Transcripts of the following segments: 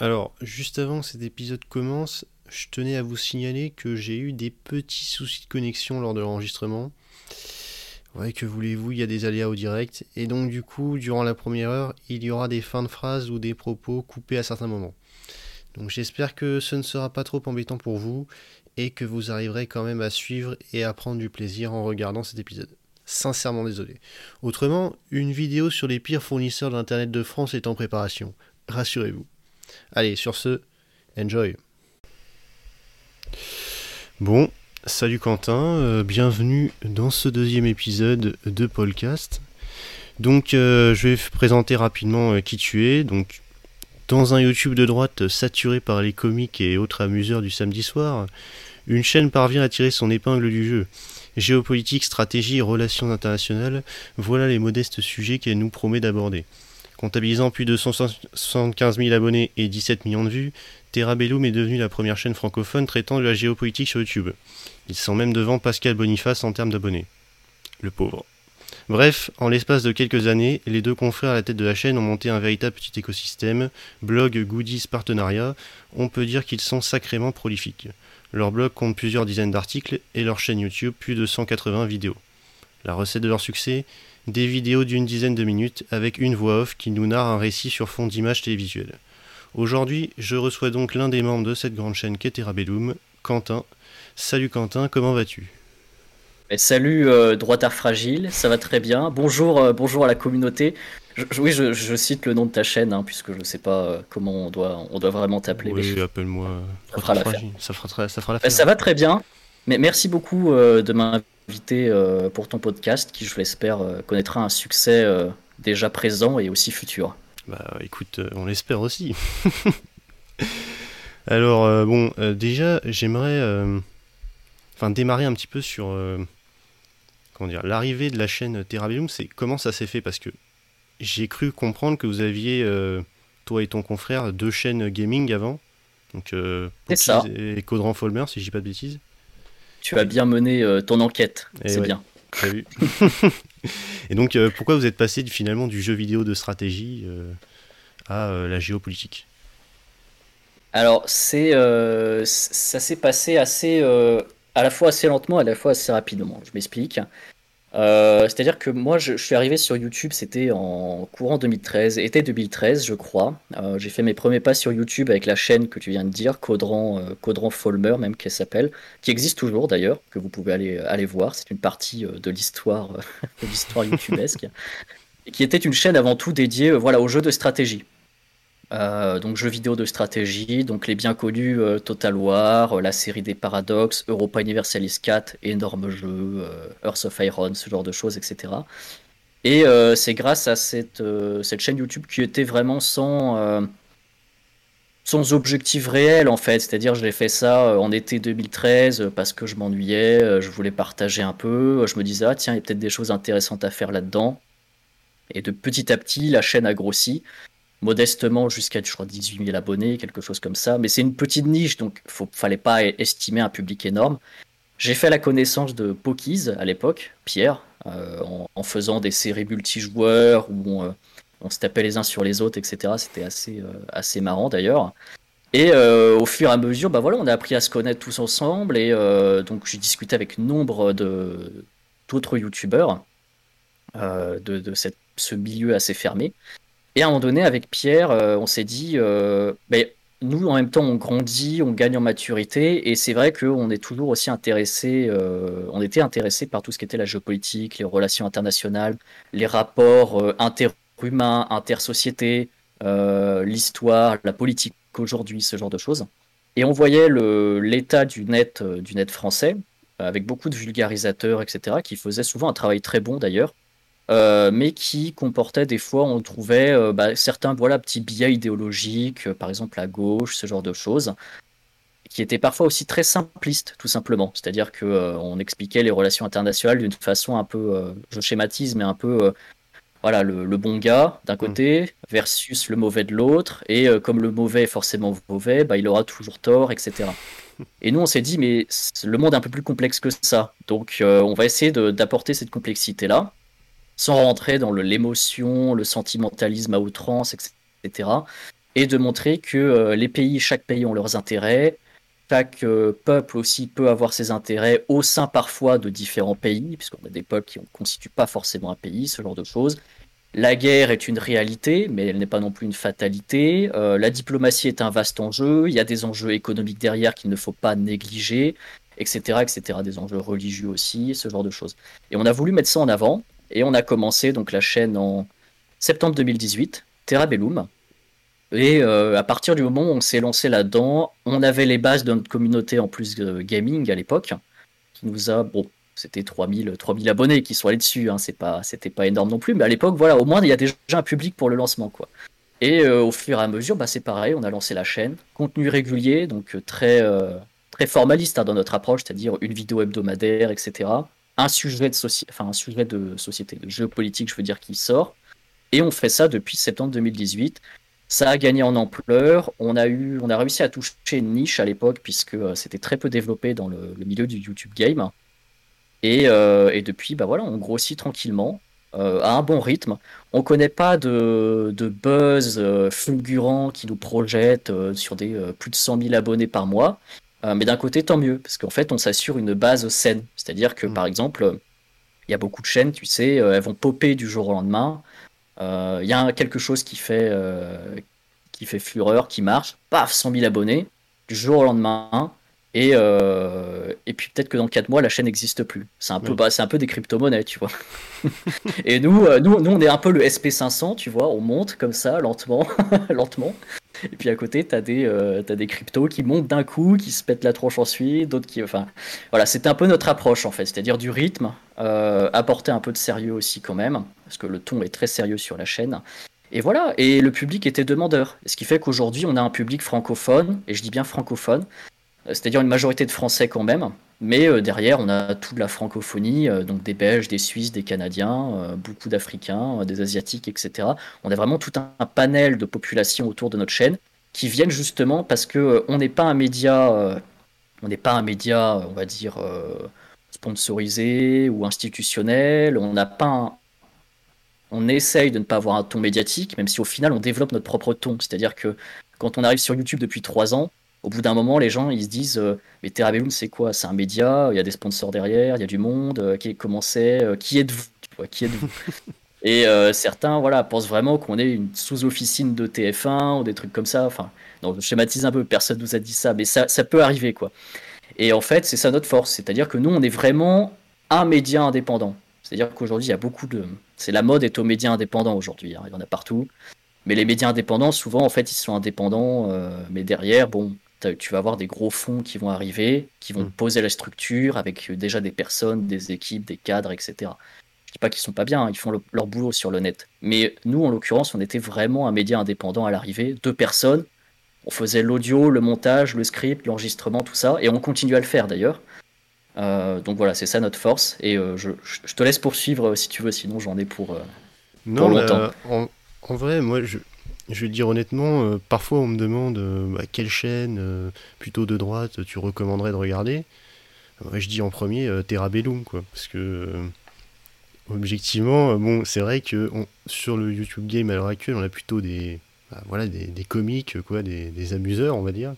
Alors, juste avant que cet épisode commence, je tenais à vous signaler que j'ai eu des petits soucis de connexion lors de l'enregistrement. Ouais, que voulez-vous, il y a des aléas au direct. Et donc, du coup, durant la première heure, il y aura des fins de phrases ou des propos coupés à certains moments. Donc, j'espère que ce ne sera pas trop embêtant pour vous et que vous arriverez quand même à suivre et à prendre du plaisir en regardant cet épisode. Sincèrement désolé. Autrement, une vidéo sur les pires fournisseurs d'Internet de France est en préparation. Rassurez-vous. Allez, sur ce, enjoy. Bon, salut Quentin, euh, bienvenue dans ce deuxième épisode de Podcast. Donc, euh, je vais présenter rapidement euh, qui tu es. Donc, dans un YouTube de droite saturé par les comiques et autres amuseurs du samedi soir, une chaîne parvient à tirer son épingle du jeu. Géopolitique, stratégie relations internationales, voilà les modestes sujets qu'elle nous promet d'aborder. Comptabilisant plus de 175 000 abonnés et 17 millions de vues, Terra Bellum est devenue la première chaîne francophone traitant de la géopolitique sur YouTube. Ils sont même devant Pascal Boniface en termes d'abonnés. Le pauvre. Bref, en l'espace de quelques années, les deux confrères à la tête de la chaîne ont monté un véritable petit écosystème, blog, goodies, partenariat, on peut dire qu'ils sont sacrément prolifiques. Leur blog compte plusieurs dizaines d'articles et leur chaîne YouTube plus de 180 vidéos. La recette de leur succès des vidéos d'une dizaine de minutes avec une voix off qui nous narre un récit sur fond d'images télévisuelles. Aujourd'hui, je reçois donc l'un des membres de cette grande chaîne qu'est Terabellum, Quentin. Salut Quentin, comment vas-tu? Eh, Salut euh, Droitard Fragile, ça va très bien. Bonjour, euh, bonjour à la communauté. oui, je, cite le nom de ta chaîne, hein, puisque je ne sais pas euh, comment on doit, on doit vraiment t'appeler. Oui, appelle-moi. Ça fera l'affaire. Ça fera, ça fera ça va très bien. Mais merci beaucoup de m'inviter invité euh, pour ton podcast qui, je l'espère, euh, connaîtra un succès euh, déjà présent et aussi futur. Bah écoute, on l'espère aussi. Alors bon, déjà j'aimerais enfin démarrer un petit peu sur comment dire l'arrivée de la chaîne Terrabellum, c'est comment ça s'est fait? Parce que j'ai cru comprendre que vous aviez toi et ton confrère deux chaînes gaming avant. Donc euh, et Codran Folmer si je dis pas de bêtises tu as bien mené euh, ton enquête. C'est bien. Vu. et donc, euh, pourquoi vous êtes passé finalement du jeu vidéo de stratégie euh, à la géopolitique? Alors, c'est, ça s'est passé assez, à la fois assez lentement, à la fois assez rapidement. Je m'explique. Euh, c'est-à-dire que moi, je, suis arrivé sur YouTube, c'était en courant 2013, été 2013, je crois. Euh, j'ai fait mes premiers pas sur YouTube avec la chaîne que tu viens de dire, Codran, euh, Folmer, même qu'elle s'appelle, qui existe toujours d'ailleurs, que vous pouvez aller, aller voir. C'est une partie de l'histoire, de l'histoire YouTubesque, qui était une chaîne avant tout dédiée, voilà, aux jeux de stratégie. Euh, donc jeux vidéo de stratégie, donc les bien connus euh, Total War, euh, la série des Paradox, Europa Universalis 4, énorme jeu, Earth of Iron, ce genre de choses, etc. Et c'est grâce à cette, cette chaîne YouTube qui était vraiment sans, sans objectif réel en fait. C'est-à-dire je l'ai fait ça en été 2013 parce que je m'ennuyais, je voulais partager un peu, je me disais ah tiens il y a peut-être des choses intéressantes à faire là-dedans. Et de petit à petit la chaîne a grossi modestement jusqu'à, je crois, 18 000 abonnés, quelque chose comme ça. Mais c'est une petite niche, donc il fallait pas estimer un public énorme. J'ai fait la connaissance de Pokies à l'époque, Pierre, euh, en, faisant des séries multijoueurs où euh, on, se tapait les uns sur les autres, etc. C'était assez, euh, assez marrant d'ailleurs. Et au fur et à mesure, bah voilà, on a appris à se connaître tous ensemble. Et donc j'ai discuté avec nombre d'autres youtubeurs de, de cette, ce milieu assez fermé. Et à un moment donné, avec Pierre, euh, on s'est dit, euh, ben, nous, en même temps, on grandit, on gagne en maturité, et c'est vrai qu'on est toujours aussi intéressé, euh, on était intéressé par tout ce qui était la géopolitique, les relations internationales, les rapports interhumains, intersociétés, l'histoire, la politique aujourd'hui, ce genre de choses. Et on voyait l'état du net, du net français, avec beaucoup de vulgarisateurs, etc., qui faisaient souvent un travail très bon d'ailleurs, euh, mais qui comportait des fois, on trouvait euh, bah, certains voilà, petits biais idéologiques, euh, par exemple à gauche, ce genre de choses, qui étaient parfois aussi très simplistes, tout simplement. C'est-à-dire qu'on expliquait les relations internationales d'une façon un peu, je schématise, mais un peu, voilà, le, bon gars d'un mmh. côté versus le mauvais de l'autre, et comme le mauvais est forcément mauvais, bah, il aura toujours tort, etc. Et nous, on s'est dit, mais le monde est un peu plus complexe que ça. Donc, on va essayer d'apporter cette complexité-là sans rentrer dans l'émotion, le, sentimentalisme à outrance, etc. et de montrer que les pays, chaque pays ont leurs intérêts, chaque peuple aussi peut avoir ses intérêts au sein parfois de différents pays, puisqu'on a des peuples qui ne constituent pas forcément un pays, ce genre de choses. La guerre est une réalité, mais elle n'est pas non plus une fatalité. la diplomatie est un vaste enjeu. Il y a des enjeux économiques derrière qu'il ne faut pas négliger etc., etc. Des enjeux religieux aussi, ce genre de choses. Et on a voulu mettre ça en avant, et on a commencé donc la chaîne en septembre 2018, Terra Bellum. Et euh, à partir du moment où on s'est lancé là-dedans, on avait les bases de notre communauté en plus de gaming à l'époque, qui nous a, bon, c'était 3000, 3000 abonnés qui sont allés dessus, hein, c'est pas, c'était pas énorme non plus, mais à l'époque, voilà, au moins il y a déjà un public pour le lancement, quoi. Et euh, au fur et à mesure, bah, c'est pareil, on a lancé la chaîne, contenu régulier, donc euh, très, très formaliste hein, dans notre approche, c'est-à-dire une vidéo hebdomadaire, etc. Un sujet de, enfin, un sujet de société, de géopolitique, je veux dire, qui sort. Et on fait ça depuis septembre 2018. Ça a gagné en ampleur. On a, eu, on a réussi à toucher une niche à l'époque, puisque euh, c'était très peu développé dans le, milieu du YouTube game. Et, euh, et, depuis, bah voilà, on grossit tranquillement, euh, à un bon rythme. On connaît pas de, de buzz fulgurant qui nous projette sur des plus de 100 000 abonnés par mois. Euh, mais d'un côté, tant mieux, parce qu'en fait, on s'assure une base saine. C'est-à-dire que, mm. par exemple, il y a beaucoup de chaînes, tu sais, euh, elles vont popper du jour au lendemain. Euh, il y a quelque chose qui fait, qui fait fureur, qui marche, paf, 100 000 abonnés, du jour au lendemain. Et, et puis peut-être que dans 4 mois, la chaîne n'existe plus. C'est un, peu, bah, un peu des crypto-monnaies, tu vois. et nous, nous, nous, on est un peu le SP500, tu vois, on monte comme ça, lentement, lentement. Et puis à côté, tu as, euh, des cryptos qui montent d'un coup, qui se pètent la tronche ensuite, d'autres qui. Enfin, voilà, c'était un peu notre approche en fait, c'est-à-dire du rythme, euh, apporter un peu de sérieux aussi quand même, parce que le ton est très sérieux sur la chaîne. Et voilà, et le public était demandeur. Ce qui fait qu'aujourd'hui, on a un public francophone, et je dis bien francophone, c'est-à-dire une majorité de Français quand même, mais euh, derrière, on a toute la francophonie, euh, donc des Belges, des Suisses, des Canadiens, euh, beaucoup d'Africains, des Asiatiques, etc. On a vraiment tout un, panel de populations autour de notre chaîne qui viennent justement parce que on n'est pas un média, on n'est pas un média, on va dire sponsorisé ou institutionnel. On n'a pas on essaye de ne pas avoir un ton médiatique, même si au final on développe notre propre ton. C'est-à-dire que quand on arrive sur YouTube depuis trois ans, au bout d'un moment, les gens ils se disent euh, Mais Terra Bellum, c'est quoi? C'est un média, il y a des sponsors derrière, il y a du monde, euh, qui, comment c'est euh, Qui êtes-vous? Qui êtes-vous? Et certains voilà, pensent vraiment qu'on est une sous-officine de TF1 ou des trucs comme ça. Enfin, non, je schématise un peu, personne nous a dit ça, mais ça, ça peut arriver. quoi. Et en fait, c'est ça notre force. C'est-à-dire que nous, on est vraiment un média indépendant. C'est-à-dire qu'aujourd'hui, il y a beaucoup de. C'est la mode est aux médias indépendants aujourd'hui. Hein. Il y en a partout. Mais les médias indépendants, souvent, en fait, ils sont indépendants. mais derrière, bon, tu vas avoir des gros fonds qui vont arriver, qui vont mm. poser la structure avec euh, déjà des personnes, des équipes, des cadres, etc. Je dis pas qu'ils sont pas bien, hein, ils font leur boulot sur le net. Mais nous, en l'occurrence, on était vraiment un média indépendant à l'arrivée, deux personnes. On faisait l'audio, le montage, le script, l'enregistrement, tout ça, et on continue à le faire d'ailleurs. Euh, donc voilà, c'est ça notre force. Et euh, je, te laisse poursuivre si tu veux, sinon j'en ai pour, non, longtemps. en, vrai, moi, je, je vais le dire honnêtement, euh, parfois on me demande euh, bah, quelle chaîne euh, plutôt de droite tu recommanderais de regarder? je dis en premier Terra Bellum, quoi, parce que objectivement, bon, c'est vrai que sur le YouTube Game à l'heure actuelle, on a plutôt des, bah, voilà, des, des, comiques, quoi, des, des, amuseurs, on va dire.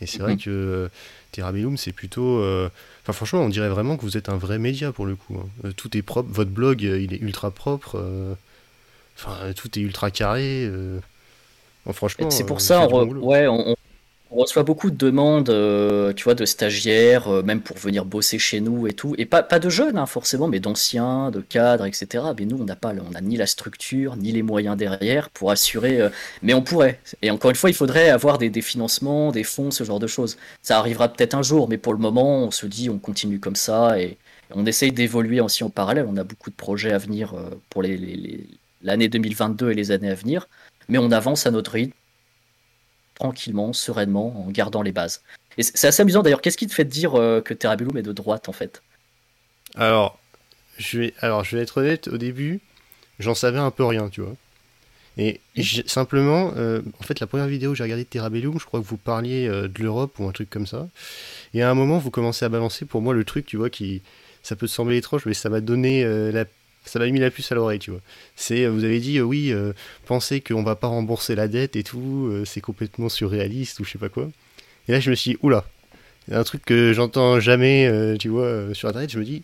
Et c'est vrai mhm. que Terra Bellum, c'est plutôt. Enfin, franchement, on dirait vraiment que vous êtes un vrai média pour le coup. Hein. tout est propre, votre blog, il est ultra propre. Enfin, tout est ultra carré. Euh. franchement. C'est pour euh, ça, on, ouais, on, reçoit beaucoup de demandes, euh, tu vois, de stagiaires, même pour venir bosser chez nous et tout. Et pas, pas de jeunes, hein, forcément, mais d'anciens, de cadres, etc. Mais nous, on n'a pas, on a ni la structure, ni les moyens derrière pour assurer. mais on pourrait. Et encore une fois, il faudrait avoir des, des, financements, des fonds, ce genre de choses. Ça arrivera peut-être un jour, mais pour le moment, on se dit, on continue comme ça et on essaye d'évoluer aussi en parallèle. On a beaucoup de projets à venir pour les, les l'année 2022 et les années à venir, mais on avance à notre rythme, tranquillement, sereinement, en gardant les bases. Et c'est assez amusant d'ailleurs, qu'est-ce qui te fait dire euh, que Terabellum est de droite en fait? Alors je, vais, alors, je vais être honnête, au début, j'en savais un peu rien, tu vois. Et simplement, euh, en fait, la première vidéo que j'ai regardé de Terabellum, je crois que vous parliez euh, de l'Europe ou un truc comme ça. Et à un moment, vous commencez à balancer pour moi le truc, tu vois, qui ça peut sembler étrange, mais ça m'a donné la ça m'a mis la puce à l'oreille, tu vois. C'est, vous avez dit, oui, pensez qu'on va pas rembourser la dette et tout, c'est complètement surréaliste ou je sais pas quoi. Et là, je me suis dit, oula, il y a un truc que j'entends jamais, tu vois, sur Internet, je me dis,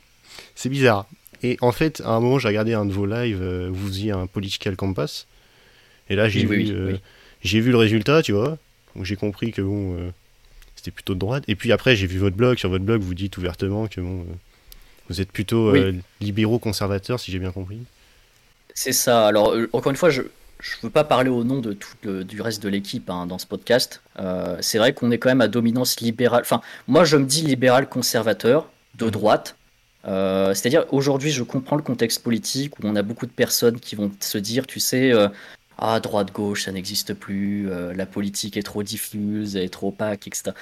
c'est bizarre. Et en fait, à un moment, j'ai regardé un de vos lives, vous faisiez un Political Compass, et là, j'ai vu, j'ai vu le résultat, tu vois, donc j'ai compris que bon, c'était plutôt de droite. Et puis après, j'ai vu votre blog, sur votre blog, vous dites ouvertement que bon vous êtes plutôt euh, libéraux conservateurs, si j'ai bien compris. C'est ça. Alors, euh, encore une fois, je ne veux pas parler au nom de tout du reste de l'équipe hein, dans ce podcast. Euh, c'est vrai qu'on est quand même à dominance libérale. Enfin, moi, je me dis libéral conservateur de mmh. droite. C'est-à-dire, aujourd'hui, je comprends le contexte politique où on a beaucoup de personnes qui vont se dire, tu sais, ah, droite-gauche, ça n'existe plus, la politique est trop diffuse, elle est trop opaque, etc.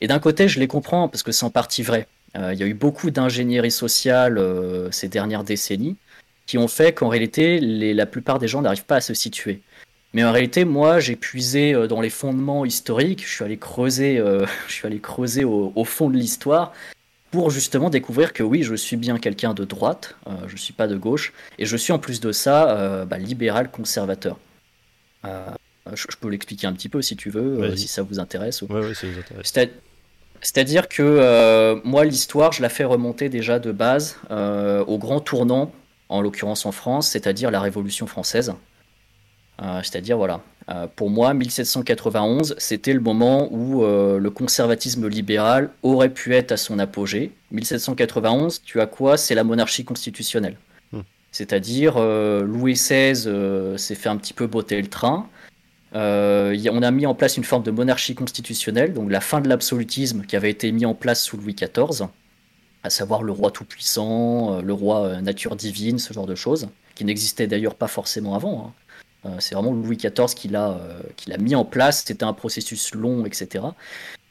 Et d'un côté, je les comprends parce que c'est en partie vrai. Euh, il y a eu beaucoup d'ingénierie sociale euh, ces dernières décennies qui ont fait qu'en réalité, la plupart des gens n'arrivent pas à se situer. Mais en réalité, moi, j'ai puisé euh, dans les fondements historiques, je suis allé creuser, je suis allé creuser au, fond de l'histoire pour justement découvrir que oui, je suis bien quelqu'un de droite, je ne suis pas de gauche, et je suis en plus de ça bah, libéral conservateur. Je, peux l'expliquer un petit peu si tu veux, si ça vous intéresse. Oui, ouais, ça vous intéresse. C'est-à-dire que euh, moi, l'histoire, je la fais remonter déjà de base euh, au grand tournant, en l'occurrence en France, c'est-à-dire la Révolution française. Euh, c'est-à-dire, voilà, pour moi, 1791, c'était le moment où le conservatisme libéral aurait pu être à son apogée. 1791, tu as quoi? C'est la monarchie constitutionnelle. Hmm. C'est-à-dire, Louis XVI s'est fait un petit peu botter le train. Euh, on a mis en place une forme de monarchie constitutionnelle, donc la fin de l'absolutisme qui avait été mis en place sous Louis XIV, à savoir le roi tout-puissant, euh, le roi euh, nature divine, ce genre de choses, qui n'existait d'ailleurs pas forcément avant. Hein. c'est vraiment Louis XIV qui l'a mis en place, c'était un processus long, etc.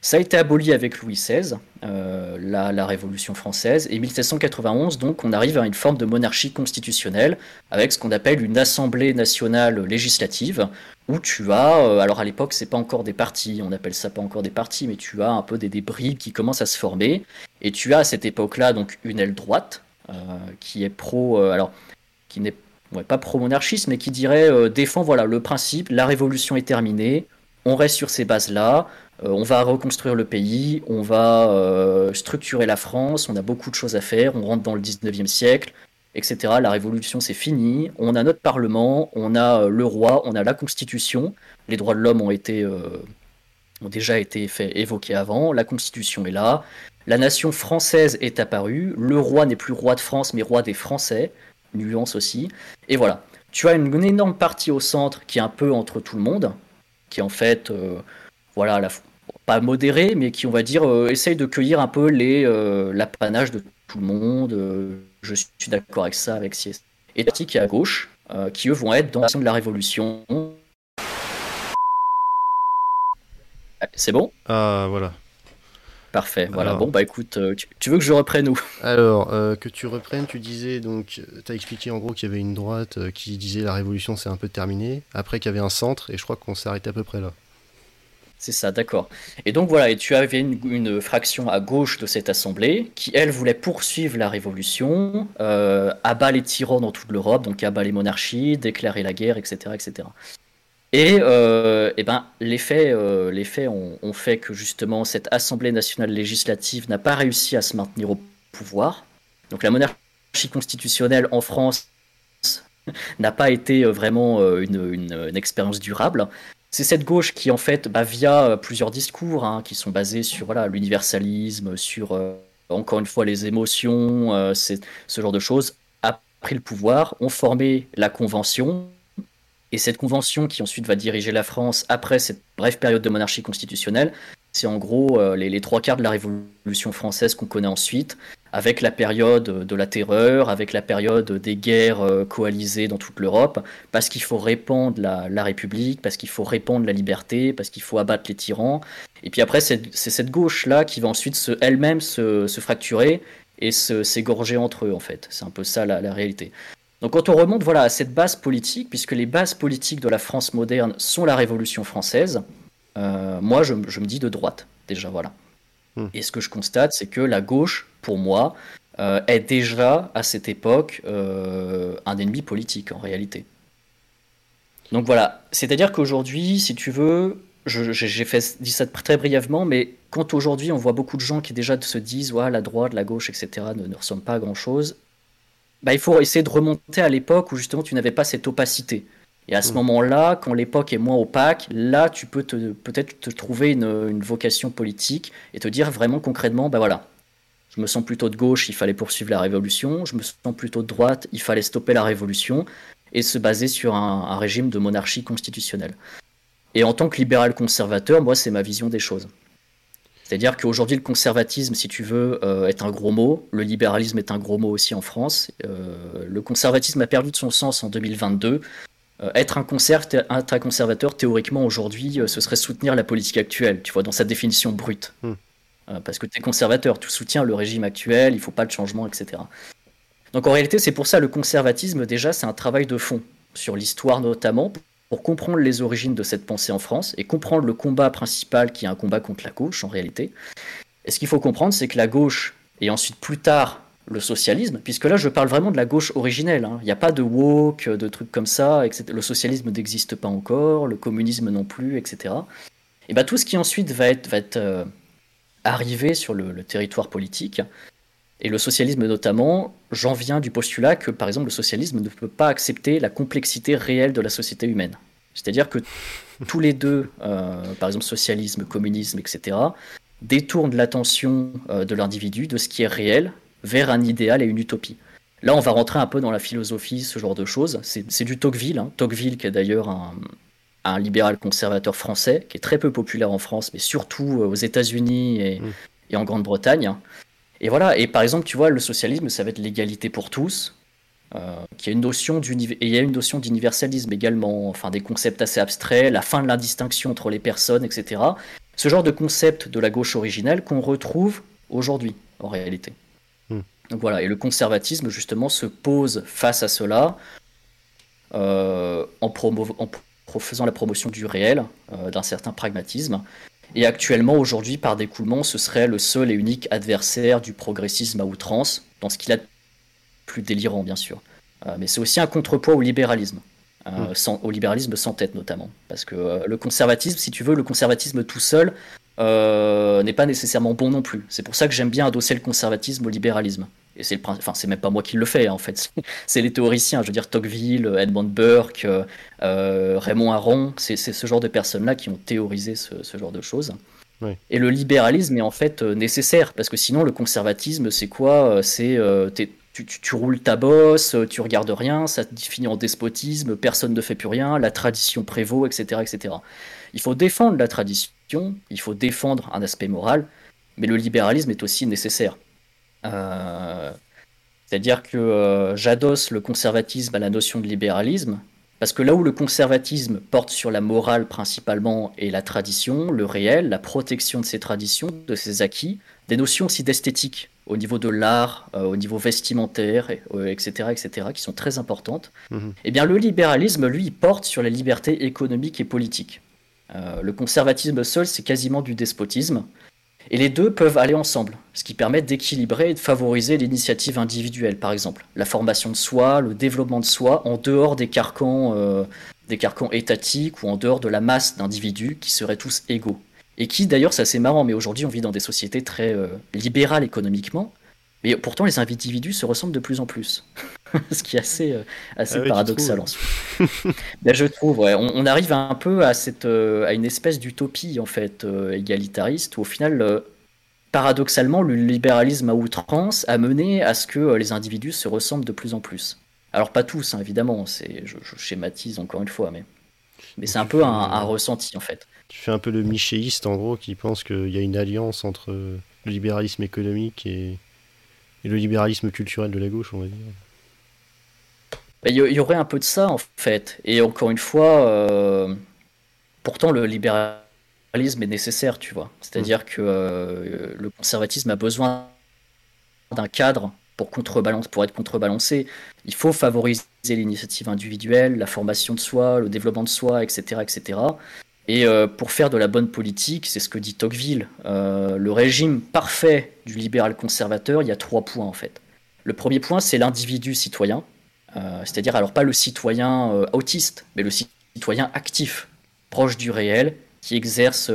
Ça a été aboli avec Louis XVI, euh, la, Révolution française, et 1791, donc on arrive à une forme de monarchie constitutionnelle, avec ce qu'on appelle une assemblée nationale législative, où tu as, euh, alors à l'époque c'est pas encore des partis, on appelle ça pas encore des partis, mais tu as un peu des, débris qui commencent à se former, et tu as à cette époque-là donc une aile droite, euh, qui est pro, alors qui n'est pas pro-monarchiste, mais qui dirait défend voilà le principe, la révolution est terminée, on reste sur ces bases-là, euh, on va reconstruire le pays, on va euh, structurer la France, on a beaucoup de choses à faire, on rentre dans le 19e siècle, etc. La révolution, c'est fini. On a notre Parlement, on a euh, le roi, on a la Constitution. Les droits de l'homme ont, été, ont déjà été fait, évoqués avant. La Constitution est là. La nation française est apparue. Le roi n'est plus roi de France, mais roi des Français. Nuance aussi. Et voilà. Tu as une, énorme partie au centre qui est un peu entre tout le monde, qui en fait voilà, la, pas modéré, mais qui, on va dire, euh, essaye de cueillir un peu les euh, l'apanage de tout le monde. Euh, je suis d'accord avec ça, avec Sies. Et parti qui est à gauche, qui eux vont être dans l'action de la Révolution. C'est bon? Ah, voilà. Parfait, voilà. Bon, bah écoute, tu, veux que je reprenne où Alors, que tu reprennes, tu disais, donc, tu as expliqué en gros qu'il y avait une droite qui disait la révolution c'est un peu terminé, après qu'il y avait un centre, et je crois qu'on s'est arrêté à peu près là. C'est ça, d'accord. Et donc voilà, et tu avais une, fraction à gauche de cette assemblée qui, elle, voulait poursuivre la révolution, euh, abat les tyrans dans toute l'Europe, donc abat les monarchies, déclarer la guerre, etc. etc. Et, euh, eh ben, les faits, euh, ont, fait que justement cette Assemblée nationale législative n'a pas réussi à se maintenir au pouvoir. Donc la monarchie constitutionnelle en France n'a pas été vraiment une expérience durable c'est cette gauche qui, en fait, bah, via euh, plusieurs discours hein, qui sont basés sur l'universalisme, sur, euh, encore une fois, les émotions, euh, ce genre de choses, a pris le pouvoir, ont formé la Convention. Et cette Convention, qui ensuite va diriger la France après cette brève période de monarchie constitutionnelle, c'est en gros les, trois quarts de la Révolution française qu'on connaît ensuite, avec la période de la terreur, avec la période des guerres euh, coalisées dans toute l'Europe, parce qu'il faut répandre la, République, parce qu'il faut répandre la liberté, parce qu'il faut abattre les tyrans. Et puis après, c'est cette gauche-là qui va ensuite elle-même se, fracturer et s'égorger entre eux, en fait. C'est un peu ça la, réalité. Donc quand on remonte voilà, à cette base politique, puisque les bases politiques de la France moderne sont la Révolution française, euh, moi je, je me dis de droite, déjà, voilà. Et ce que je constate, c'est que la gauche, pour moi, est déjà à cette époque un ennemi politique en réalité. Donc voilà, c'est-à-dire qu'aujourd'hui, si tu veux, j'ai fait dit ça très brièvement, mais quand aujourd'hui on voit beaucoup de gens qui déjà se disent ouais, la droite, la gauche, etc. ne, ne ressemblent pas à grand chose, bah, il faut essayer de remonter à l'époque où justement tu n'avais pas cette opacité. Et à ce mmh. moment-là, quand l'époque est moins opaque, là tu peux peut-être te trouver une, vocation politique et te dire vraiment concrètement, bah voilà, je me sens plutôt de gauche, il fallait poursuivre la révolution, je me sens plutôt de droite, il fallait stopper la révolution et se baser sur un régime de monarchie constitutionnelle. Et en tant que libéral conservateur, moi, c'est ma vision des choses. C'est-à-dire qu'aujourd'hui, le conservatisme, si tu veux, euh, est un gros mot. Le libéralisme est un gros mot aussi en France. Euh, le conservatisme a perdu de son sens en 2022. Euh, être un, un conservateur, théoriquement, aujourd'hui, ce serait soutenir la politique actuelle, tu vois, dans sa définition brute. Hmm. parce que tu es conservateur, tu soutiens le régime actuel, il faut pas de changement, etc. Donc en réalité, c'est pour ça le conservatisme, déjà, c'est un travail de fond, sur l'histoire notamment, pour comprendre les origines de cette pensée en France et comprendre le combat principal qui est un combat contre la gauche en réalité. Et ce qu'il faut comprendre, c'est que la gauche, et ensuite plus tard le socialisme, puisque là je parle vraiment de la gauche originelle, hein. il n'y a pas de woke, de trucs comme ça, etc. le socialisme n'existe pas encore, le communisme non plus, etc. Et bien tout ce qui ensuite va être, va être euh, arrivé sur le, territoire politique, et le socialisme notamment, j'en viens du postulat que par exemple le socialisme ne peut pas accepter la complexité réelle de la société humaine. C'est-à-dire que tous les deux, euh, par exemple socialisme, communisme, etc., détournent l'attention euh, de l'individu de ce qui est réel vers un idéal et une utopie. Là, on va rentrer un peu dans la philosophie, ce genre de choses. C'est du Tocqueville, hein. Tocqueville qui est d'ailleurs un, libéral conservateur français, qui est très peu populaire en France, mais surtout euh, aux États-Unis et, mm. et, en Grande-Bretagne. Et voilà, et par exemple, tu vois, le socialisme, ça va être l'égalité pour tous, euh, qui a une notion et il y a une notion d'universalisme également, enfin des concepts assez abstraits, la fin de la distinction entre les personnes, etc. Ce genre de concept de la gauche originelle qu'on retrouve aujourd'hui, en réalité. Donc voilà, et le conservatisme, justement, se pose face à cela euh, en, en, faisant la promotion du réel, euh, d'un certain pragmatisme, et actuellement, aujourd'hui, par découlement, ce serait le seul et unique adversaire du progressisme à outrance, dans ce qu'il a de plus délirant, bien sûr. Euh, mais c'est aussi un contrepoids au libéralisme. Euh, mm. sans, au libéralisme sans tête notamment. Parce que le conservatisme, si tu veux, le conservatisme tout seul n'est pas nécessairement bon non plus. C'est pour ça que j'aime bien adosser le conservatisme au libéralisme. Et c'est le enfin c'est même pas moi qui le fais en fait, c'est les théoriciens, je veux dire Tocqueville, Edmund Burke, euh, Raymond Aron, c'est ce genre de personnes-là qui ont théorisé ce, genre de choses. Et le libéralisme est en fait euh, nécessaire parce que sinon le conservatisme c'est quoi euh, C'est tu, tu, roules ta bosse, tu regardes rien, ça te finit en despotisme, personne ne fait plus rien, la tradition prévaut, etc., etc. Il faut défendre la tradition, il faut défendre un aspect moral, mais le libéralisme est aussi nécessaire. Euh, c'est-à-dire que euh, j'adosse le conservatisme à la notion de libéralisme, parce que là où le conservatisme porte sur la morale principalement et la tradition, le réel, la protection de ces traditions, de ces acquis, des notions aussi d'esthétique au niveau de l'art, euh, au niveau vestimentaire, etc., etc., qui sont très importantes, mhm. eh bien le libéralisme, lui, porte sur la liberté économique et politique. le conservatisme seul, c'est quasiment du despotisme. Et les deux peuvent aller ensemble, ce qui permet d'équilibrer et de favoriser l'initiative individuelle, par exemple. La formation de soi, le développement de soi, en dehors des carcans, euh, étatiques ou en dehors de la masse d'individus qui seraient tous égaux. Et qui, d'ailleurs, c'est assez marrant, mais aujourd'hui on vit dans des sociétés très euh, libérales économiquement, mais pourtant les individus se ressemblent de plus en plus. ce qui est assez, euh, assez ah paradoxal en soi. Ben, je trouve, on, arrive un peu à, cette, euh, à une espèce d'utopie en fait euh, égalitariste où au final, paradoxalement, le libéralisme à outrance a mené à ce que les individus se ressemblent de plus en plus. Alors pas tous, hein, évidemment, c'est, je, schématise encore une fois, mais, mais c'est un peu un, ressenti en fait. Tu fais un peu le michéiste en gros qui pense qu'il y a une alliance entre le libéralisme économique et, et le libéralisme culturel de la gauche, on va dire. Bah, il y, aurait un peu de ça en fait. Et encore une fois, euh, pourtant le libéralisme est nécessaire, tu vois. C'est-à-dire mm. que euh, le conservatisme a besoin d'un cadre pour, contrebalance, pour être contrebalancé. Il faut favoriser l'initiative individuelle, la formation de soi, le développement de soi, etc. etc. Et euh, pour faire de la bonne politique, c'est ce que dit Tocqueville, le régime parfait du libéral conservateur, il y a trois points en fait. Le premier point, c'est l'individu citoyen, c'est-à-dire alors pas le citoyen autiste, mais le citoyen actif, proche du réel, qui exerce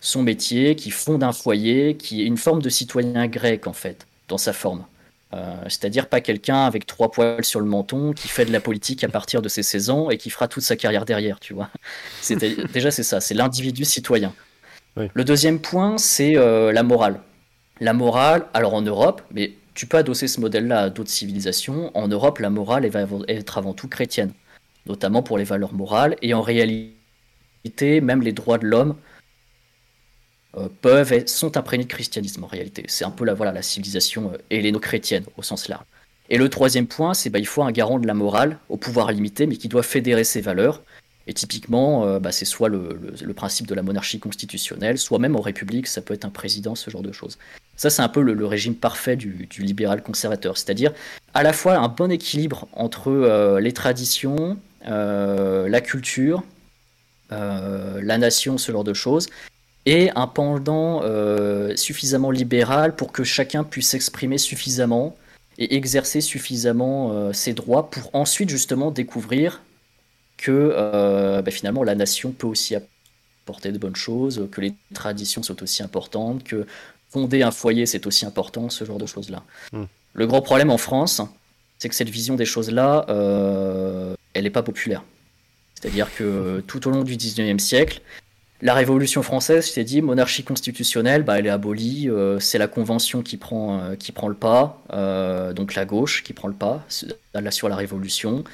son métier, qui fonde un foyer, qui est une forme de citoyen grec en fait, dans sa forme. Euh, c'est-à-dire pas quelqu'un avec trois poils sur le menton qui fait de la politique à partir de ses 16 ans et qui fera toute sa carrière derrière, tu vois. Déjà, c'est ça, c'est l'individu citoyen. Le deuxième point, c'est euh, la morale. La morale, alors en Europe, mais tu peux adosser ce modèle-là à d'autres civilisations, en Europe, la morale va être avant tout chrétienne, notamment pour les valeurs morales, et en réalité, même les droits de l'homme euh, peuvent être, sont imprégnés de christianisme en réalité. C'est un peu la, voilà, la civilisation euh, helléno-chrétienne au sens large. Et le troisième point, c'est bah, il faut un garant de la morale au pouvoir limité, mais qui doit fédérer ses valeurs. Et typiquement, euh, bah, c'est soit le, principe de la monarchie constitutionnelle, soit même en république, ça peut être un président, ce genre de choses. Ça, c'est un peu le, régime parfait du, libéral conservateur, c'est-à-dire à la fois un bon équilibre entre les traditions, la culture, la nation, ce genre de choses, et un pendant euh, suffisamment libéral pour que chacun puisse s'exprimer suffisamment et exercer suffisamment euh, ses droits pour ensuite justement découvrir que euh, bah, finalement la nation peut aussi apporter de bonnes choses, que les traditions sont aussi importantes, que fonder un foyer c'est aussi important, ce genre de choses-là. Hmm. Le grand problème en France, c'est que cette vision des choses-là, elle n'est pas populaire. C'est-à-dire que tout au long du 19e siècle, la Révolution française, je t'ai dit, monarchie constitutionnelle, bah, elle est abolie. Euh, c'est la Convention qui prend, euh, qui prend le pas, euh, donc la gauche qui prend le pas là, sur la Révolution.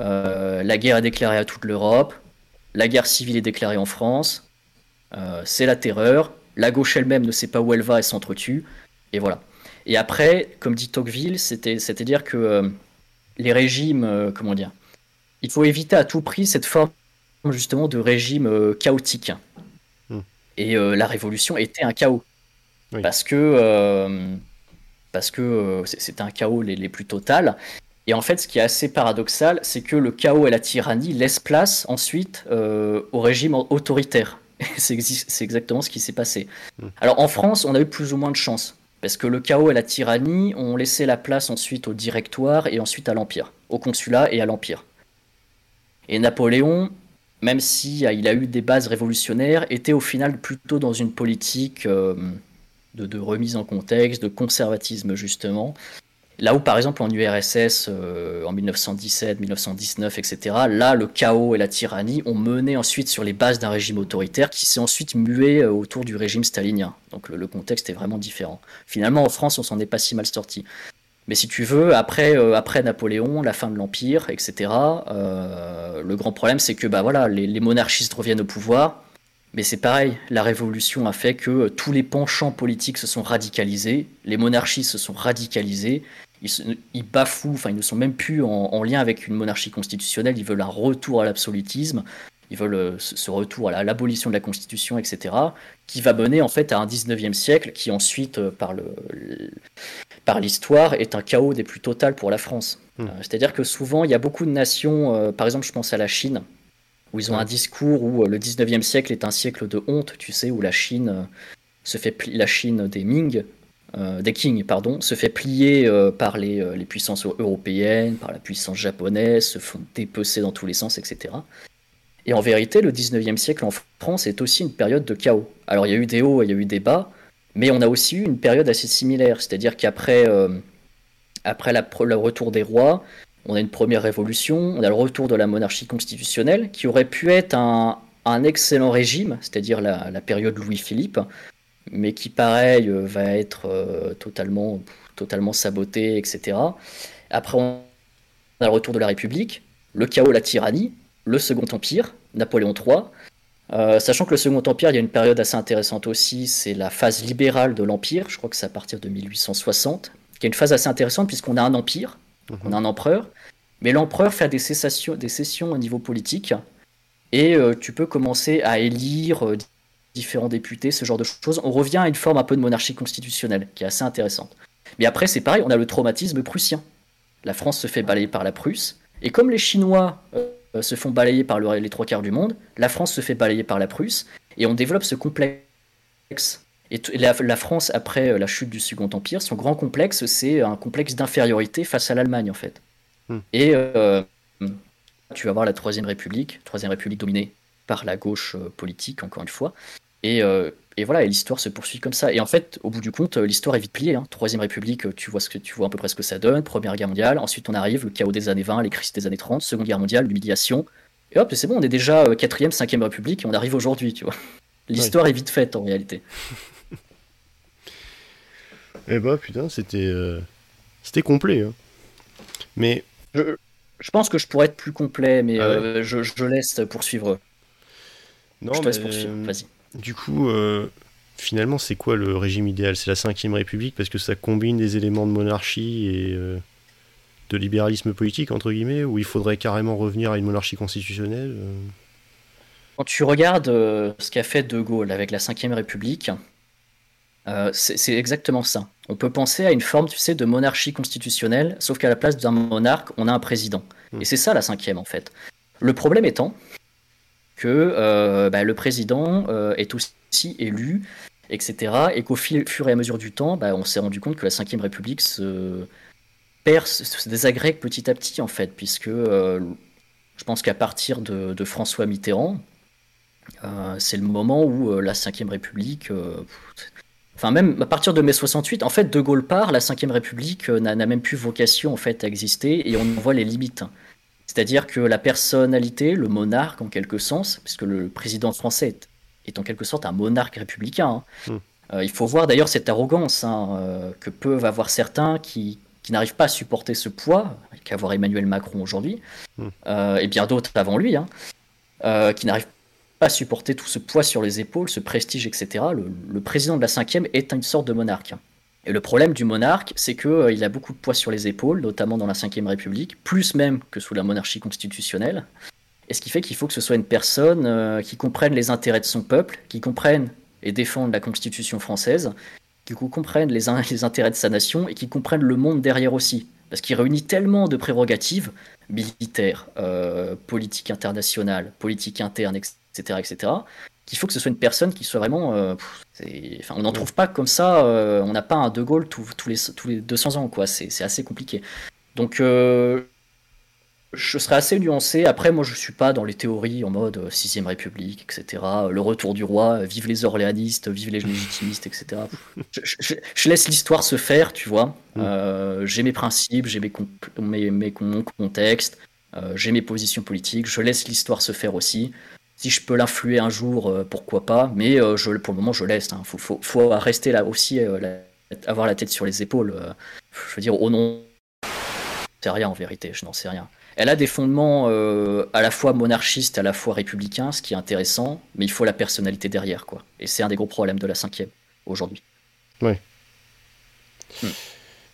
La guerre est déclarée à toute l'Europe. La guerre civile est déclarée en France. c'est la terreur. La gauche elle-même ne sait pas où elle va, elle s'entretue. Et voilà. Et après, comme dit Tocqueville, c'est-à-dire que les régimes, comment dire, il faut éviter à tout prix cette forme justement de régime euh, chaotique. Hmm. Et euh, la révolution était un chaos. Parce que euh, parce que c'était un chaos les, plus total. Et en fait, ce qui est assez paradoxal, c'est que le chaos et la tyrannie laissent place ensuite au régime autoritaire. c'est exactement ce qui s'est passé. Hmm. Alors en France, on a eu plus ou moins de chance. Parce que le chaos et la tyrannie ont laissé la place ensuite au directoire et ensuite à l'Empire, au consulat et à l'Empire. Et Napoléon, même si euh, il a eu des bases révolutionnaires, était au final plutôt dans une politique euh, de, remise en contexte, de conservatisme justement. Là où par exemple en URSS euh, en 1917, 1919, etc., là le chaos et la tyrannie ont mené ensuite sur les bases d'un régime autoritaire qui s'est ensuite mué autour du régime stalinien. Donc le, contexte est vraiment différent. Finalement en France on s'en est pas si mal sorti. Mais si tu veux, après, euh, Napoléon, la fin de l'Empire, etc., euh, le grand problème, c'est que bah, voilà, les, monarchistes reviennent au pouvoir. Mais c'est pareil, la révolution a fait que euh, tous les penchants politiques se sont radicalisés, les monarchistes se sont radicalisés, ils, bafouent, enfin ils ne sont même plus en, lien avec une monarchie constitutionnelle, ils veulent un retour à l'absolutisme, ils veulent ce retour à l'abolition de la constitution, etc., qui va mener en fait à un 19e siècle qui ensuite, par le, par l'histoire, est un chaos des plus totales pour la France. Hmm. Euh, c'est-à-dire que souvent, il y a beaucoup de nations, euh, par exemple, je pense à la Chine, où ils ont un discours où euh, le 19e siècle est un siècle de honte, tu sais, où la Chine se fait la Chine des Ming, des Qing, pardon, se fait plier par les, les, puissances européennes, par la puissance japonaise, se font dépecer dans tous les sens, etc. Et en vérité, le 19e siècle en France est aussi une période de chaos. Alors il y a eu des hauts, il y a eu des bas, mais on a aussi eu une période assez similaire, c'est-à-dire qu'après euh, après le retour des rois, on a une première révolution, on a le retour de la monarchie constitutionnelle, qui aurait pu être un, excellent régime, c'est-à-dire la, période Louis-Philippe, mais qui, pareil, euh, va être euh, totalement, totalement saboté, etc. Après, on a le retour de la République, le chaos, la tyrannie, le Second Empire, Napoléon III, euh, sachant que le Second Empire, il y a une période assez intéressante aussi, c'est la phase libérale de l'Empire, je crois que c'est à partir de 1860, qui est une phase assez intéressante puisqu'on a un empire, mhm. on a un empereur, mais l'empereur fait des, cessations, des sessions au niveau politique, et euh, tu peux commencer à élire euh, différents députés, ce genre de choses. On revient à une forme un peu de monarchie constitutionnelle, qui est assez intéressante. Mais après, c'est pareil, on a le traumatisme prussien. La France se fait balayer par la Prusse, et comme les Chinois se font balayer par les trois quarts du monde, la France se fait balayer par la Prusse, et on développe ce complexe. Et la, France, après la chute du Second Empire, son grand complexe, c'est un complexe d'infériorité face à l'Allemagne, en fait. Hmm. Et tu vas voir la Troisième République, Troisième République dominée par la gauche politique, encore une fois, et, euh, et voilà, et l'histoire se poursuit comme ça. Et en fait, au bout du compte, euh, l'histoire est vite pliée. Hein. Troisième République, tu vois, ce que, tu vois à peu près ce que ça donne. Première Guerre mondiale, ensuite on arrive, le chaos des années 20, les crises des années 30, Seconde Guerre mondiale, l'humiliation. Et hop, c'est bon, on est déjà euh, quatrième, cinquième République et on arrive aujourd'hui, tu vois. L'histoire est vite faite en réalité. eh bah putain, c'était c'était complet. Hein. Mais je, je, pense que je pourrais être plus complet, mais ah je, je, laisse poursuivre. Non, je te laisse poursuivre. Vas-y. Du coup, euh, finalement, c'est quoi le régime idéal? C'est la Ve République parce que ça combine des éléments de monarchie et euh, de libéralisme politique, entre guillemets, ou il faudrait carrément revenir à une monarchie constitutionnelle euh? Quand tu regardes ce qu'a fait De Gaulle avec la Ve République, c'est exactement ça. On peut penser à une forme, tu sais, de monarchie constitutionnelle, sauf qu'à la place d'un monarque, on a un président. Hmm. Et c'est ça la cinquième, en fait. Le problème étant que euh, bah, le président euh, est aussi élu, etc. Et qu'au fur et à mesure du temps, bah, on s'est rendu compte que la Ve République se perd, se désagrègue petit à petit, en fait, puisque euh, je pense qu'à partir de, François Mitterrand, c'est le moment où la Ve République. Enfin, même à partir de mai 68, en fait, De Gaulle part, la Ve République n'a même plus vocation en fait à exister et on voit les limites. C'est-à-dire que la personnalité, le monarque en quelque sens, puisque le président français est, en quelque sorte un monarque républicain, hein. hmm. euh, il faut voir d'ailleurs cette arrogance hein, euh, que peuvent avoir certains qui, n'arrivent pas à supporter ce poids, qu'avoir Emmanuel Macron aujourd'hui, hmm. euh, et bien d'autres avant lui, hein, qui n'arrivent pas à supporter tout ce poids sur les épaules, ce prestige, etc. Le, le président de la cinquième est une sorte de monarque. Et le problème du monarque, c'est qu'il euh, a beaucoup de poids sur les épaules, notamment dans la Ve République, plus même que sous la monarchie constitutionnelle. Et ce qui fait qu'il faut que ce soit une personne euh, qui comprenne les intérêts de son peuple, qui comprenne et défende la Constitution française, qui comprenne les, intérêts de sa nation et qui comprenne le monde derrière aussi. Parce qu'il réunit tellement de prérogatives militaires, euh, politique internationale, politique interne, etc., etc., qu'il faut que ce soit une personne qui soit vraiment. Euh, enfin, on n'en trouve pas comme ça. Euh, on n'a pas un De Gaulle tous, les, tous les 200 ans, quoi. C'est assez compliqué. Donc, euh, je serais assez nuancé. Après, moi, je suis pas dans les théories en mode 6ème République, etc. Le retour du roi, vive les orléanistes, vive les légitimistes, etc. Je, laisse l'histoire se faire, tu vois. Mm. j'ai mes principes, j'ai mes, mes, mes, mon contexte, j'ai mes positions politiques. Je laisse l'histoire se faire aussi. Si je peux l'influer un jour, euh, pourquoi pas. Mais euh, je, pour le moment, je laisse. Il hein. faut, rester là aussi, euh, avoir la tête sur les épaules. je veux dire, au nom. C'est rien en vérité, je n'en sais rien. Elle a des fondements à la fois monarchistes, à la fois républicains, ce qui est intéressant, mais il faut la personnalité derrière, quoi. Et c'est un des gros problèmes de la cinquième aujourd'hui. Oui. Hmm.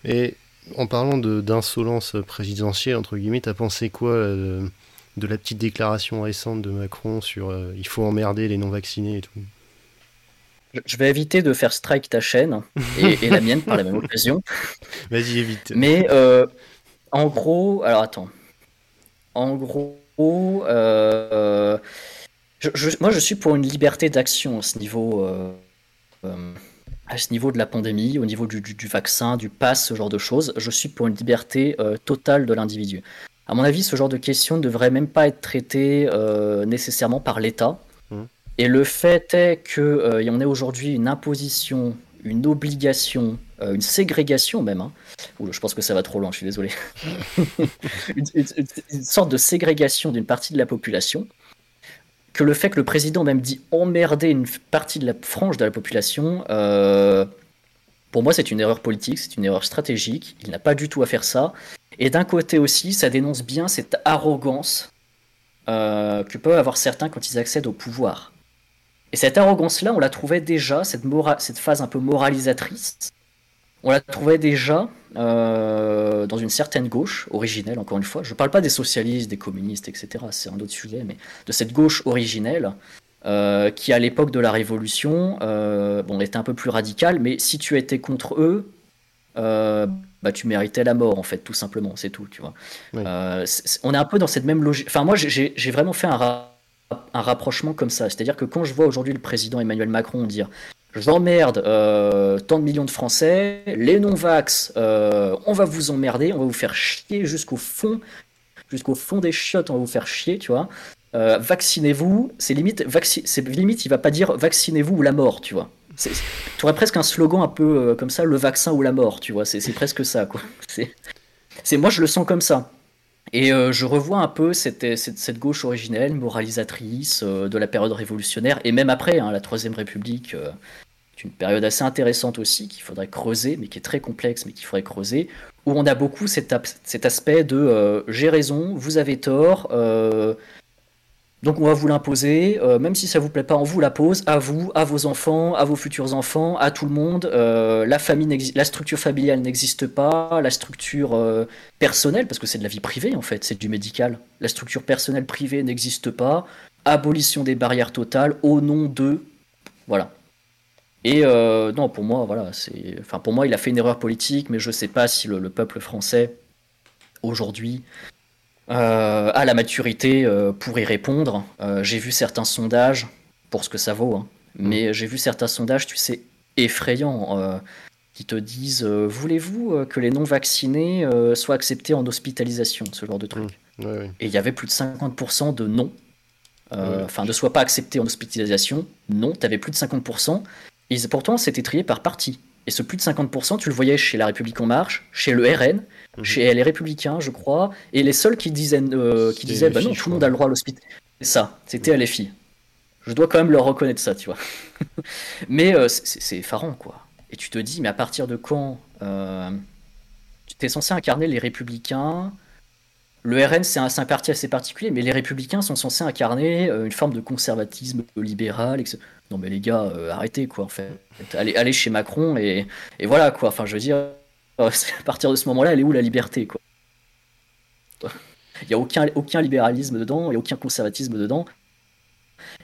Et en parlant d'insolence présidentielle, entre guillemets, t'as pensé quoi de la petite déclaration récente de Macron sur euh, il faut emmerder les non-vaccinés et tout. Je vais éviter de faire strike ta chaîne et, la mienne par la même occasion. Vas-y, évite. Mais euh, en gros, alors attends. En gros, euh, moi je suis pour une liberté d'action à ce niveau. à ce niveau de la pandémie, au niveau du, du, vaccin, du pass, ce genre de choses, je suis pour une liberté totale de l'individu. À mon avis, ce genre de questions ne devrait même pas être traité euh, nécessairement par l'État. Mmh. Et le fait est qu'on euh, ait aujourd'hui une imposition, une obligation, euh, une ségrégation même. Hein. je pense que ça va trop loin, je suis désolé. une, sorte de ségrégation d'une partie de la population. Que le fait que le président même dit emmerder une partie de la frange de la population, pour moi, c'est une erreur politique, c'est une erreur stratégique. Il n'a pas du tout à faire ça. Et d'un côté aussi, ça dénonce bien cette arrogance euh, que peuvent avoir certains quand ils accèdent au pouvoir. Et cette arrogance-là, on la trouvait déjà, cette, phase un peu moralisatrice, on la trouvait déjà euh, dans une certaine gauche originelle, encore une fois. Je ne parle pas des socialistes, des communistes, etc. C'est un autre sujet, mais de cette gauche originelle euh, qui, à l'époque de la Révolution, bon, était un peu plus radicale, mais si tu étais contre eux, bah, tu méritais la mort, en fait, tout simplement, c'est tout, tu vois. on est un peu dans cette même logique. Enfin, moi, j'ai vraiment fait un, un rapprochement comme ça. C'est-à-dire que quand je vois aujourd'hui le président Emmanuel Macron dire j'emmerde euh, tant de millions de Français, les non-vax, euh, on va vous emmerder, on va vous faire chier jusqu'au fond, jusqu'au fond des chiottes, on va vous faire chier, tu vois. Euh, vaccinez-vous, c'est limite, c'est limite, il va pas dire vaccinez-vous ou la mort, tu vois. Tu aurais presque un slogan un peu comme ça, le vaccin ou la mort, tu vois. C'est presque ça, quoi. C'est moi, je le sens comme ça. Et je revois un peu cette, gauche originelle, moralisatrice de la période révolutionnaire, et même après, hein, la Troisième République, une période assez intéressante aussi qu'il faudrait creuser, mais qui est très complexe, mais qu'il faudrait creuser, où on a beaucoup cet, aspect de euh, j'ai raison, vous avez tort, euh, donc on va vous l'imposer, euh, même si ça vous plaît pas, on vous la pose, à vous, à vos enfants, à vos futurs enfants, à tout le monde. la, famille la structure familiale n'existe pas, la structure personnelle, parce que c'est de la vie privée en fait, c'est du médical, la structure personnelle privée n'existe pas, abolition des barrières totales au nom de... Voilà, et euh, non, pour moi, voilà, c'est, enfin, pour moi, il a fait une erreur politique, mais je sais pas si le, peuple français aujourd'hui euh, a la maturité euh, pour y répondre. j'ai vu certains sondages, pour ce que ça vaut, hein, mm. mais j'ai vu certains sondages, tu sais, effrayants, qui te disent voulez-vous que les non vaccinés soient acceptés en hospitalisation, ce genre de truc. Mm. Et il y avait plus de 50% de non. Enfin, ne soient pas acceptés en hospitalisation, non, tu avais plus de 50%, et pourtant, c'était trié par parti. Et ce plus de 50%, tu le voyais chez La République En Marche, chez le RN, mhm. chez les Républicains, je crois, et les seuls qui disaient, euh, qui disaient bah non, tout le monde a le droit à l'hospital. C'est ça, c'était LFI. Je dois quand même leur reconnaître ça, tu vois. mais euh, c'est effarant, quoi. Et tu te dis, mais à partir de quand euh, tu es censé incarner les Républicains? Le RN, c'est un, un, parti assez particulier, mais les républicains sont censés incarner une forme de conservatisme libéral, etc. Non mais les gars, euh, arrêtez quoi en fait. Allez, allez chez Macron et, et, voilà quoi. Enfin je veux dire, à partir de ce moment-là, elle est où la liberté quoi? Il n'y a aucun, aucun libéralisme dedans, il n'y a aucun conservatisme dedans.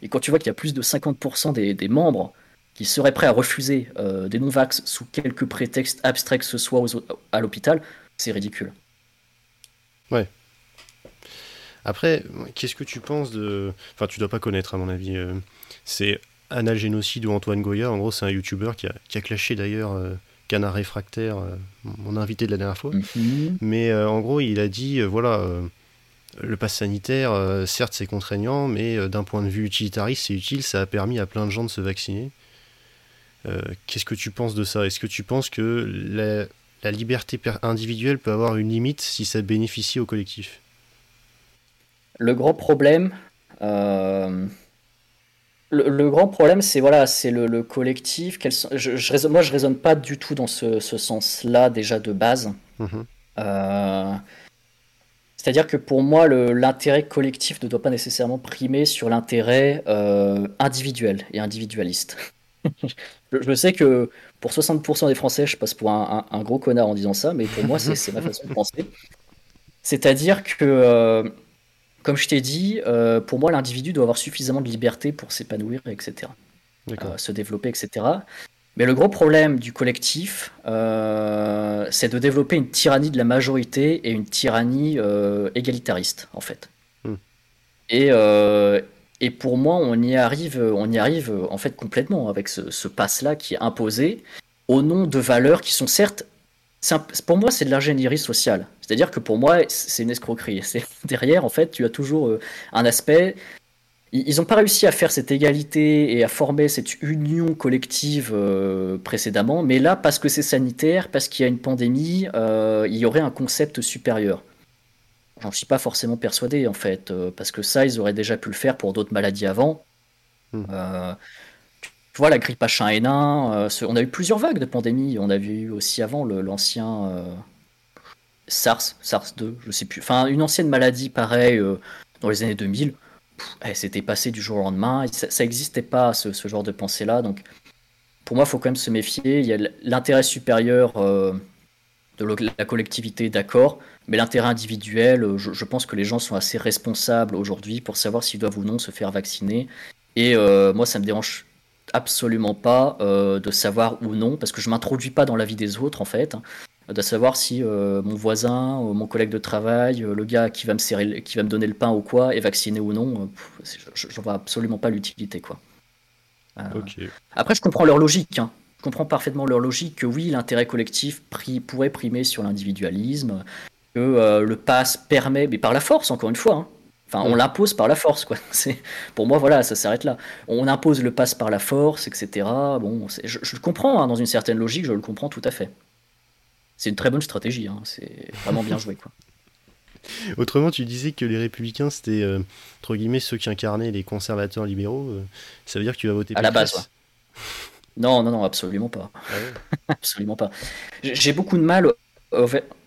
Et quand tu vois qu'il y a plus de 50% des, des, membres qui seraient prêts à refuser euh, des non-vax sous quelque prétexte abstrait que ce soit à l'hôpital, c'est ridicule. Ouais. Après, qu'est-ce que tu penses de... Enfin, tu dois pas connaître à mon avis. Euh, c'est Analgénocide ou Antoine Goya. En gros, c'est un youtubeur qui a, qui a clashé d'ailleurs euh, Canard Réfractaire, euh, mon invité de la dernière fois. Mhm. Mais euh, en gros, il a dit voilà, le pass sanitaire, certes, c'est contraignant, mais d'un point de vue utilitariste, c'est utile. Ça a permis à plein de gens de se vacciner. Qu'est-ce que tu penses de ça? Est-ce que tu penses que la, la liberté individuelle peut avoir une limite si ça bénéficie au collectif? Le gros problème, le, grand problème, c'est voilà, c'est le, collectif. je, moi, je raisonne pas du tout dans ce, sens-là déjà de base. Mhm. Euh, c'est-à-dire que pour moi, l'intérêt collectif ne doit pas nécessairement primer sur l'intérêt euh, individuel et individualiste. je, sais que pour 60% des Français, je passe pour un, gros connard en disant ça, mais pour moi, c'est ma façon de penser. C'est-à-dire que euh, comme je t'ai dit, euh, pour moi, l'individu doit avoir suffisamment de liberté pour s'épanouir, etc. Euh, se développer, etc. Mais le gros problème du collectif, euh, c'est de développer une tyrannie de la majorité et une tyrannie égalitariste, en fait. Hmm. Et, et, pour moi, on y arrive, on y arrive en fait complètement avec ce, ce pass-là qui est imposé au nom de valeurs qui sont certes pour moi, c'est de l'ingénierie sociale. C'est-à-dire que pour moi, c'est une escroquerie. Derrière, en fait, tu as toujours euh, un aspect. Ils n'ont pas réussi à faire cette égalité et à former cette union collective euh, précédemment, mais là, parce que c'est sanitaire, parce qu'il y a une pandémie, euh, il y aurait un concept supérieur. J'en suis pas forcément persuadé, en fait, parce que ça, ils auraient déjà pu le faire pour d'autres maladies avant. Hmm. Tu vois, la grippe H1N1, euh, on a eu plusieurs vagues de pandémie. On a vu aussi avant l'ancien euh, SARS, SARS-2, je sais plus. Enfin, une ancienne maladie pareille euh, dans les années 2000. Eh, c'était passé du jour au lendemain. Ça n'existait pas, ce, genre de pensée-là. Donc, pour moi, il faut quand même se méfier. Il y a l'intérêt supérieur de la collectivité, d'accord. Mais l'intérêt individuel, je, je, pense que les gens sont assez responsables aujourd'hui pour savoir s'ils doivent ou non se faire vacciner. Et moi, ça me dérange absolument pas euh, de savoir ou non, parce que je m'introduis pas dans la vie des autres en fait. de savoir si mon voisin, mon collègue de travail, le gars qui va me serrer, qui va me donner le pain ou quoi, est vacciné ou non. je, ne vois absolument pas l'utilité, quoi. Après, je comprends leur logique. Hein. Je comprends parfaitement leur logique que oui, l'intérêt collectif pourrait primer sur l'individualisme, que le pass permet, mais par la force, encore une fois. Hein. Enfin, on l'impose par la force, quoi. C'est pour moi, voilà, ça s'arrête là. On impose le pass par la force, etc. Bon, je, je, le comprends hein, dans une certaine logique, je le comprends tout à fait. C'est une très bonne stratégie, hein. c'est vraiment bien joué, quoi. Autrement, tu disais que les républicains, c'était, euh, entre guillemets, ceux qui incarnaient les conservateurs libéraux. Euh, ça veut dire que tu vas voter À la base, Non, non, non, absolument pas. Ah absolument pas. J'ai beaucoup de mal.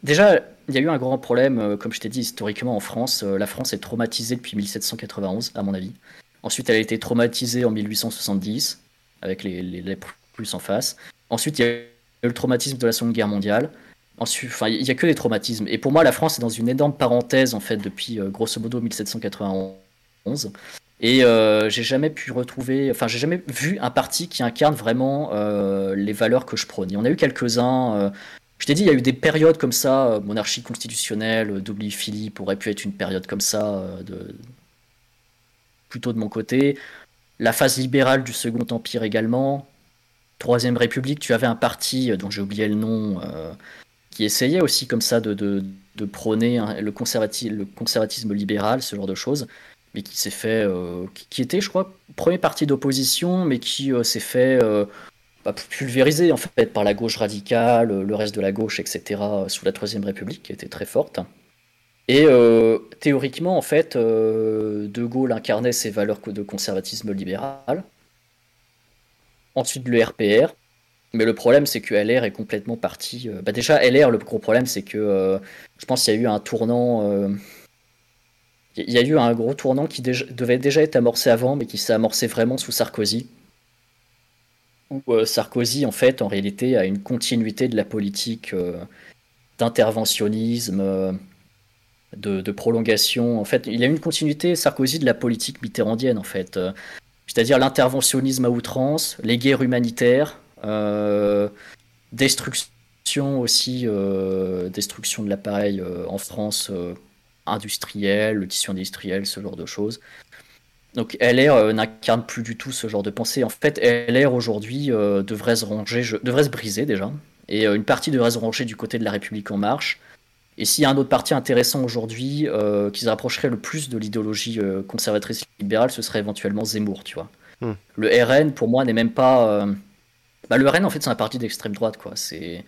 Déjà, il y a eu un grand problème, euh, comme je t'ai dit, historiquement en France. La France est traumatisée depuis 1791, à mon avis. Ensuite, elle a été traumatisée en 1870, avec les, plus en face. Ensuite, il y a eu le traumatisme de la Seconde Guerre mondiale. Enfin, il n'y a que des traumatismes. Et pour moi, la France est dans une énorme parenthèse, en fait, depuis euh, grosso modo 1791. Et euh, j'ai jamais pu retrouver, enfin, j'ai jamais vu un parti qui incarne vraiment euh, les valeurs que je prône. Y en a eu quelques-uns. Je t'ai dit, il y a eu des périodes comme ça, monarchie constitutionnelle, double Philippe aurait pu être une période comme ça, de... plutôt de mon côté. La phase libérale du Second Empire également. Troisième République, tu avais un parti dont j'ai oublié le nom qui essayait aussi comme ça de, de, prôner le, conservatisme, le conservatisme libéral, ce genre de choses, mais qui s'est fait, euh, qui, était, je crois, premier parti d'opposition, mais qui euh, s'est fait euh, pulvériser en fait par la gauche radicale, le reste de la gauche, etc. sous la Troisième République, qui était très forte. Et théoriquement, en fait, De Gaulle incarnait ses valeurs de conservatisme libéral. Ensuite, le RPR, mais le problème, c'est que LR est complètement parti. Euh, bah déjà, LR, le gros problème, c'est que euh, je pense qu'il y a eu un tournant. Euh, il y a eu un gros tournant qui devait déjà être amorcé avant, mais qui s'est amorcé vraiment sous Sarkozy. Où Sarkozy, en fait, en réalité, a une continuité de la politique d'interventionnisme, de, de, prolongation. En fait, il a une continuité, Sarkozy, de la politique mitterrandienne, en fait. C'est-à-dire l'interventionnisme à outrance, les guerres humanitaires, euh, destruction aussi, euh, destruction de l'appareil euh, en France industriel, le tissu industriel, ce genre de choses. Donc LR n'incarne plus du tout ce genre de pensée. En fait, LR aujourd'hui devrait se ranger, devrait se briser déjà. Et une partie devrait se ranger du côté de la République en marche. Et s'il y a un autre parti intéressant aujourd'hui qui se rapprocherait le plus de l'idéologie conservatrice libérale, ce serait éventuellement Zemmour, tu vois. Hmm. Le RN, pour moi, n'est même pas bah, le RN, en fait, c'est un parti d'extrême droite, quoi. C'est.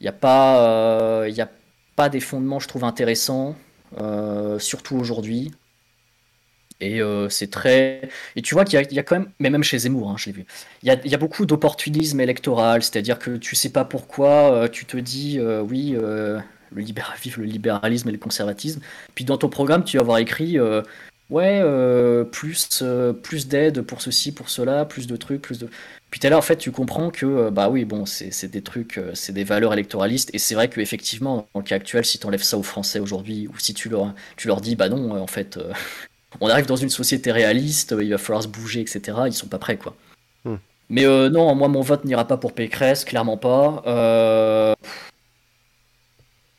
Il n'y a, pas, euh, il a pas des fondements, je trouve, intéressants, euh, surtout aujourd'hui. Et euh, c'est très. Et tu vois qu'il y, a quand même, mais même chez Zemmour, hein, je l'ai vu, il y a, beaucoup d'opportunisme électoral, c'est-à-dire que tu sais pas pourquoi, tu te dis, oui, le vive le libéralisme et le conservatisme. Puis dans ton programme, tu vas avoir écrit, ouais, plus, plus d'aide pour ceci, pour cela, plus de trucs, plus de. Puis tout à l'heure, en fait, tu comprends que, euh, bah oui, bon, c'est des trucs, euh, c'est des valeurs électoralistes, et c'est vrai qu'effectivement, dans le cas actuel, si tu enlèves ça aux Français aujourd'hui, ou si tu leur, tu leur dis, bah non, euh, en fait, on arrive dans une société réaliste, il va falloir se bouger, etc., ils sont pas prêts, quoi. Hmm. Mais non, moi, mon vote n'ira pas pour Pécresse, clairement pas.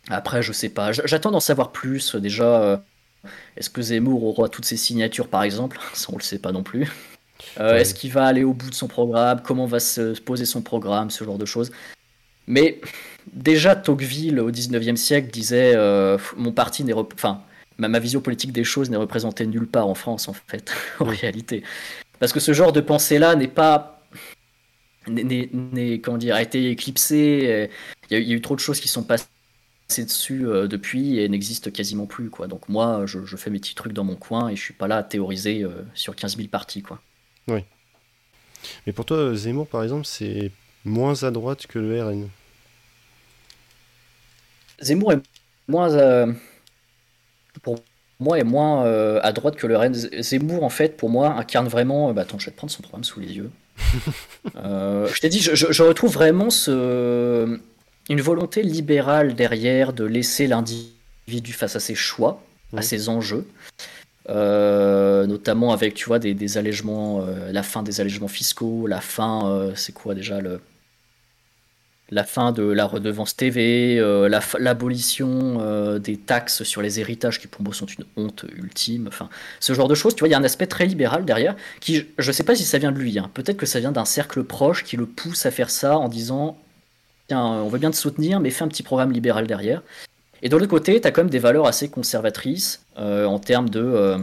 Après, je sais pas, j'attends d'en savoir plus, déjà. Est-ce que Zemmour aura toutes ses signatures, par exemple? Ça, on le sait pas non plus. Euh, est-ce qu'il va aller au bout de son programme? Comment va se poser son programme? Ce genre de choses. Mais déjà, Tocqueville, au 19e siècle, disait euh, Mon parti n'est. Enfin, ma, vision politique des choses n'est représentée nulle part en France, en fait, en réalité. Parce que ce genre de pensée-là n'est pas. N'est, comment dire, a été éclipsé. Il y, a, eu trop de choses qui sont passées dessus euh, depuis et n'existent quasiment plus. Quoi. Donc moi, je, fais mes petits trucs dans mon coin et je suis pas là à théoriser sur 15 000 parties. Quoi. Oui. Mais pour toi, Zemmour, par exemple, c'est moins à droite que le RN. Zemmour est moins. Euh, pour moi, est moins euh, à droite que le RN. Zemmour, en fait, pour moi, incarne vraiment. Bah, attends, je vais te prendre son programme sous les yeux. Euh, je t'ai dit, je, retrouve vraiment ce, une volonté libérale derrière de laisser l'individu face à ses choix, à ses enjeux. Euh, notamment avec tu vois des, des allègements, euh, la fin des allègements fiscaux, la fin, euh, c'est quoi déjà le la fin de la redevance TV, euh, l'abolition euh, des taxes sur les héritages qui pour moi sont une honte ultime, enfin ce genre de choses, tu vois, il y a un aspect très libéral derrière qui, je ne sais pas si ça vient de lui, hein. peut-être que ça vient d'un cercle proche qui le pousse à faire ça en disant, tiens, on veut bien te soutenir, mais fais un petit programme libéral derrière. Et de l'autre côté, tu as quand même des valeurs assez conservatrices euh, en termes de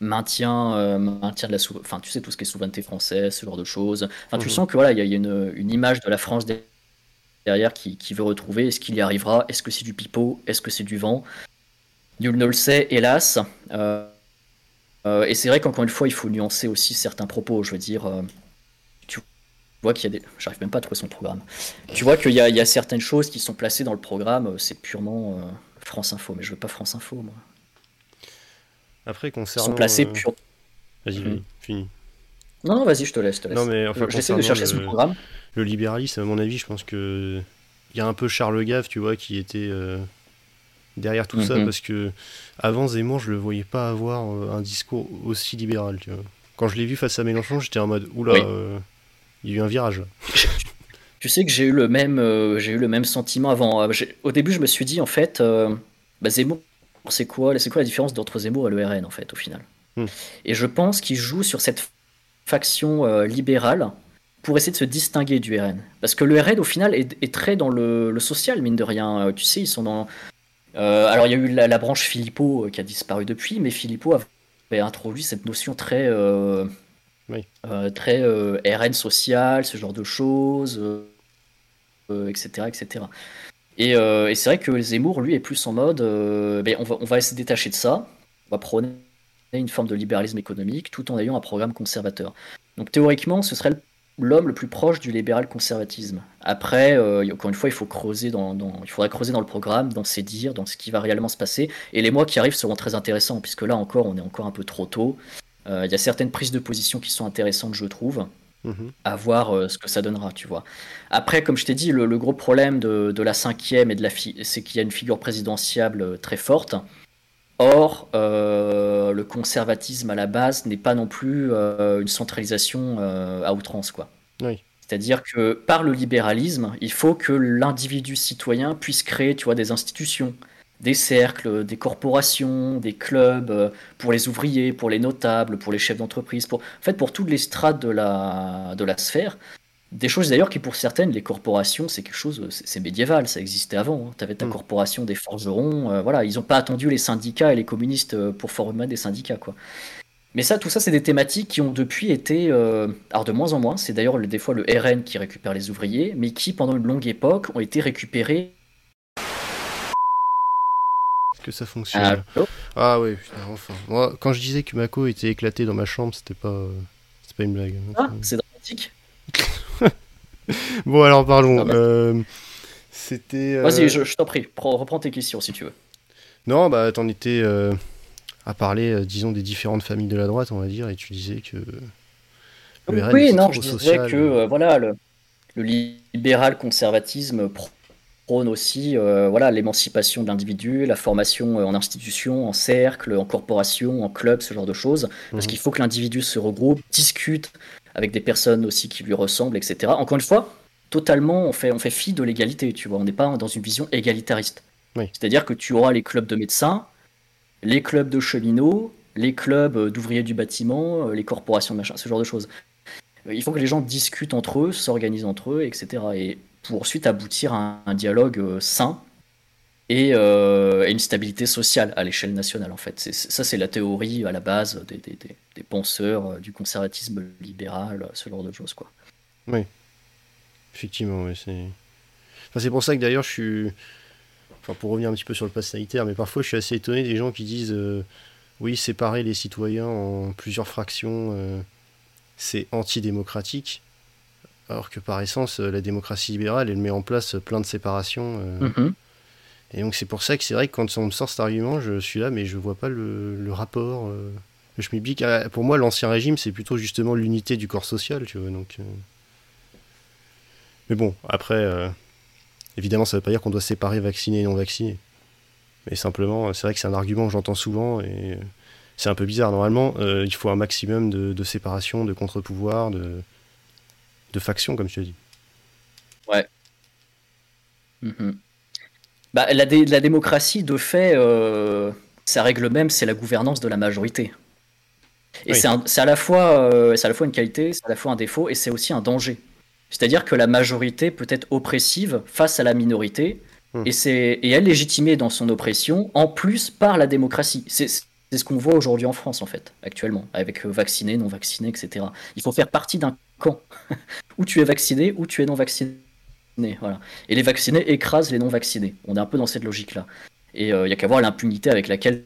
maintien, euh, maintien de la enfin tu sais tout ce qui est souveraineté française, ce genre de choses. Enfin tu mhm. sens que voilà il y a, une, une, image de la France derrière qui, qui veut retrouver. Est-ce qu'il y arrivera? Est-ce que c'est du pipeau? Est-ce que c'est du vent? Nul ne le sait, hélas. Euh, euh, et c'est vrai qu'encore une fois il faut nuancer aussi certains propos. Je veux dire, tu vois qu'il y a des, j'arrive même pas à trouver son programme. Tu vois qu'il y, y, a certaines choses qui sont placées dans le programme. C'est purement France Info, mais je veux pas France Info moi. Après, concernant. sont placés euh. Vas-y, mhm. fini. Non, non, vas-y, je te laisse. Te laisse. Non, mais enfin, j'essaie de chercher ce programme. Le libéralisme, à mon avis, je pense que il y a un peu Charles Gave, tu vois, qui était euh, derrière tout ça, mhm. parce que avant Zemmour, je le voyais pas avoir euh, un discours aussi libéral, tu vois. Quand je l'ai vu face à Mélenchon, j'étais en mode oula, il y a eu un virage. tu sais que j'ai eu le même, j'ai eu le même sentiment avant. Au début, je me suis dit en fait, bah, Zemmour c'est quoi, c'est quoi la différence d'entre Zemmour et le RN en fait au final hmm. Et je pense qu'il joue sur cette faction euh, libérale pour essayer de se distinguer du RN. Parce que le RN au final est, très dans le, social mine de rien. Euh, tu sais, ils sont dans... Euh, alors il y a eu la, branche Philippot qui a disparu depuis, mais Philippot avait introduit cette notion très... très RN social, ce genre de choses, etc. etc. Euh, et, c'est vrai que Zemmour, lui, est plus en mode euh, ben, on, va, on va se détacher de ça, on va prôner une forme de libéralisme économique tout en ayant un programme conservateur. Donc théoriquement, ce serait l'homme le plus proche du libéral conservatisme. Après, euh, encore une fois, il faut creuser dans, il faudrait creuser dans le programme, dans ses dires, dans ce qui va réellement se passer. Et les mois qui arrivent seront très intéressants, puisque là encore, on est encore un peu trop tôt. Il y a certaines prises de position qui sont intéressantes, je trouve. À voir euh, ce que ça donnera, tu vois. Après, comme je t'ai dit, le, gros problème de, la cinquième et de la c'est qu'il y a une figure présidentielle euh, très forte. Or, euh, le conservatisme à la base n'est pas non plus une centralisation à outrance, quoi. C'est-à-dire que par le libéralisme, il faut que l'individu citoyen puisse créer, tu vois, des institutions, des cercles, des corporations, des clubs euh, pour les ouvriers, pour les notables, pour les chefs d'entreprise, pour, en fait pour toutes les strates de la, de la sphère. Des choses d'ailleurs qui pour certaines, les corporations, c'est quelque chose, c'est médiéval, ça existait avant. Hein. Tu avais ta mm. corporation des forgerons, euh, voilà, ils n'ont pas attendu les syndicats et les communistes euh, pour former des syndicats, quoi. Mais ça, tout ça, c'est des thématiques qui ont depuis été, alors de moins en moins, c'est d'ailleurs des fois le RN qui récupère les ouvriers, mais qui pendant une longue époque ont été récupérés que ça fonctionne. ah oui, putain, enfin. Moi, quand je disais que Mako était éclaté dans ma chambre, c'était pas, c'était pas une blague. Ah, c'est dramatique. bon, alors parlons. Euh, c'était. Euh, Vas-y, je, t'en prie, reprends tes questions si tu veux. Non, bah t'en étais euh, à parler, disons, des différentes familles de la droite, on va dire, et tu disais que. oui, non, je disais que voilà, le, le libéral conservatisme prône aussi euh, voilà l'émancipation de l'individu, la formation euh, en institution, en cercle, en corporation, en club, ce genre de choses. Parce mhm. qu'il faut que l'individu se regroupe, discute avec des personnes aussi qui lui ressemblent, etc. Encore une fois, totalement, on fait, on fait fi de l'égalité, tu vois. On n'est pas dans une vision égalitariste. C'est-à-dire que tu auras les clubs de médecins, les clubs de cheminots, les clubs d'ouvriers du bâtiment, euh, les corporations, machin, ce genre de choses. Il faut que les gens discutent entre eux, s'organisent entre eux, etc. Et pour ensuite aboutir à un, dialogue euh, sain euh, et, une stabilité sociale à l'échelle nationale en fait. ça c'est la théorie à la base des, penseurs euh, du conservatisme libéral, ce genre de choses quoi. Oui, effectivement, c'est. c'est pour ça que d'ailleurs je suis. Enfin, pour revenir un petit peu sur le pass sanitaire, mais parfois je suis assez étonné des gens qui disent oui, séparer les citoyens en plusieurs fractions, c'est antidémocratique. Alors que par essence, euh, la démocratie libérale, elle met en place plein de séparations. Euh. Mhm. Et donc c'est pour ça que c'est vrai que quand on me sort cet argument, je suis là, mais je vois pas le, rapport. Euh. Je m'oublie pour moi, l'ancien régime, c'est plutôt justement l'unité du corps social, tu vois. Donc, Mais bon, après, évidemment, ça veut pas dire qu'on doit séparer vaccinés et non vaccinés. Mais simplement, c'est vrai que c'est un argument que j'entends souvent et c'est un peu bizarre. Normalement, il faut un maximum de, de séparation, de contre-pouvoir, de de faction, comme tu as dit. Ouais. Mhm. Bah, la, la, démocratie, de fait, euh, sa règle même, c'est la gouvernance de la majorité. Et c'est à, la fois, euh, à la fois une qualité, c'est à la fois un défaut, et c'est aussi un danger. C'est-à-dire que la majorité peut être oppressive face à la minorité, hmm. et, et elle légitimée dans son oppression, en plus par la démocratie. C'est ce qu'on voit aujourd'hui en France, en fait, actuellement, avec vaccinés, non vaccinés, etc. Il faut faire partie d'un camp où tu es vacciné, ou tu es non vacciné. Voilà. Et les vaccinés écrasent les non vaccinés. On est un peu dans cette logique-là. Et il euh, n'y a qu'à voir l'impunité avec laquelle,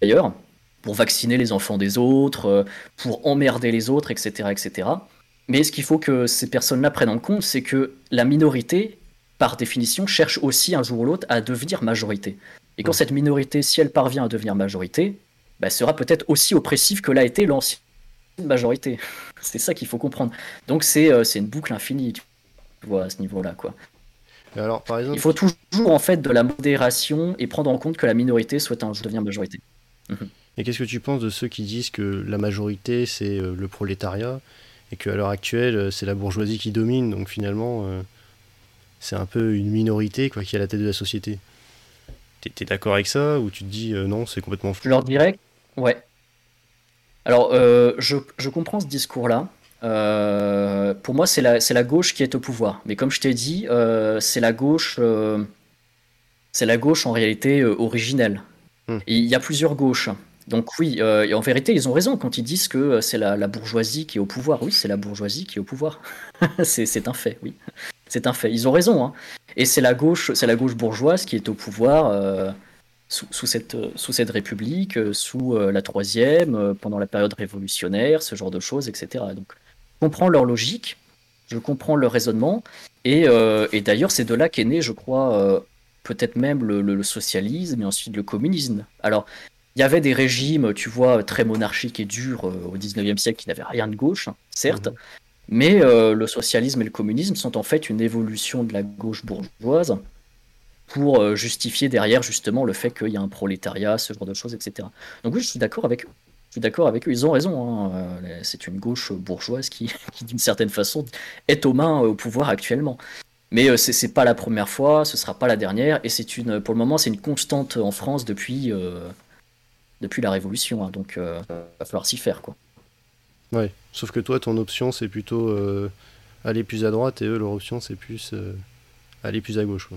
d'ailleurs, pour vacciner les enfants des autres, euh, pour emmerder les autres, etc., etc. Mais ce qu'il faut que ces personnes-là prennent en compte, c'est que la minorité, par définition, cherche aussi un jour ou l'autre à devenir majorité. Et quand cette minorité, si elle parvient à devenir majorité, bah, sera peut-être aussi oppressive que l'a été l'ancienne majorité. c'est ça qu'il faut comprendre. Donc c'est euh, une boucle infinie, tu vois, à ce niveau-là. quoi. Alors, par exemple... Il faut toujours en fait de la modération et prendre en compte que la minorité souhaite un jour devenir majorité. Mhm. Et qu'est-ce que tu penses de ceux qui disent que la majorité c'est euh, le prolétariat et qu'à l'heure actuelle euh, c'est la bourgeoisie qui domine, donc finalement c'est un peu une minorité quoi, qui est à la tête de la société? T'es d'accord avec ça ou tu te dis euh, non, c'est complètement fou? Je leur dirais, ouais. Alors, euh, je, je, comprends ce discours-là. Euh, pour moi, c'est la, la, gauche qui est au pouvoir. Mais comme je t'ai dit, c'est la gauche, c'est la gauche en réalité originelle. Hmm. Il y a plusieurs gauches. Donc oui, et en vérité, ils ont raison quand ils disent que c'est la, la, bourgeoisie qui est au pouvoir. Oui, c'est la bourgeoisie qui est au pouvoir. c'est un fait, oui. C'est un fait. Ils ont raison. Hein. Et c'est la gauche, c'est la gauche bourgeoise qui est au pouvoir euh, sous, cette, sous cette république, euh, sous euh, la troisième, pendant la période révolutionnaire, ce genre de choses, etc. Donc, je comprends leur logique, je comprends leur raisonnement, et, et d'ailleurs, c'est de là qu'est né, je crois, peut-être même le, socialisme et ensuite le communisme. Alors, il y avait des régimes, tu vois, très monarchiques et durs au 19e siècle qui n'avaient rien de gauche, hein, certes, mmh. Mais le socialisme et le communisme sont en fait une évolution de la gauche bourgeoise pour euh, justifier derrière justement le fait qu'il y a un prolétariat, ce genre de choses, etc. Donc oui, je suis d'accord avec eux. Je suis d'accord avec eux, ils ont raison. Hein. Euh, c'est une gauche bourgeoise qui, d'une certaine façon, est aux mains au pouvoir actuellement. Mais ce c'est pas la première fois, ce sera pas la dernière, et c'est une, pour le moment, c'est une constante en France depuis, depuis la Révolution. Hein. donc, il va falloir s'y faire, quoi. Ouais, sauf que toi, ton option, c'est plutôt euh, aller plus à droite et eux, leur option, c'est plus euh, aller plus à gauche.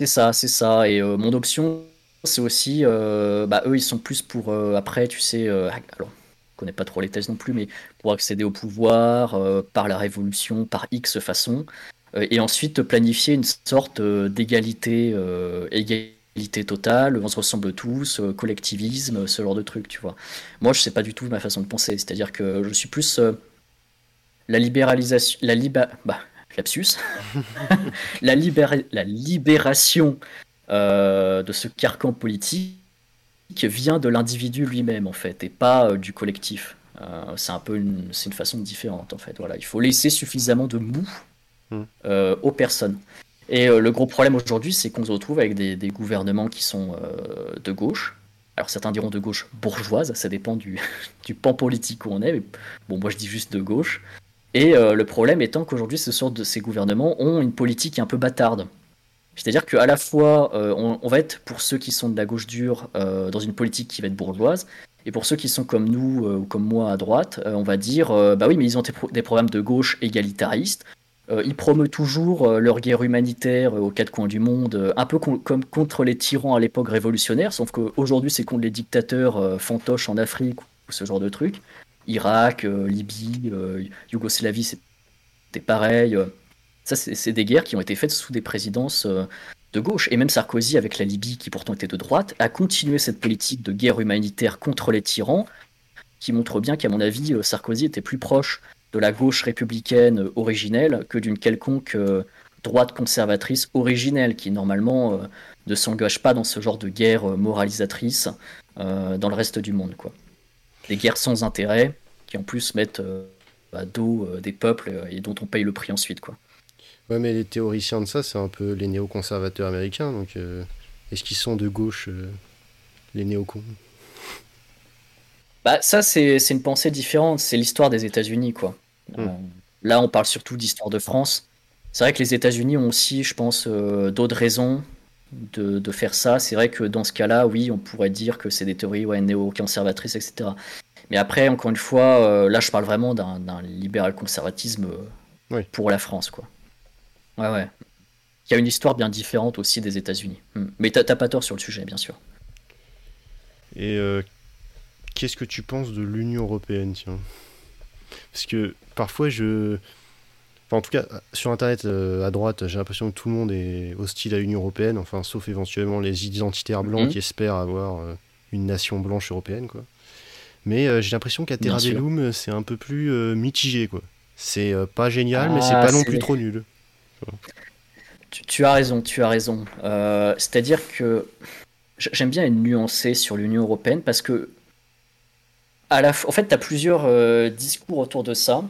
C'est ça, c'est ça. Et euh, mon option, c'est aussi, bah, eux, ils sont plus pour, après, tu sais, alors, je connais pas trop les thèses non plus, mais pour accéder au pouvoir par la révolution, par X façon, et ensuite planifier une sorte d'égalité, égalité totale, on se ressemble tous, euh, collectivisme, ce genre de truc, tu vois. Moi, je sais pas du tout ma façon de penser, c'est-à-dire que je suis plus euh, la libéralisation, la liba, bah, lapsus, la, la libération euh, de ce carcan politique vient de l'individu lui-même en fait, et pas du collectif. c'est un peu une, c'est une façon différente en fait. Voilà, il faut laisser suffisamment de mou hmm. aux personnes. Et euh, le gros problème aujourd'hui, c'est qu'on se retrouve avec des, gouvernements qui sont euh, de gauche. Alors certains diront de gauche bourgeoise, ça dépend du, du pan politique où on est. Mais bon, moi je dis juste de gauche. Et euh, le problème étant qu'aujourd'hui, de ces gouvernements ont une politique un peu bâtarde. C'est-à-dire qu'à la fois, on, va être pour ceux qui sont de la gauche dure dans une politique qui va être bourgeoise, et pour ceux qui sont comme nous ou comme moi à droite, on va dire, bah oui, mais ils ont des programmes de gauche égalitaristes, euh, ils promeuvent toujours euh, leur guerre humanitaire euh, aux quatre coins du monde, un peu comme contre les tyrans à l'époque révolutionnaire, sauf qu'aujourd'hui c'est contre les dictateurs fantoches en Afrique ou ce genre de trucs. Irak, Libye, Yougoslavie, c'était pareil. Ça, c'est des guerres qui ont été faites sous des présidences de gauche. Et même Sarkozy, avec la Libye, qui pourtant était de droite, a continué cette politique de guerre humanitaire contre les tyrans, qui montre bien qu'à mon avis, Sarkozy était plus proche de la gauche républicaine originelle que d'une quelconque euh, droite conservatrice originelle qui normalement euh, ne s'engage pas dans ce genre de guerre euh, moralisatrice dans le reste du monde. Quoi. Des guerres sans intérêt qui en plus mettent à dos des peuples et dont on paye le prix ensuite. Quoi. Ouais, mais les théoriciens de ça, c'est un peu les néoconservateurs américains. Donc, est-ce qu'ils sont de gauche, les néocons? Bah, ça, c'est une pensée différente. C'est l'histoire des États-Unis, quoi. Euh, Là, on parle surtout d'histoire de France. C'est vrai que les États-Unis ont aussi, je pense, euh, d'autres raisons de, de, faire ça. C'est vrai que dans ce cas-là, oui, on pourrait dire que c'est des théories ouais, néo-conservatrices, etc. Mais après, encore une fois, euh, là, je parle vraiment d'un libéral-conservatisme euh, pour la France, quoi. Ouais, ouais. Il y a une histoire bien différente aussi des États-Unis. Hmm. Mais t'as pas tort sur le sujet, bien sûr. Et euh, qu'est-ce que tu penses de l'Union européenne, tiens? Parce que parfois, je. Enfin, en tout cas, sur Internet, à droite, j'ai l'impression que tout le monde est hostile à l'Union européenne, enfin, sauf éventuellement les identitaires blancs hmm. qui espèrent avoir une nation blanche européenne, quoi. Mais euh, j'ai l'impression qu'à Terra Bellum, c'est un peu plus euh, mitigé. quoi. C'est euh, pas génial, mais c'est ah, pas non plus trop nul. Tu, as raison, tu as raison. C'est-à-dire que j'aime bien être nuancé sur l'Union européenne parce que, à la en fait, tu as plusieurs discours autour de ça.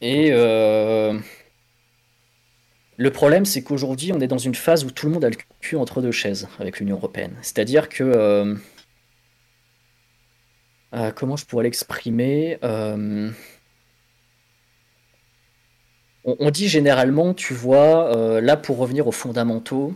Et le problème, c'est qu'aujourd'hui, on est dans une phase où tout le monde a le cul entre deux chaises avec l'Union européenne. C'est-à-dire que euh, comment je pourrais l'exprimer euh, on, dit généralement, tu vois, euh, là pour revenir aux fondamentaux,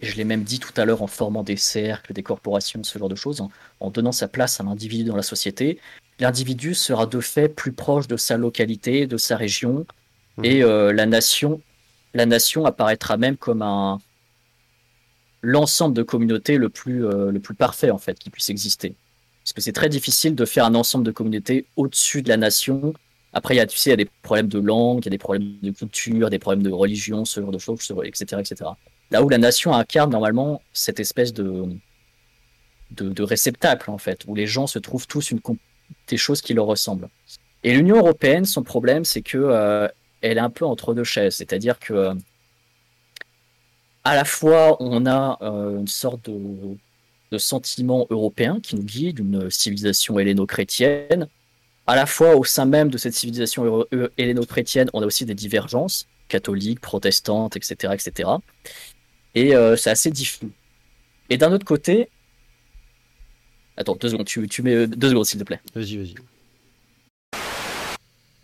je l'ai même dit tout à l'heure en formant des cercles, des corporations, ce genre de choses, en, donnant sa place à l'individu dans la société, l'individu sera de fait plus proche de sa localité, de sa région, mmh. et la nation, la nation apparaîtra même comme un l'ensemble de communautés le plus, le plus parfait en fait qui puisse exister. Parce que c'est très difficile de faire un ensemble de communautés au-dessus de la nation. Après, il y a, tu sais, il y a des problèmes de langue, il y a des problèmes de culture, des problèmes de religion, ce genre de choses, etc., etc. Là où la nation incarne normalement cette espèce de, de, réceptacle, en fait, où les gens se trouvent tous une, des choses qui leur ressemblent. Et l'Union européenne, son problème, c'est que euh, elle est un peu entre deux chaises. C'est-à-dire que à la fois, on a euh, une sorte de, sentiment européen qui nous guide, d'une civilisation helléno-chrétienne. À la fois, au sein même de cette civilisation helléno-chrétienne, on a aussi des divergences, catholiques, protestantes, etc. etc. Et euh, c'est assez diffus. Et d'un autre côté... Attends, deux secondes, tu, tu mets deux secondes, s'il te plaît. Vas-y, vas-y.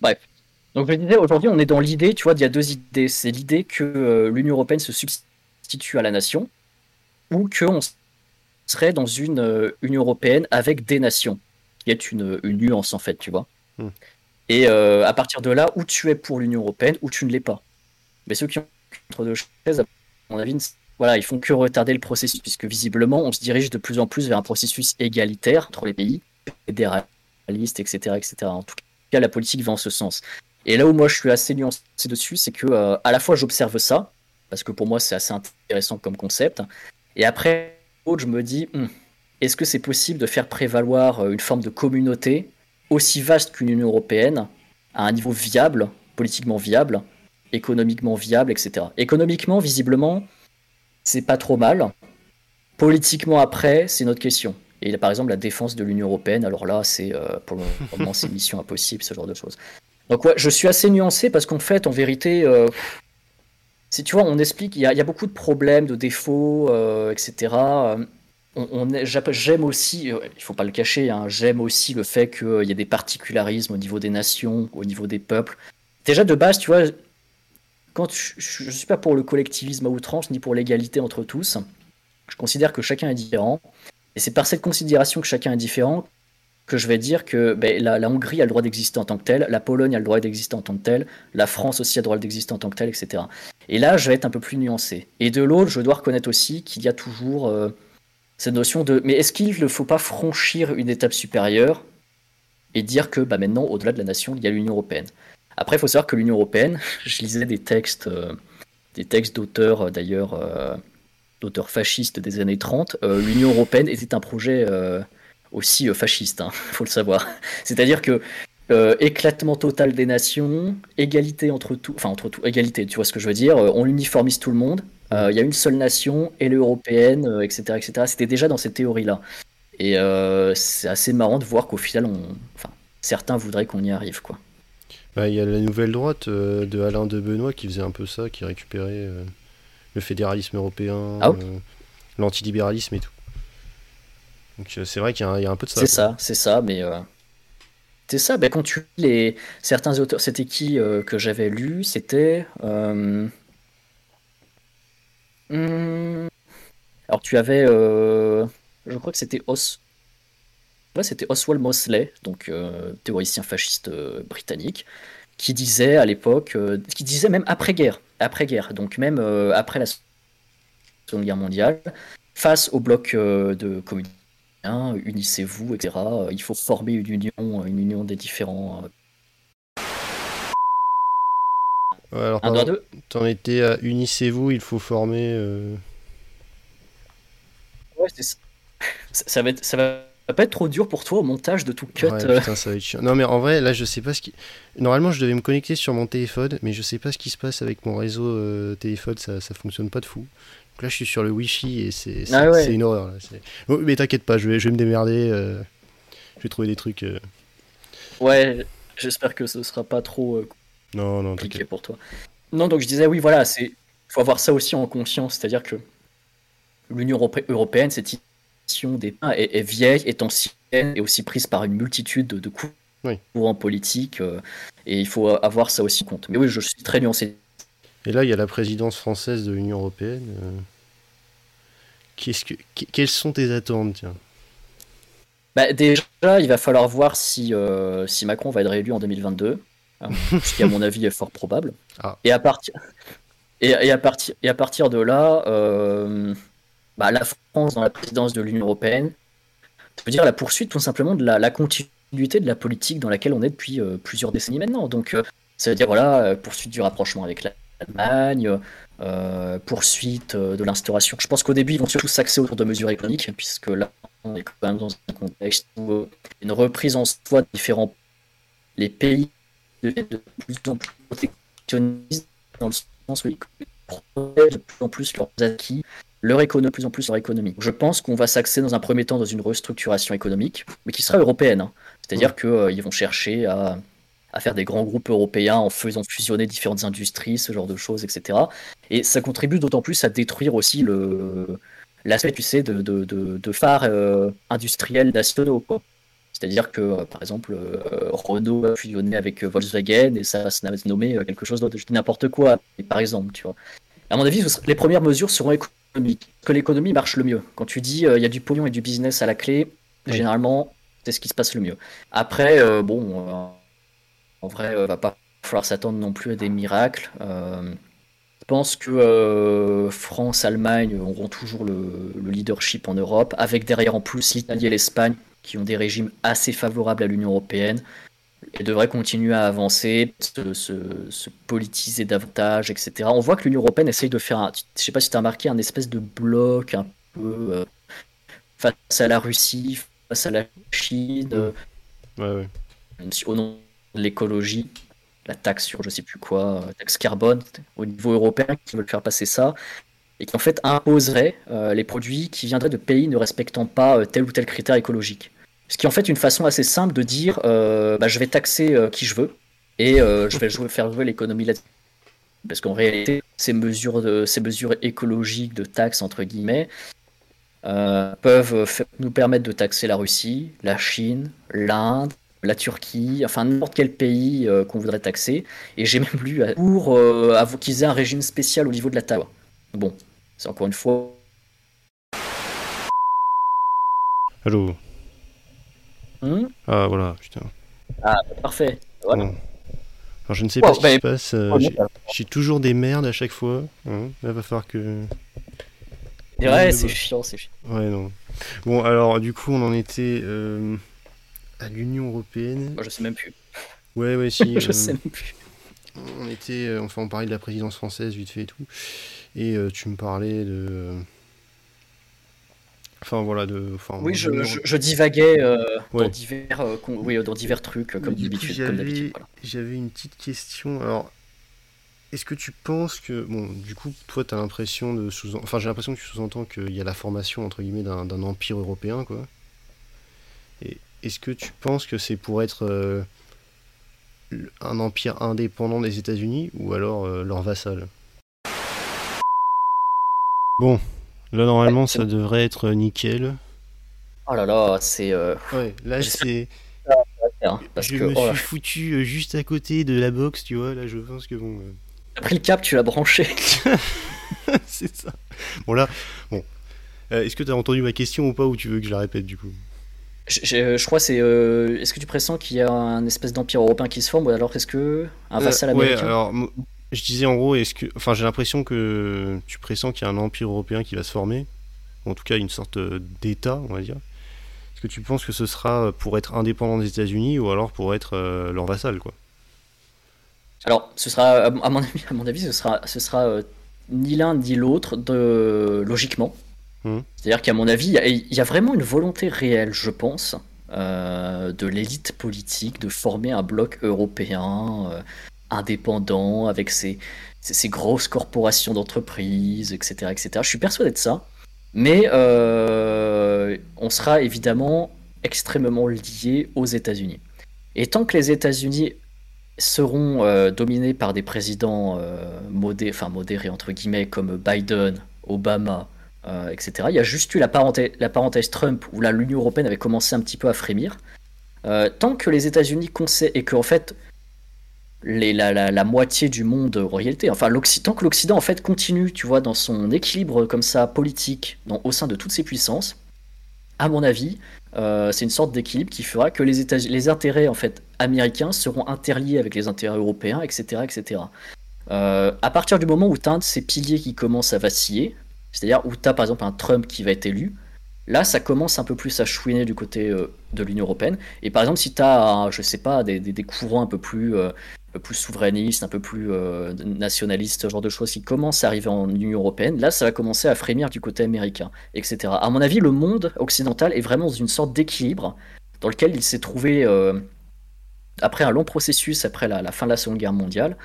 Bref. Donc je disais, aujourd'hui, on est dans l'idée, tu vois, il y a deux idées. C'est l'idée que euh, l'Union européenne se substitue à la nation, ou qu'on serait dans une euh, Union européenne avec des nations, qui est une, une nuance en fait, tu vois. Hmm. Et euh, à partir de là, où tu es pour l'Union européenne, ou tu ne l'es pas. Mais ceux qui ont entre deux chaises, à mon avis, voilà, ils font que retarder le processus, puisque visiblement, on se dirige de plus en plus vers un processus égalitaire entre les pays, fédéralistes, etc., etc. En tout cas, la politique va en ce sens. Et là où moi je suis assez nuancé dessus, c'est que euh, à la fois j'observe ça, parce que pour moi c'est assez intéressant comme concept, et après je me dis, hmm, est-ce que c'est possible de faire prévaloir euh, une forme de communauté aussi vaste qu'une Union européenne à un niveau viable, politiquement viable, économiquement viable, etc. Économiquement, visiblement, c'est pas trop mal. Politiquement, après, c'est une autre question. Et par exemple, la défense de l'Union européenne, alors là, c'est euh, pour le moment, c'est mission impossible, ce genre de choses. Donc ouais, je suis assez nuancé parce qu'en fait, en vérité, euh, si tu vois, on explique, il y, a, beaucoup de problèmes, de défauts, euh, etc. On, j'aime aussi, il faut pas le cacher, hein, j'aime aussi le fait qu'il y ait des particularismes au niveau des nations, au niveau des peuples. Déjà de base, tu vois, quand je, ne suis pas pour le collectivisme à outrance ni pour l'égalité entre tous. Je considère que chacun est différent. Et c'est par cette considération que chacun est différent que je vais dire que ben, la, Hongrie a le droit d'exister en tant que telle, la Pologne a le droit d'exister en tant que telle, la France aussi a le droit d'exister en tant que telle, etc. Et là, je vais être un peu plus nuancé. Et de l'autre, je dois reconnaître aussi qu'il y a toujours euh, cette notion de mais est-ce qu'il ne faut pas franchir une étape supérieure et dire que bah, maintenant, au-delà de la nation, il y a l'Union européenne? Après, il faut savoir que l'Union européenne, je lisais des textes, euh, des textes d'auteurs euh, d'ailleurs, d'auteurs fascistes des années 30, l'Union européenne était un projet aussi euh, fasciste, il hein, faut le savoir. C'est-à-dire que euh, éclatement total des nations, égalité entre tout, enfin entre tout, égalité, tu vois ce que je veux dire, euh, on uniformise tout le monde, il y a une seule nation, et l'européenne, etc., etc. C'était déjà dans cette théorie-là. Et c'est assez marrant de voir qu'au final, certains voudraient qu'on y arrive, quoi. Bah, il y a la nouvelle droite de Alain de Benoît qui faisait un peu ça, qui récupérait le fédéralisme européen, ah l'antilibéralisme et tout. Donc euh, c'est vrai qu'il y, a un peu de ça. C'est ça, c'est ça, mais euh, c'était ça. Ben, quand tu lis les certains auteurs, c'était qui euh, que j'avais lu? C'était euh, hmm, alors tu avais, euh, je crois que c'était Os, ouais, c'était Oswald Mosley, donc théoricien fasciste britannique, qui disait à l'époque, qui disait même après guerre, après guerre, donc même après la Seconde Guerre mondiale, face au bloc de communistes unissez-vous, etc. Il faut former une union, une union des différents. Ouais, alors, t'en étais à unissez-vous, il faut former. Euh, ouais, c'est ça. ça. va être, ça va pas être trop dur pour toi au montage de tout cut. Ouais, euh. putain, ça va être chiant. Non, mais en vrai, là, je sais pas ce qui. Normalement, je devais me connecter sur mon téléphone, mais je sais pas ce qui se passe avec mon réseau euh, téléphone, ça, ça fonctionne pas de fou là, je suis sur le Wi-Fi et c'est ah une horreur. Là. Oh, mais t'inquiète pas, je vais, je vais me démerder. Euh, je vais trouver des trucs. Ouais, j'espère que ce sera pas trop non, non, compliqué pour toi. Non, donc je disais, oui, voilà, c'est faut avoir ça aussi en conscience, c'est-à-dire que l'Union européenne, cette des est, est, vieille, est ancienne, et aussi prise par une multitude de, de courants politiques, et il faut avoir ça aussi en compte. Mais oui, je suis très nuancé et là, il y a la présidence française de l'Union européenne. Euh. que, quelles sont tes attentes tiens? Bah, Déjà, il va falloir voir si, euh, si Macron va être réélu en 2022, hein, ce qui, à mon avis, est fort probable. Ah. Et, à partir, et, à partir, et à partir de là, euh, bah, la France dans la présidence de l'Union européenne, ça veut dire la poursuite tout simplement de la, continuité de la politique dans laquelle on est depuis plusieurs décennies maintenant. Donc, ça veut dire voilà, poursuite du rapprochement avec la l'Allemagne, euh, poursuite euh, de l'instauration. Je pense qu'au début, ils vont surtout s'axer autour de mesures économiques, puisque là, on est quand même dans un contexte où euh, une reprise en soi de différents les pays deviennent de plus en plus protectionnistes dans le sens où ils protègent de plus en plus leurs acquis, leur économie, de plus en plus leur économie. Je pense qu'on va s'axer dans un premier temps dans une restructuration économique, mais qui sera européenne. Hein. C'est-à-dire qu'ils vont chercher à à faire des grands groupes européens en faisant fusionner différentes industries, ce genre de choses, etc. Et ça contribue d'autant plus à détruire aussi le l'aspect, tu sais, de, de, de, phares euh, industriels nationaux. C'est-à-dire que, euh, par exemple, euh, Renault a fusionné avec Volkswagen et ça, ça nommé quelque chose d'autre. N'importe quoi, par exemple, tu vois. À mon avis, les premières mesures seront économiques. Que l'économie marche le mieux. Quand tu dis il y a du pognon et du business à la clé, généralement, c'est ce qui se passe le mieux. Après, bon en vrai, euh, va pas falloir s'attendre non plus à des miracles. Euh, je pense que euh, France, Allemagne auront toujours le, leadership en Europe, avec derrière en plus l'Italie et l'Espagne, qui ont des régimes assez favorables à l'Union européenne, et devraient continuer à avancer, se, politiser davantage, etc. On voit que l'Union européenne essaye de faire, un, je sais pas si tu as remarqué, un espèce de bloc un peu face à la Russie, face à la Chine. Ouais, ouais. Au nom l'écologie, la taxe sur je sais plus quoi, euh, taxe carbone au niveau européen qui veulent faire passer ça et qui en fait imposerait euh, les produits qui viendraient de pays ne respectant pas euh, tel ou tel critère écologique. Ce qui est en fait une façon assez simple de dire bah, je vais taxer qui je veux et je vais faire jouer l'économie là Parce qu'en réalité, ces mesures, écologiques de taxes, entre guillemets, peuvent nous permettre de taxer la Russie, la Chine, l'Inde, la Turquie, enfin n'importe quel pays euh, qu'on voudrait taxer. Et j'ai même lu pour euh, qu'ils aient un régime spécial au niveau de la taille. Bon, c'est encore une fois. Allô? Hmm Ah voilà, putain. Ah, parfait. Voilà. Alors je ne sais pas ce qui se passe. Euh, j'ai toujours des merdes à chaque fois. Hein. Là, va falloir que. Ouais, c'est chiant, c'est chiant. Ouais, non. Bon, alors, du coup, on en était. Euh à l'Union européenne. Moi, je sais même plus. Ouais, ouais, si. je euh, sais même plus. On était, euh, enfin, on parlait de la présidence française vite fait et tout, et tu me parlais de. Enfin voilà, de. Enfin, oui, je, je, divaguais dans, divers, oui, dans divers trucs, comme d'habitude. J'avais une petite question. Alors, est-ce que tu penses que. Bon, du coup, toi, tu as l'impression de sous. Enfin, j'ai l'impression que tu sous-entends qu'il y a la formation, entre guillemets, d'un empire européen, quoi. Et est-ce que tu penses que c'est pour être euh, un empire indépendant des États-Unis ou alors euh, leur vassal? Bon, là normalement ça devrait être nickel. Oh là là, c'est. Euh, ouais, là c'est. Hein, parce je que, me oh suis foutu juste à côté de la box, tu vois. Là, je pense que bon. t'as pris le cap, tu l'as branché. c'est ça. Bon, là, bon. Est-ce que tu as entendu ma question ou pas, ou tu veux que je la répète du coup? Je, je, je crois c'est. Euh, est-ce que tu pressens qu'il y a un espèce d'empire européen qui se forme ou alors est-ce que un vassal Euh, ouais, américain alors, m- je disais en gros, est-ce que. Enfin, j'ai l'impression que tu pressens qu'il y a un empire européen qui va se former. Ou En tout cas, une sorte euh, d'État, on va dire. Est-ce que tu penses que ce sera pour être indépendant des États-Unis ou alors pour être euh, leur vassal, quoi? Alors, ce sera, à mon avis, à mon avis ce sera, ce sera euh, ni l'un ni l'autre, de... logiquement. Mhm. C'est-à-dire qu'à mon avis, il y a- il y, a vraiment une volonté réelle, je pense, euh, de l'élite politique de former un bloc européen indépendant avec ses, ses, ses grosses corporations d'entreprises, etc., etc. Je suis persuadé de ça. Mais euh, on sera évidemment extrêmement lié aux États-Unis. Et tant que les États-Unis seront euh, dominés par des présidents euh, modérés, entre guillemets, comme Biden, Obama, etc. Il y a juste eu la, parenthèse, Trump où l'Union européenne avait commencé un petit peu à frémir. Tant que les États-Unis et que en fait la, moitié du monde réalité, enfin tant que l'Occident en fait continue, tu vois, dans son équilibre comme ça politique, au sein de toutes ses puissances, à mon avis, euh, c'est une sorte d'équilibre qui fera que les, États les intérêts en fait américains seront interliés avec les intérêts européens, etc., etc. Euh, à partir du moment où tu as un de ces piliers qui commence à vaciller, c'est-à-dire où tu as par exemple un Trump qui va être élu, là ça commence un peu plus à chouiner du côté euh, de l'Union européenne. Et par exemple, si tu as, je sais pas, des, courants un peu plus, euh, un peu plus souverainistes, un peu plus euh, nationalistes, ce genre de choses qui commencent à arriver en Union européenne, là ça va commencer à frémir du côté américain, etc. À mon avis, le monde occidental est vraiment dans une sorte d'équilibre dans lequel il s'est trouvé euh, après un long processus, après la, fin de la Seconde Guerre mondiale.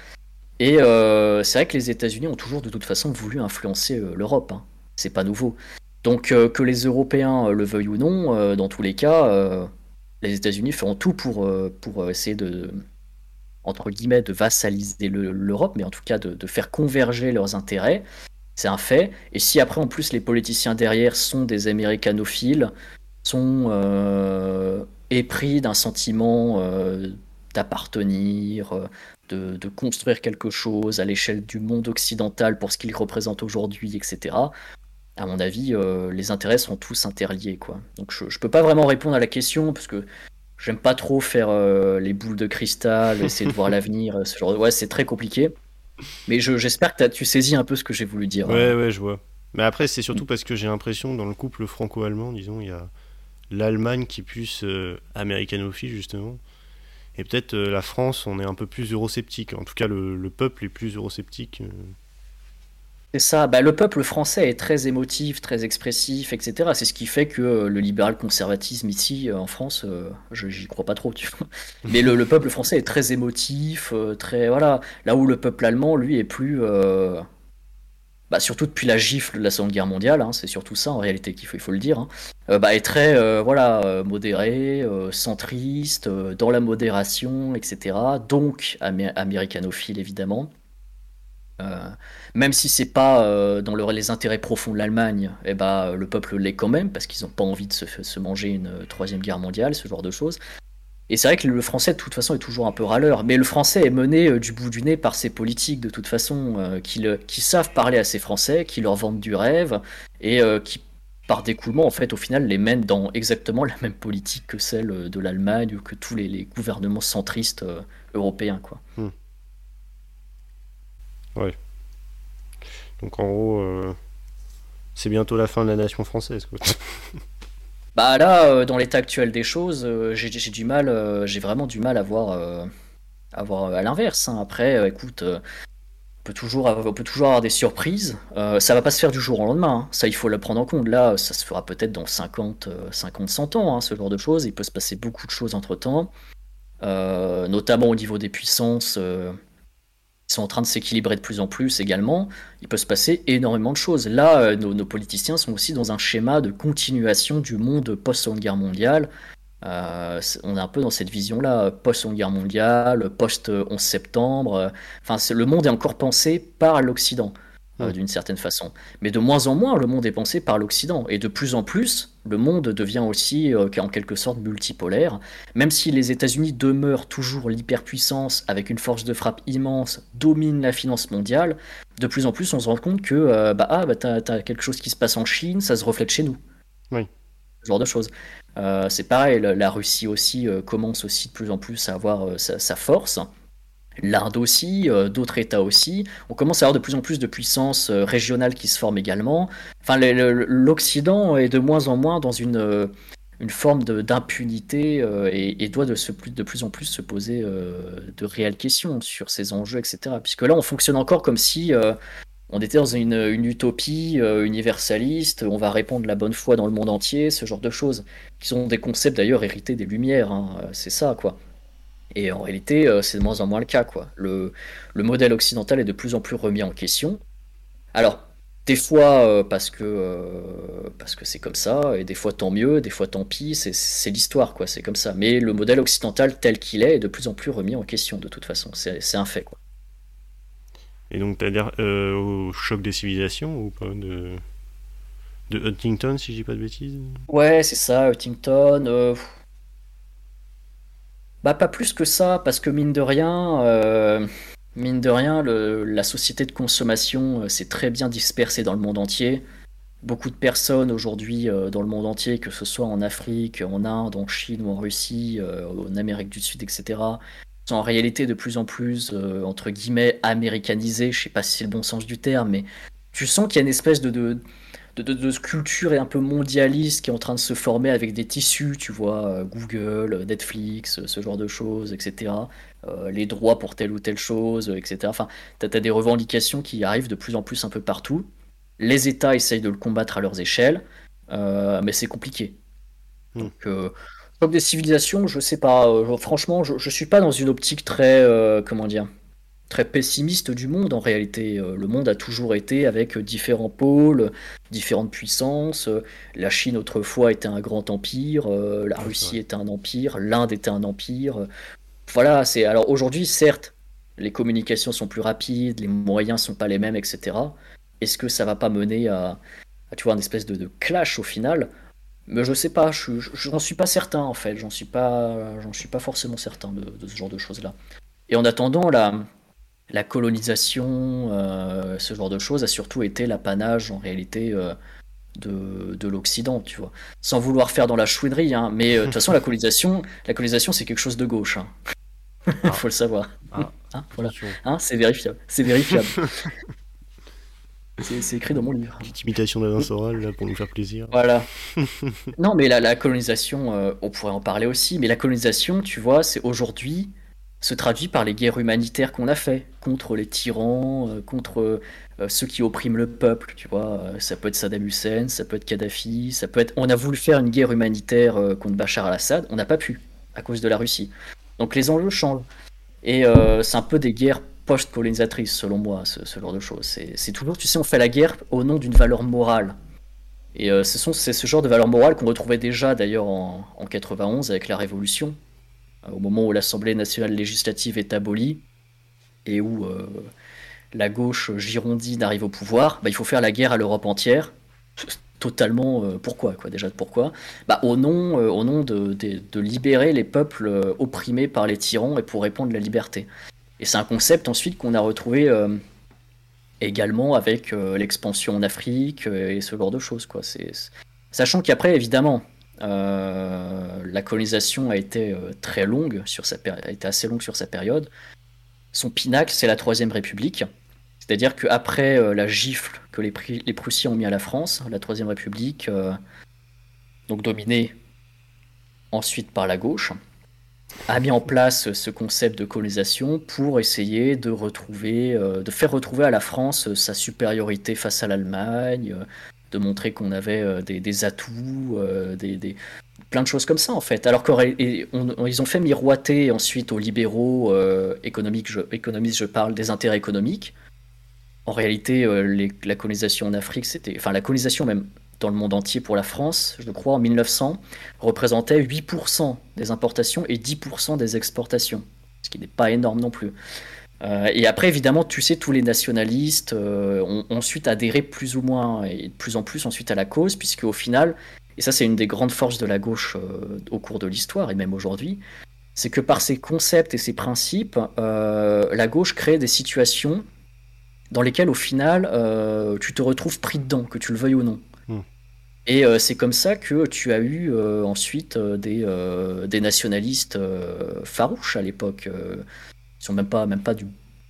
Et euh, c'est vrai que les États-Unis ont toujours de toute façon voulu influencer euh, l'Europe. hein. C'est pas nouveau. Donc euh, que les Européens euh, le veuillent ou non, euh, dans tous les cas, les États-Unis feront tout pour, essayer de, entre guillemets, de vassaliser le- l'Europe, mais en tout cas de, faire converger leurs intérêts. C'est un fait. Et si après, en plus, les politiciens derrière sont des américanophiles, sont épris d'un sentiment d'appartenir, de, de construire quelque chose à l'échelle du monde occidental pour ce qu'il représente aujourd'hui, etc. À mon avis, euh, les intérêts sont tous interliés, quoi. Donc je, je peux pas vraiment répondre à la question parce que j'aime pas trop faire euh, les boules de cristal, essayer de voir l'avenir, euh, ce genre de... Ouais, c'est très compliqué. Mais je- j'espère que t'as- tu saisis un peu ce que j'ai voulu dire. Ouais, ouais, je vois. Mais après, c'est surtout parce que j'ai l'impression, dans le couple franco-allemand, disons, il y a l'Allemagne qui plus euh, américanophile, justement. Et peut-être la France, on est un peu plus eurosceptique. En tout cas, le, le peuple est plus eurosceptique. C'est ça, bah, le peuple français est très émotif, très expressif, etc. C'est ce qui fait que euh, le libéral-conservatisme ici, euh, en France, euh, je j'y crois pas trop, tu vois. Mais le, le peuple français est très émotif, très... Voilà. Là où le peuple allemand, lui, est plus... Bah, surtout depuis la gifle de la Seconde Guerre mondiale, hein, c'est surtout ça en réalité qu'il faut, il faut le dire, hein, bah, est très voilà, modéré, centriste, dans la modération, etc. Donc amé- américanophile évidemment. Même si c'est pas euh, dans le- les intérêts profonds de l'Allemagne, eh ben, le peuple l'est quand même, parce qu'ils n'ont pas envie de se, manger une euh, troisième guerre mondiale, ce genre de choses. Et c'est vrai que le français, de toute façon, est toujours un peu râleur. Mais le français est mené euh, du bout du nez par ses politiques, de toute façon, qui, savent parler à ces Français, qui leur vendent du rêve, et qui, par découlement, en fait, au final, les mènent dans exactement la même politique que celle de l'Allemagne ou que tous les, gouvernements centristes européens, quoi. Donc, en gros, euh, c'est bientôt la fin de la nation française. Bah là, euh, dans l'état actuel des choses, euh, j'ai du mal, j'ai vraiment du mal à voir, à voir à l'inverse. hein. Après, écoute, on peut toujours avoir, peut toujours avoir des surprises. Ça va pas se faire du jour au lendemain. hein. Ça, il faut le prendre en compte. Là, ça se fera peut-être dans 50, euh, 50, 100 ans, hein, ce genre de choses. Il peut se passer beaucoup de choses entre temps, notamment au niveau des puissances. Qui sont en train de s'équilibrer de plus en plus également, il peut se passer énormément de choses. Là, euh, nos, politiciens sont aussi dans un schéma de continuation du monde post-Seconde Guerre mondiale. Euh, on est un peu dans cette vision-là, post-Seconde Guerre mondiale, post-11 septembre. Enfin, le monde est encore pensé par l'Occident. Euh, d'une certaine façon. Mais de moins en moins, le monde est pensé par l'Occident. Et de plus en plus, le monde devient aussi euh, en quelque sorte multipolaire. Même si les États-Unis demeurent toujours l'hyperpuissance avec une force de frappe immense, dominent la finance mondiale, de plus en plus on se rend compte que euh, bah, ah, bah, t'as, quelque chose qui se passe en Chine, ça se reflète chez nous. Oui. Ce genre de choses. c'est pareil, la, Russie aussi commence aussi de plus en plus à avoir sa force l'Inde aussi, euh, d'autres États aussi. On commence à avoir de plus en plus de puissances euh, régionales qui se forment également. Enfin, l'Occident est de moins en moins dans une, euh, forme d'impunité et, doit de, plus en plus se poser de réelles questions sur ces enjeux, etc. Puisque là, on fonctionne encore comme si on était dans une, utopie universaliste, on va répondre la bonne foi dans le monde entier, ce genre de choses, qui sont des concepts d'ailleurs hérités des Lumières, hein. c'est ça quoi. Et en réalité, euh, c'est de moins en moins le cas. Quoi. Le, le, modèle occidental est de plus en plus remis en question. Alors, des fois euh, parce que euh, parce que c'est comme ça, et des fois tant mieux, des fois tant pis, c'est l'histoire, quoi, c'est comme ça. Mais le modèle occidental tel qu'il est est de plus en plus remis en question, de toute façon, c'est un fait. Quoi. Et donc, t'as euh, au choc des civilisations ou pas de, de Huntington, si je dis pas de bêtises? Ouais, c'est ça, Huntington. Bah pas plus que ça, parce que mine de rien, euh, de rien, la société de consommation euh, s'est très bien dispersée dans le monde entier. Beaucoup de personnes aujourd'hui euh, dans le monde entier, que ce soit en Afrique, en Inde, en Chine ou en Russie, en Amérique du Sud, etc., sont en réalité de plus en plus, entre guillemets, américanisées. Je sais pas si c'est le bon sens du terme, mais tu sens qu'il y a une espèce de, de, culture et un peu mondialiste qui est en train de se former avec des tissus, tu vois, euh, Google, Netflix, ce genre de choses, etc. Euh, les droits pour telle ou telle chose, etc. Enfin, tu as, des revendications qui arrivent de plus en plus un peu partout. Les États essayent de le combattre à leurs échelles, euh, mais c'est compliqué. Hmm. Donc, comme des civilisations, je sais pas. franchement, je, je suis pas dans une optique très, comment dire, très pessimiste du monde en réalité. Euh, le monde a toujours été avec différents pôles, différentes puissances. La Chine autrefois était un grand empire, euh, la Russie était un empire, l'Inde était un empire. Voilà, c'est alors aujourd'hui certes, les communications sont plus rapides, les moyens sont pas les mêmes, etc. Est-ce que ça va pas mener à, tu vois, une espèce de, clash au final? Mais je sais pas, je, j'en suis pas certain en fait, j'en suis pas, j'en suis pas forcément certain de, de ce genre de choses là. Et en attendant, la, la colonisation, euh, ce genre de choses, a surtout été l'apanage en réalité euh, de, l'Occident, tu vois. Sans vouloir faire dans la chouinerie, hein, mais euh, de toute façon, la colonisation, la colonisation, c'est quelque chose de gauche. Hein. Ah. Faut le savoir. Ah. Hein, voilà. Hein, c'est vérifiable. C'est vérifiable. c'est écrit dans mon livre. Petite imitation d'Alain Soral, là, pour nous faire plaisir. Voilà. non, mais la, la colonisation, on pourrait en parler aussi, mais la colonisation, tu vois, c'est aujourd'hui se traduit par les guerres humanitaires qu'on a fait contre les tyrans, euh, contre euh, ceux qui oppriment le peuple, tu vois. Euh, ça peut être Saddam Hussein, ça peut être Kadhafi, ça peut être. On a voulu faire une guerre humanitaire contre Bachar al-Assad, on n'a pas pu à cause de la Russie. Donc les enjeux changent. Et c'est un peu des guerres post-colonisatrices, selon moi, ce, genre de choses. C'est toujours, tu sais, on fait la guerre au nom d'une valeur morale. Et c'est ce genre de valeur morale qu'on retrouvait déjà d'ailleurs en, en 91 avec la Révolution, au moment où l'Assemblée nationale législative est abolie et où euh, la gauche girondine arrive au pouvoir, bah, il faut faire la guerre à l'Europe entière. Totalement, euh, pourquoi quoi Déjà pourquoi? Bah, Au nom, au nom de, libérer les peuples opprimés par les tyrans et pour répondre à la liberté. Et c'est un concept ensuite qu'on a retrouvé également avec l'expansion en Afrique et ce genre de choses. Sachant qu'après, évidemment, euh, la colonisation a été euh, très longue sur sa a été assez longue sur sa période. Son pinacle, c'est la Troisième République. C'est-à-dire qu'après euh, la gifle que les, les, Prussiens ont mis à la France, la Troisième République, donc dominée ensuite par la gauche, a mis en place ce concept de colonisation pour essayer de retrouver, de faire retrouver à la France sa supériorité face à l'Allemagne, de montrer qu'on avait euh, des, atouts, euh, des, plein de choses comme ça en fait. Alors qu'ils ont fait miroiter ensuite aux libéraux euh, économiques, je, économistes, je parle des intérêts économiques. En réalité, la colonisation en Afrique, c'était, enfin la colonisation même dans le monde entier pour la France, je crois, en 1900, représentait 8% des importations et 10% des exportations, ce qui n'est pas énorme non plus. Et après, évidemment, tu sais, tous les nationalistes ont ensuite adhéré plus ou moins et de plus en plus ensuite à la cause, puisque au final, et ça c'est une des grandes forces de la gauche au cours de l'histoire et même aujourd'hui, c'est que par ses concepts et ses principes, la gauche crée des situations dans lesquelles au final tu te retrouves pris dedans, que tu le veuilles ou non. Et euh, c'est comme ça que tu as eu euh, ensuite euh, des, des, nationalistes farouches à l'époque. Sont même pas, même pas du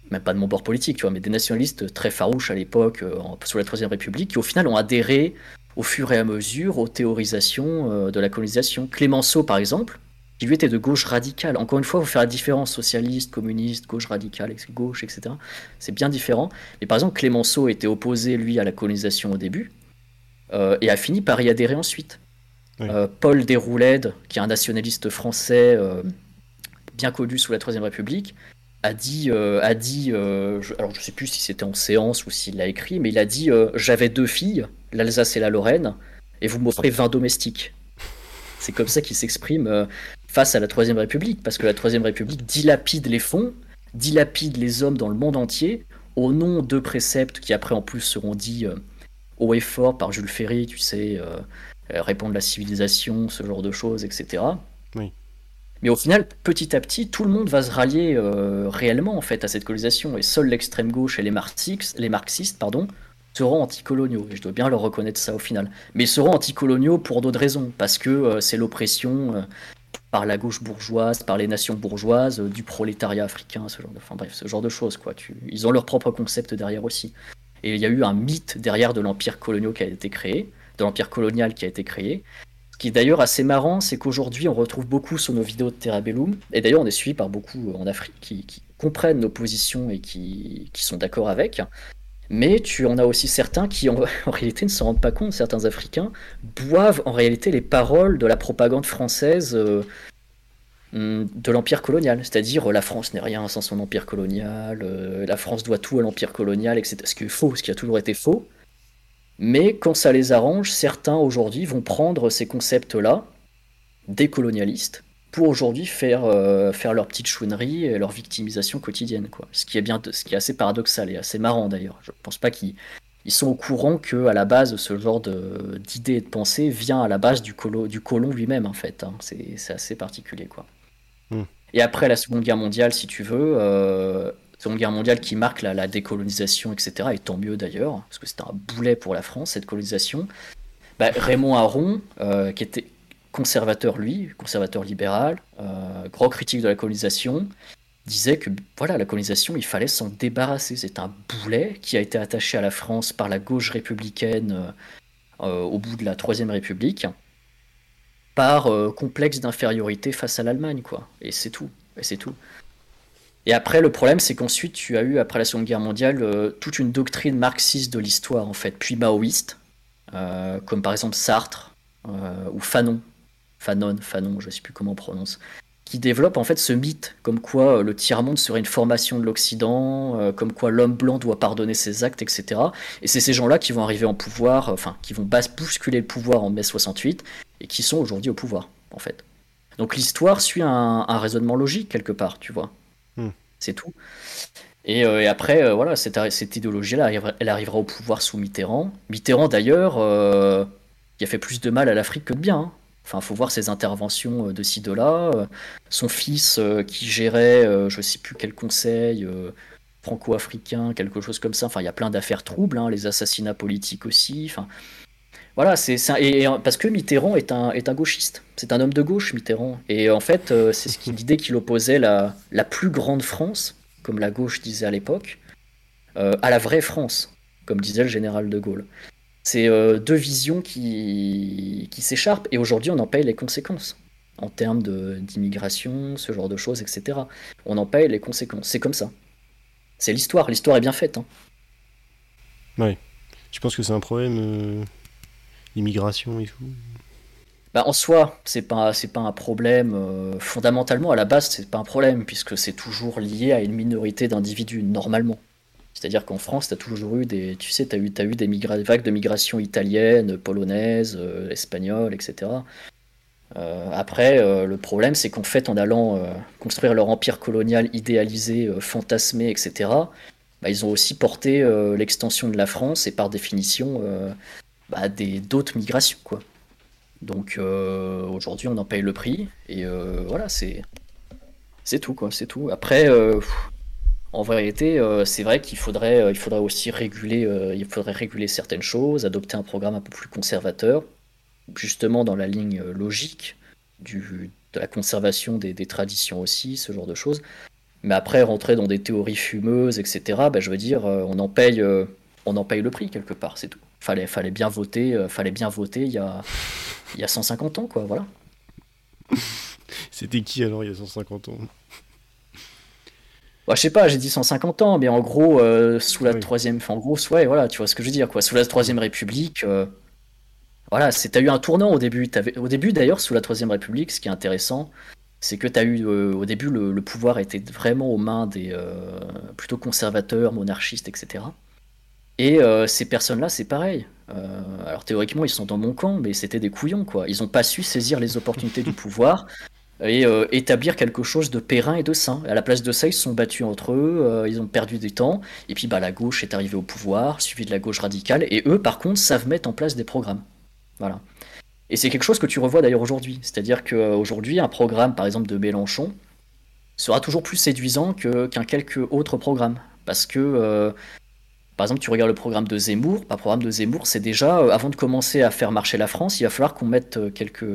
même pas de mon bord politique, tu vois, mais des nationalistes très farouches à l'époque, sous la Troisième République, qui au final ont adhéré au fur et à mesure aux théorisations de la colonisation. Clémenceau, par exemple, qui lui était de gauche radicale. Encore une fois, il faut faire la différence socialiste, communiste, gauche radicale, gauche, etc. C'est bien différent. Mais par exemple, Clémenceau était opposé, lui, à la colonisation au début. Euh, et a fini par y adhérer ensuite. Euh, Paul Déroulède, qui est un nationaliste français euh, bien connu sous la Troisième République, a dit, a dit je, alors je sais plus si c'était en séance ou s'il l'a écrit, mais il a dit J'avais deux filles, l'Alsace et la Lorraine, et vous m'offrez 20 domestiques. C'est comme ça qu'il s'exprime face à la Troisième République, parce que la Troisième République dilapide les fonds, dilapide les hommes dans le monde entier, au nom de préceptes qui après en plus seront dits haut et fort par Jules Ferry, tu sais, euh, euh, répondre à la civilisation, ce genre de choses, etc. Oui. Mais au final, petit à petit, tout le monde va se rallier euh, réellement en fait à cette colonisation, et seule l'extrême gauche et les marxistes, pardon, seront anticoloniaux. Et je dois bien leur reconnaître ça au final. Mais ils seront anticoloniaux pour d'autres raisons, parce que c'est l'oppression par la gauche bourgeoise, par les nations bourgeoises, du prolétariat africain, ce genre de, enfin bref, ce genre de choses quoi. Tu, ils ont leur propre concept derrière aussi. Et il y a eu un mythe derrière de l'empire colonial qui a été créé, de l'empire colonial qui a été créé. Ce qui est d'ailleurs assez marrant, c'est qu'aujourd'hui on retrouve beaucoup sur nos vidéos de Terra Bellum, et d'ailleurs on est suivi par beaucoup en Afrique qui, comprennent nos positions et qui, sont d'accord avec. Mais tu en as aussi certains qui en, réalité ne se rendent pas compte, certains Africains boivent en réalité les paroles de la propagande française euh, Hum, de l'empire colonial, c'est-à-dire la France n'est rien sans son empire colonial, euh, la France doit tout à l'empire colonial, etc. Ce qui est faux, ce qui a toujours été faux. Mais quand ça les arrange, certains aujourd'hui vont prendre ces concepts-là, des colonialistes, pour aujourd'hui faire, euh, faire leur petite chouinerie et leur victimisation quotidienne. Quoi. Ce, qui est bien, ce qui est assez paradoxal et assez marrant d'ailleurs. Je ne pense pas qu'ils sont au courant que à la base ce genre d'idée et de pensée vient à la base du, du colon lui-même en fait. Hein. C'est assez particulier quoi. Hmm. Et après la Seconde Guerre mondiale, si tu veux, euh, Seconde Guerre mondiale qui marque la, décolonisation, etc. Et tant mieux d'ailleurs, parce que c'était un boulet pour la France, cette colonisation. Bah, Raymond Aron, euh, qui était conservateur lui, conservateur libéral, euh, grand critique de la colonisation, disait que voilà, la colonisation, il fallait s'en débarrasser. C'est un boulet qui a été attaché à la France par la gauche républicaine euh, au bout de la Troisième République par complexe d'infériorité face à l'Allemagne, quoi. Et c'est tout. Et c'est tout. Et après, le problème, c'est qu'ensuite, tu as eu, après la Seconde Guerre mondiale, euh, toute une doctrine marxiste de l'histoire, en fait, puis maoïste, euh, comme par exemple Sartre ou Fanon. Fanon, Fanon, je ne sais plus comment on prononce, qui développe en fait ce mythe, comme quoi le tiers-monde serait une formation de l'Occident, comme quoi l'homme blanc doit pardonner ses actes, etc. Et c'est ces gens-là qui vont arriver en pouvoir, enfin, qui vont bousculer le pouvoir en mai 68, et qui sont aujourd'hui au pouvoir, en fait. Donc l'histoire suit un, raisonnement logique quelque part, tu vois. C'est tout. Et, euh, après, euh, voilà, cette, idéologie-là, elle arrivera au pouvoir sous Mitterrand. Mitterrand, d'ailleurs, euh, qui a fait plus de mal à l'Afrique que de bien. Hein. Enfin, faut voir ses interventions de ci, de là. son fils qui gérait, je sais plus quel conseil franco-africain, quelque chose comme ça. Enfin, il y a plein d'affaires troubles, hein, les assassinats politiques aussi. Enfin, voilà, c'est et, parce que Mitterrand est un, est un gauchiste, c'est un homme de gauche Mitterrand, et en fait euh, c'est ce l'idée qu'il opposait la, la plus grande France, comme la gauche disait à l'époque, euh, à la vraie France, comme disait le général de Gaulle. C'est euh, deux visions qui, qui s'écharpent, et aujourd'hui on en paye les conséquences en termes d'immigration, ce genre de choses, etc. On en paye les conséquences, c'est comme ça. C'est l'histoire, l'histoire est bien faite. Hein. Oui. Je pense que c'est un problème l'immigration et tout bah, en soi, c'est pas c'est pas un problème. Euh, fondamentalement, à la base, c'est pas un problème puisque c'est toujours lié à une minorité d'individus normalement. C'est-à-dire qu'en France, tu as toujours eu des, tu sais, as eu, as eu des vagues de migration italienne, polonaise, euh, espagnole, etc. après, le problème, c'est qu'en fait, en allant construire leur empire colonial idéalisé, fantasmé, etc., bah, ils ont aussi porté l'extension de la France et par définition bah, d'autres migrations. Quoi. Donc aujourd'hui, on en paye le prix et voilà, c'est tout quoi, c'est tout. Après, en vérité, euh, c'est vrai qu'il faudrait, euh, il faudrait aussi réguler, euh, il faudrait réguler certaines choses, adopter un programme un peu plus conservateur, justement dans la ligne logique de la conservation des, traditions aussi, ce genre de choses. Mais après, rentrer dans des théories fumeuses, etc., bah, je veux dire, on en paye, on en paye le prix quelque part, c'est tout. Fallait, fallait bien voter, fallait bien voter il y a, il y a 150 ans, quoi, voilà. C'était qui alors il y a 150 ans? Bah, je sais pas, j'ai dit 150 ans, mais en gros, euh, sous la troisième, en gros, ouais, voilà, tu vois ce que je veux dire, quoi. Sous la troisième République, euh, voilà, c'est, t'as eu un tournant au début. au début, d'ailleurs, sous la troisième République, ce qui est intéressant, c'est que t'as eu, euh, au début, le, pouvoir était vraiment aux mains des plutôt conservateurs, monarchistes, etc. Et ces personnes-là, c'est pareil. alors théoriquement, ils sont dans mon camp, mais c'était des couillons, quoi. Ils ont pas su saisir les opportunités du pouvoir et euh, établir quelque chose de périn et de sain. À la place de ça, ils se sont battus entre eux, euh, ils ont perdu du temps, et puis bah, la gauche est arrivée au pouvoir, suivi de la gauche radicale, et eux, par contre, savent mettre en place des programmes. Voilà. Et c'est quelque chose que tu revois d'ailleurs aujourd'hui. C'est-à-dire qu'aujourd'hui, un programme, par exemple, de Mélenchon, sera toujours plus séduisant qu'un quelque autre programme. Parce que, euh, par exemple, tu regardes le programme de Zemmour, le programme de Zemmour, c'est déjà, avant de commencer à faire marcher la France, il va falloir qu'on mette quelques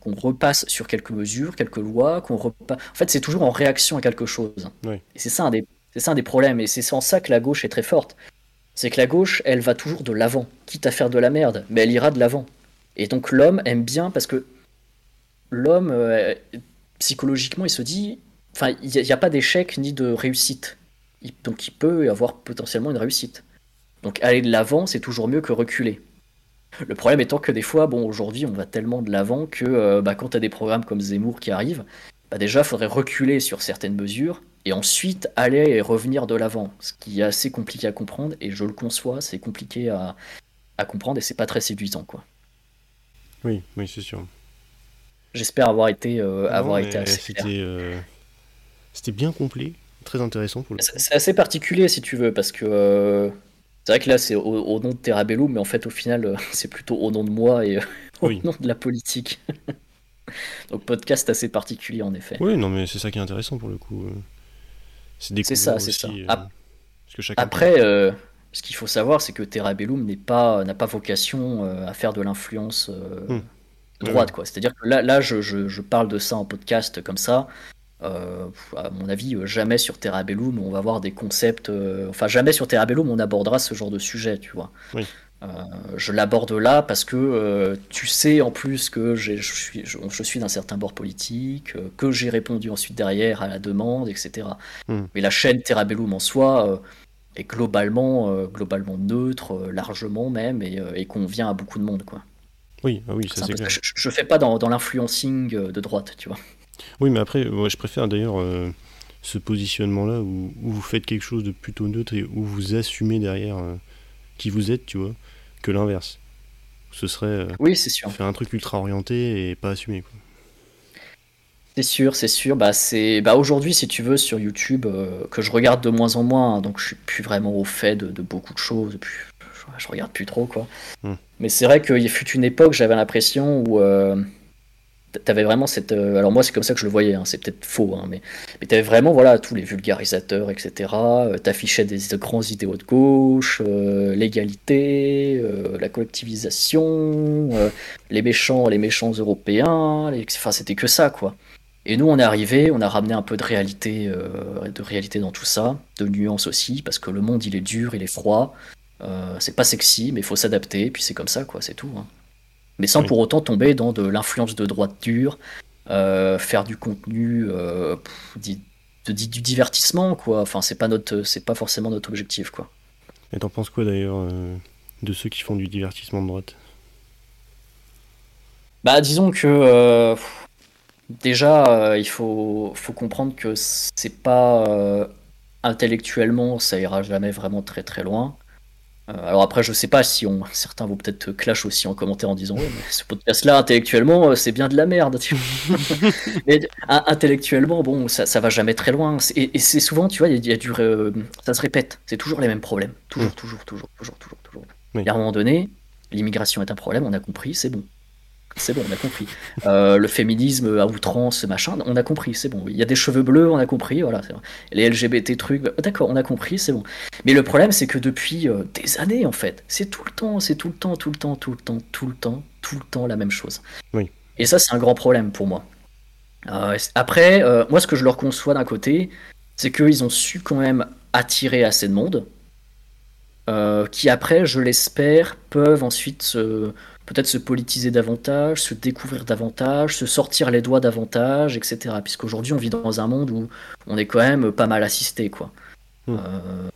qu'on repasse sur quelques mesures, quelques lois, qu'on repasse. En fait, c'est toujours en réaction à quelque chose. Et c'est ça un des, c'est ça un des problèmes. Et c'est en ça que la gauche est très forte. C'est que la gauche, elle va toujours de l'avant, quitte à faire de la merde, mais elle ira de l'avant. Et donc l'homme aime bien parce que l'homme, euh, psychologiquement, il se dit, enfin, il n'y a, pas d'échec ni de réussite. Donc il peut y avoir potentiellement une réussite. Donc aller de l'avant, c'est toujours mieux que reculer. Le problème étant que des fois, bon, aujourd'hui, on va tellement de l'avant que euh, bah, quand tu as des programmes comme Zemmour qui arrivent, bah, déjà, il faudrait reculer sur certaines mesures et ensuite aller et revenir de l'avant. Ce qui est assez compliqué à comprendre et je le conçois, c'est compliqué à, comprendre et c'est pas très séduisant, quoi. Oui, oui, c'est sûr. J'espère avoir été, euh, avoir été assez euh, C'était bien complet, très intéressant pour le C'est assez particulier si tu veux, parce que c'est vrai que là, c'est au, nom de Terabellum, mais en fait, au final, euh, c'est plutôt au nom de moi et euh, au nom de la politique. Donc, podcast assez particulier, en effet. Oui, non, mais c'est ça qui est intéressant pour le coup. Euh. C'est ça, c'est ça. Après, ce qu'il faut savoir, c'est que Terabellum n'est pas, n'a pas vocation à faire de l'influence hmm. droite, quoi. C'est-à-dire que là, là je, je, parle de ça en podcast comme ça. Euh, à mon avis, euh, jamais sur Terabellum on va voir des concepts. Euh, enfin, jamais sur Terabellum on abordera ce genre de sujet, tu vois. je l'aborde là parce que tu sais en plus que je suis, je, suis d'un certain bord politique, que j'ai répondu ensuite derrière à la demande, etc. Hmm. Mais la chaîne Terabellum en soi est globalement, globalement neutre, largement même, et, convient à beaucoup de monde, quoi. Oui, oui, ça c'est Je, je, fais pas dans, dans l'influencing de droite, tu vois. Oui, mais après, moi, je préfère d'ailleurs euh, ce positionnement-là où, vous faites quelque chose de plutôt neutre et où vous assumez derrière euh, qui vous êtes, tu vois, que l'inverse. Ce serait euh, oui, c'est sûr. faire un truc ultra orienté et pas assumé. C'est sûr, c'est sûr. Bah, c'est bah, aujourd'hui, si tu veux, sur YouTube, que je regarde de moins en moins, hein, donc je suis plus vraiment au fait de, beaucoup de choses. je, regarde plus trop, quoi. Hmm. Mais c'est vrai qu'il fut une époque, j'avais l'impression où T'avais vraiment cette. Euh, alors, moi, c'est comme ça que je le voyais, hein, c'est peut-être faux, hein, mais, mais t'avais vraiment voilà, tous les vulgarisateurs, etc. Euh, t'affichais des, grands idéaux de gauche, euh, l'égalité, la collectivisation, les méchants, les méchants européens, enfin, c'était que ça, quoi. Et nous, on est arrivé, on a ramené un peu de réalité, de réalité dans tout ça, de nuance aussi, parce que le monde, il est dur, il est froid. c'est pas sexy, mais il faut s'adapter, puis c'est comme ça, quoi, c'est tout. Hein mais sans pour autant tomber dans de l'influence de droite dure, euh, faire du contenu, euh, du, divertissement, quoi. Enfin, c'est pas notre, c'est pas forcément notre objectif, quoi. Et t'en penses quoi d'ailleurs euh, de ceux qui font du divertissement de droite? Bah, disons que déjà, il faut, faut comprendre que c'est pas intellectuellement, ça ira jamais vraiment très très loin. Euh, alors après, je sais pas si on, certains vont peut-être clash aussi en commentaire en disant ouais, mais ce podcast-là intellectuellement, euh, c'est bien de la merde. mais intellectuellement, bon, ça, ça va jamais très loin. Et, c'est souvent, tu vois, il y, a du, ça se répète. C'est toujours les mêmes problèmes, toujours, toujours, toujours, toujours, toujours, toujours. Et à un moment donné, l'immigration est un problème, on a compris, c'est bon. C'est bon, on a compris. Euh, le féminisme à outrance, machin, on a compris, c'est bon. Il y a des cheveux bleus, on a compris, voilà. Les LGBT trucs, bah, d'accord, on a compris, c'est bon. Mais le problème, c'est que depuis euh, des années, en fait, c'est tout le temps, c'est tout le temps, tout le temps, tout le temps, tout le temps, tout le temps la même chose. Oui. Et ça, c'est un grand problème pour moi. Euh, après, moi, ce que je leur conçois d'un côté, c'est qu'ils ont su quand même attirer assez de monde, qui après, je l'espère, peuvent ensuite se peut-être se politiser davantage, se découvrir davantage, se sortir les doigts davantage, etc. Puisqu'aujourd'hui, on vit dans un monde où on est quand même pas mal assisté, quoi. Hmm.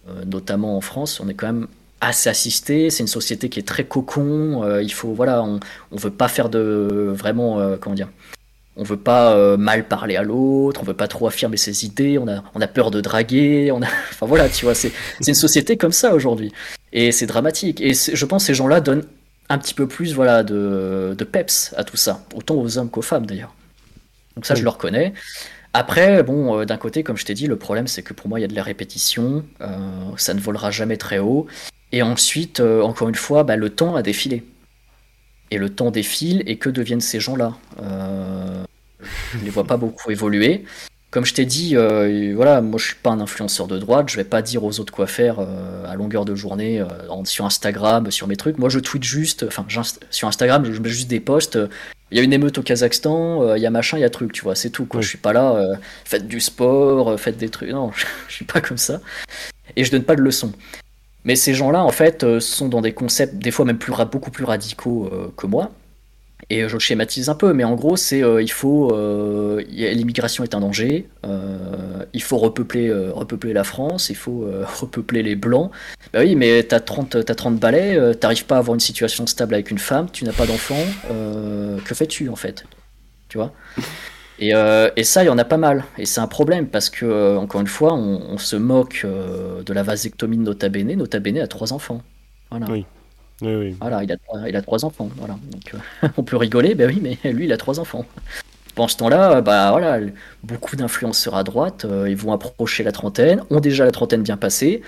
Euh, notamment en France, on est quand même assez assisté. C'est une société qui est très cocon. Euh, il faut, voilà, on, on veut pas faire de vraiment, euh, comment dire, on veut pas mal parler à l'autre, on veut pas trop affirmer ses idées, on a, on a peur de draguer, on a, enfin voilà, tu vois, c'est une société comme ça aujourd'hui. Et c'est dramatique. Et je pense que ces gens-là donnent un petit peu plus voilà, de, peps à tout ça, autant aux hommes qu'aux femmes d'ailleurs. Donc ça, je le reconnais. Après, bon, euh, d'un côté, comme je t'ai dit, le problème, c'est que pour moi, il y a de la répétition, euh, ça ne volera jamais très haut. Et ensuite, euh, encore une fois, bah, le temps a défilé. Et le temps défile, et que deviennent ces gens-là? Je ne les vois pas beaucoup évoluer comme je t'ai dit, euh, voilà, moi je suis pas un influenceur de droite, je vais pas dire aux autres quoi faire euh, à longueur de journée euh, sur Instagram, sur mes trucs. Moi je tweete juste, enfin sur Instagram, je mets juste des posts. Il y a une émeute au Kazakhstan, il y a machin, il y a truc, tu vois, c'est tout. Quoi. Je suis pas là, faites du sport, faites des trucs. Non, je suis pas comme ça. Et je donne pas de leçons. Mais ces gens-là, en fait, sont dans des concepts, des fois même plus, beaucoup plus radicaux que moi. Et je schématise un peu, mais en gros, c'est euh, il faut euh, l'immigration est un danger. Euh, il faut repeupler, repeupler la France. Il faut repeupler les blancs. Bah oui, mais t'as 30 as 30 balais. T'arrives pas à avoir une situation stable avec une femme. Tu n'as pas d'enfant. que fais-tu en fait? Tu vois? Et, et, ça, il y en a pas mal. Et c'est un problème parce que, encore une fois, on, se moque de la vasectomie de Nota Bene. Nota Bene a trois enfants. Voilà. Oui. Voilà, il a, il a trois enfants. Voilà. Donc, euh, on peut rigoler, ben oui, mais lui, il a trois enfants. Pendant ce temps-là, bah voilà, beaucoup d'influenceurs à droite, euh, ils vont approcher la trentaine, ont déjà la trentaine bien passée,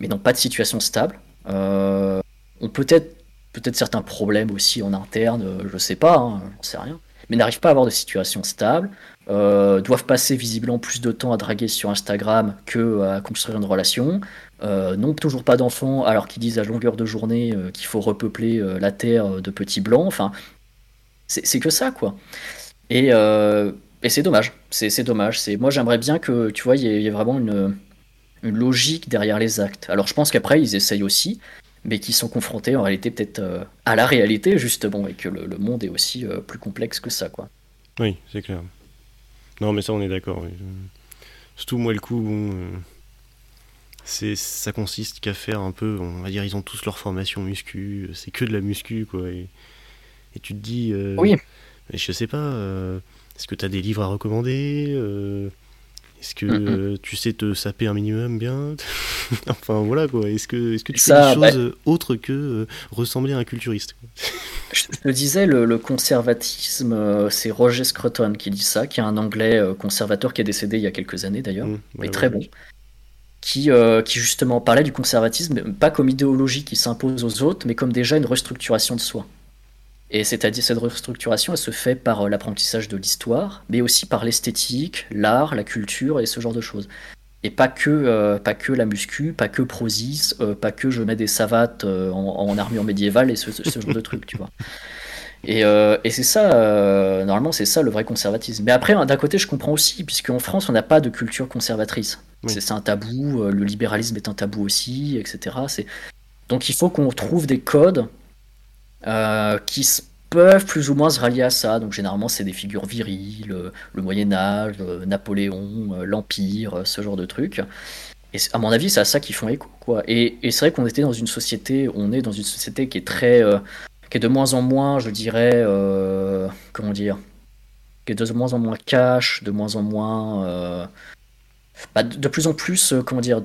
mais n'ont pas de situation stable. Euh, ont peut-être peut-être certains problèmes aussi en interne, je sais pas, hein, j'en sais rien, mais n'arrivent pas à avoir de situation stable, doivent passer visiblement plus de temps à draguer sur Instagram que à construire une relation, euh, n'ont toujours pas d'enfants alors qu'ils disent à longueur de journée euh, qu'il faut repeupler euh, la terre de petits blancs. Enfin, c'est que ça, quoi. Et, et c'est dommage. C'est dommage. Moi, j'aimerais bien que, tu vois, il y, ait vraiment une, une, logique derrière les actes. Alors, je pense qu'après, ils essayent aussi, mais qu'ils sont confrontés en réalité peut-être à la réalité, justement, et que le, monde est aussi plus complexe que ça, quoi. Oui, c'est clair. Non, mais ça, on est d'accord. Surtout, moi, le coup, c'est ça consiste qu'à faire un peu on va dire ils ont tous leur formation muscu c'est que de la muscu quoi et, tu te dis euh, oui. mais je sais pas euh, est-ce que tu as des livres à recommander euh, est-ce que tu sais te saper un minimum bien enfin voilà quoi est-ce que est-ce que tu fais des bah choses autres que ressembler à un culturiste je te disais le, conservatisme c'est Roger Scruton qui dit ça qui est un anglais conservateur qui est décédé il y a quelques années d'ailleurs mmh, mais très bon euh, qui, justement parlait du conservatisme, pas comme idéologie qui s'impose aux autres, mais comme déjà une restructuration de soi. Et c'est-à-dire cette restructuration, elle se fait par euh, l'apprentissage de l'histoire, mais aussi par l'esthétique, l'art, la culture et ce genre de choses. Et pas que, euh, pas que la muscu, pas que Prozis, pas que je mets des savates en, armure médiévale et ce, ce genre de trucs, tu vois. Et, et c'est ça, normalement, c'est ça le vrai conservatisme. Mais après, d'un côté, je comprends aussi, puisqu'en France, on n'a pas de culture conservatrice. C'est un tabou, euh, le libéralisme est un tabou aussi, etc. Donc il faut qu'on trouve des codes euh, qui peuvent plus ou moins se rallier à ça. Donc généralement c'est des figures viriles, le, Moyen Âge, Napoléon, euh, l'Empire, ce genre de trucs. Et à mon avis c'est à ça qu'ils font écho. Quoi. Et, c'est vrai qu'on était dans une société, on est dans une société qui est très... qui est de moins en moins, je dirais... comment dire qui est de moins en moins cash, de moins en moins bah, de plus en plus, euh, comment dire,